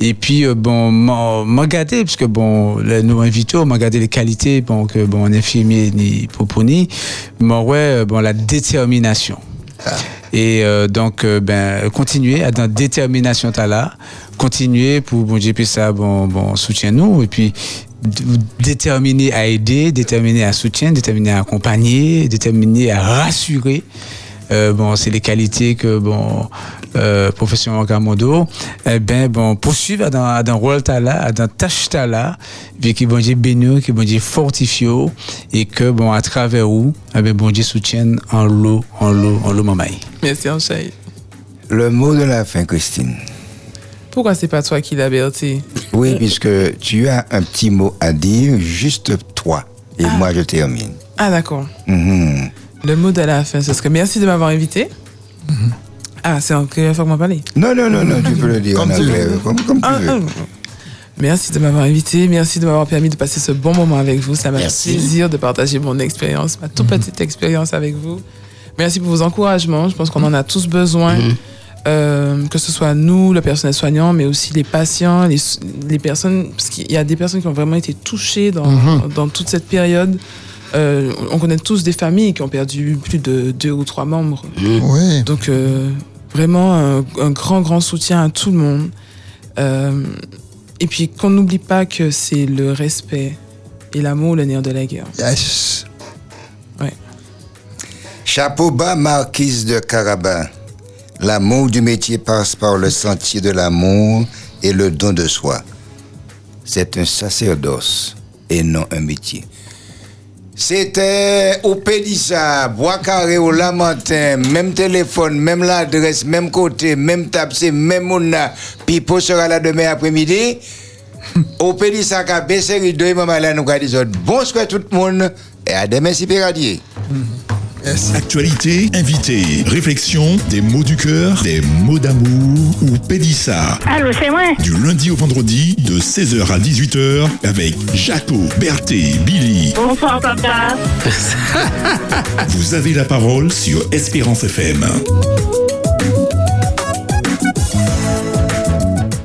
E: Et puis, euh, bon, m'en garder, parce que, bon, là, nous invitons, m'en garder les qualités, bon, que, bon, un infirmier ni proponi, mais ouais, euh, bon, la détermination. Et euh, donc, euh, ben, continuer à dans détermination t'as là, continuer pour bon Dieu puis ça, bon, bon, soutien nous, et puis d- déterminer à aider, déterminer à soutenir, déterminer à accompagner, déterminer à rassurer. Euh, bon, c'est les qualités que bon euh, professeur Gamondo, eh ben bon poursuivre dans dans rôle dans tâche t'as là, puis qui bon Dieu bénir, qui bon Dieu fortifie et que bon à travers où, eh ben bon Dieu soutienne en l'eau, en l'eau, en l'eau mamaï.
S: Merci, Anchaï.
A: Le mot de la fin, Christine.
S: Pourquoi c'est pas toi qui l'as berti
A: Oui, puisque tu as un petit mot à dire, juste toi. Et moi, je termine.
S: Ah, d'accord.
A: Mhm.
S: Le mot de la fin, ce serait merci de m'avoir invité. Ah, c'est en créole, faut que m'en parler.
A: Non, non, non, non, tu peux le dire
S: Comme tu
A: anglais,
S: veux.
A: comme, comme tu
S: Ah,
A: veux.
S: ah. Merci de m'avoir invité, merci de m'avoir permis de passer ce bon moment avec vous. Ça m'a fait plaisir de partager mon expérience, ma toute petite expérience avec vous. Merci pour vos encouragements. Je pense qu'on en a tous besoin. Euh, que ce soit nous, le personnel soignant, mais aussi les patients, les, les personnes, parce qu'il y a des personnes qui ont vraiment été touchées dans,
D: Mhm.
S: dans toute cette période. Euh, on connaît tous des familles qui ont perdu plus de deux ou trois membres.
D: Oui.
S: Donc euh, vraiment un, un grand, grand soutien à tout le monde. Euh, et puis qu'on n'oublie pas que c'est le respect et l'amour le nerf de la guerre.
D: Yes.
A: Chapeau bas, marquise de Carabin. L'amour du métier passe par le sentier de l'amour et le don de soi. C'est un sacerdoce et non un métier. C'était au Pédissa, Bois Carré, au Lamentin, même téléphone, même l'adresse, même côté, même c'est même monna. Pipo sera là demain après-midi. au Pédissa, baissé rideau, et maman là, nous a dit bonsoir tout le monde, et à demain si Péradier.
U: Actualité, invité, réflexion, des mots du cœur, des mots d'amour ou Pédissa.
H: Allô, c'est moi.
U: Du lundi au vendredi, de 16h à 18h, avec Jaco, Berthé, Billy.
H: Bonsoir, papa.
U: Vous avez la parole sur Espérance FM.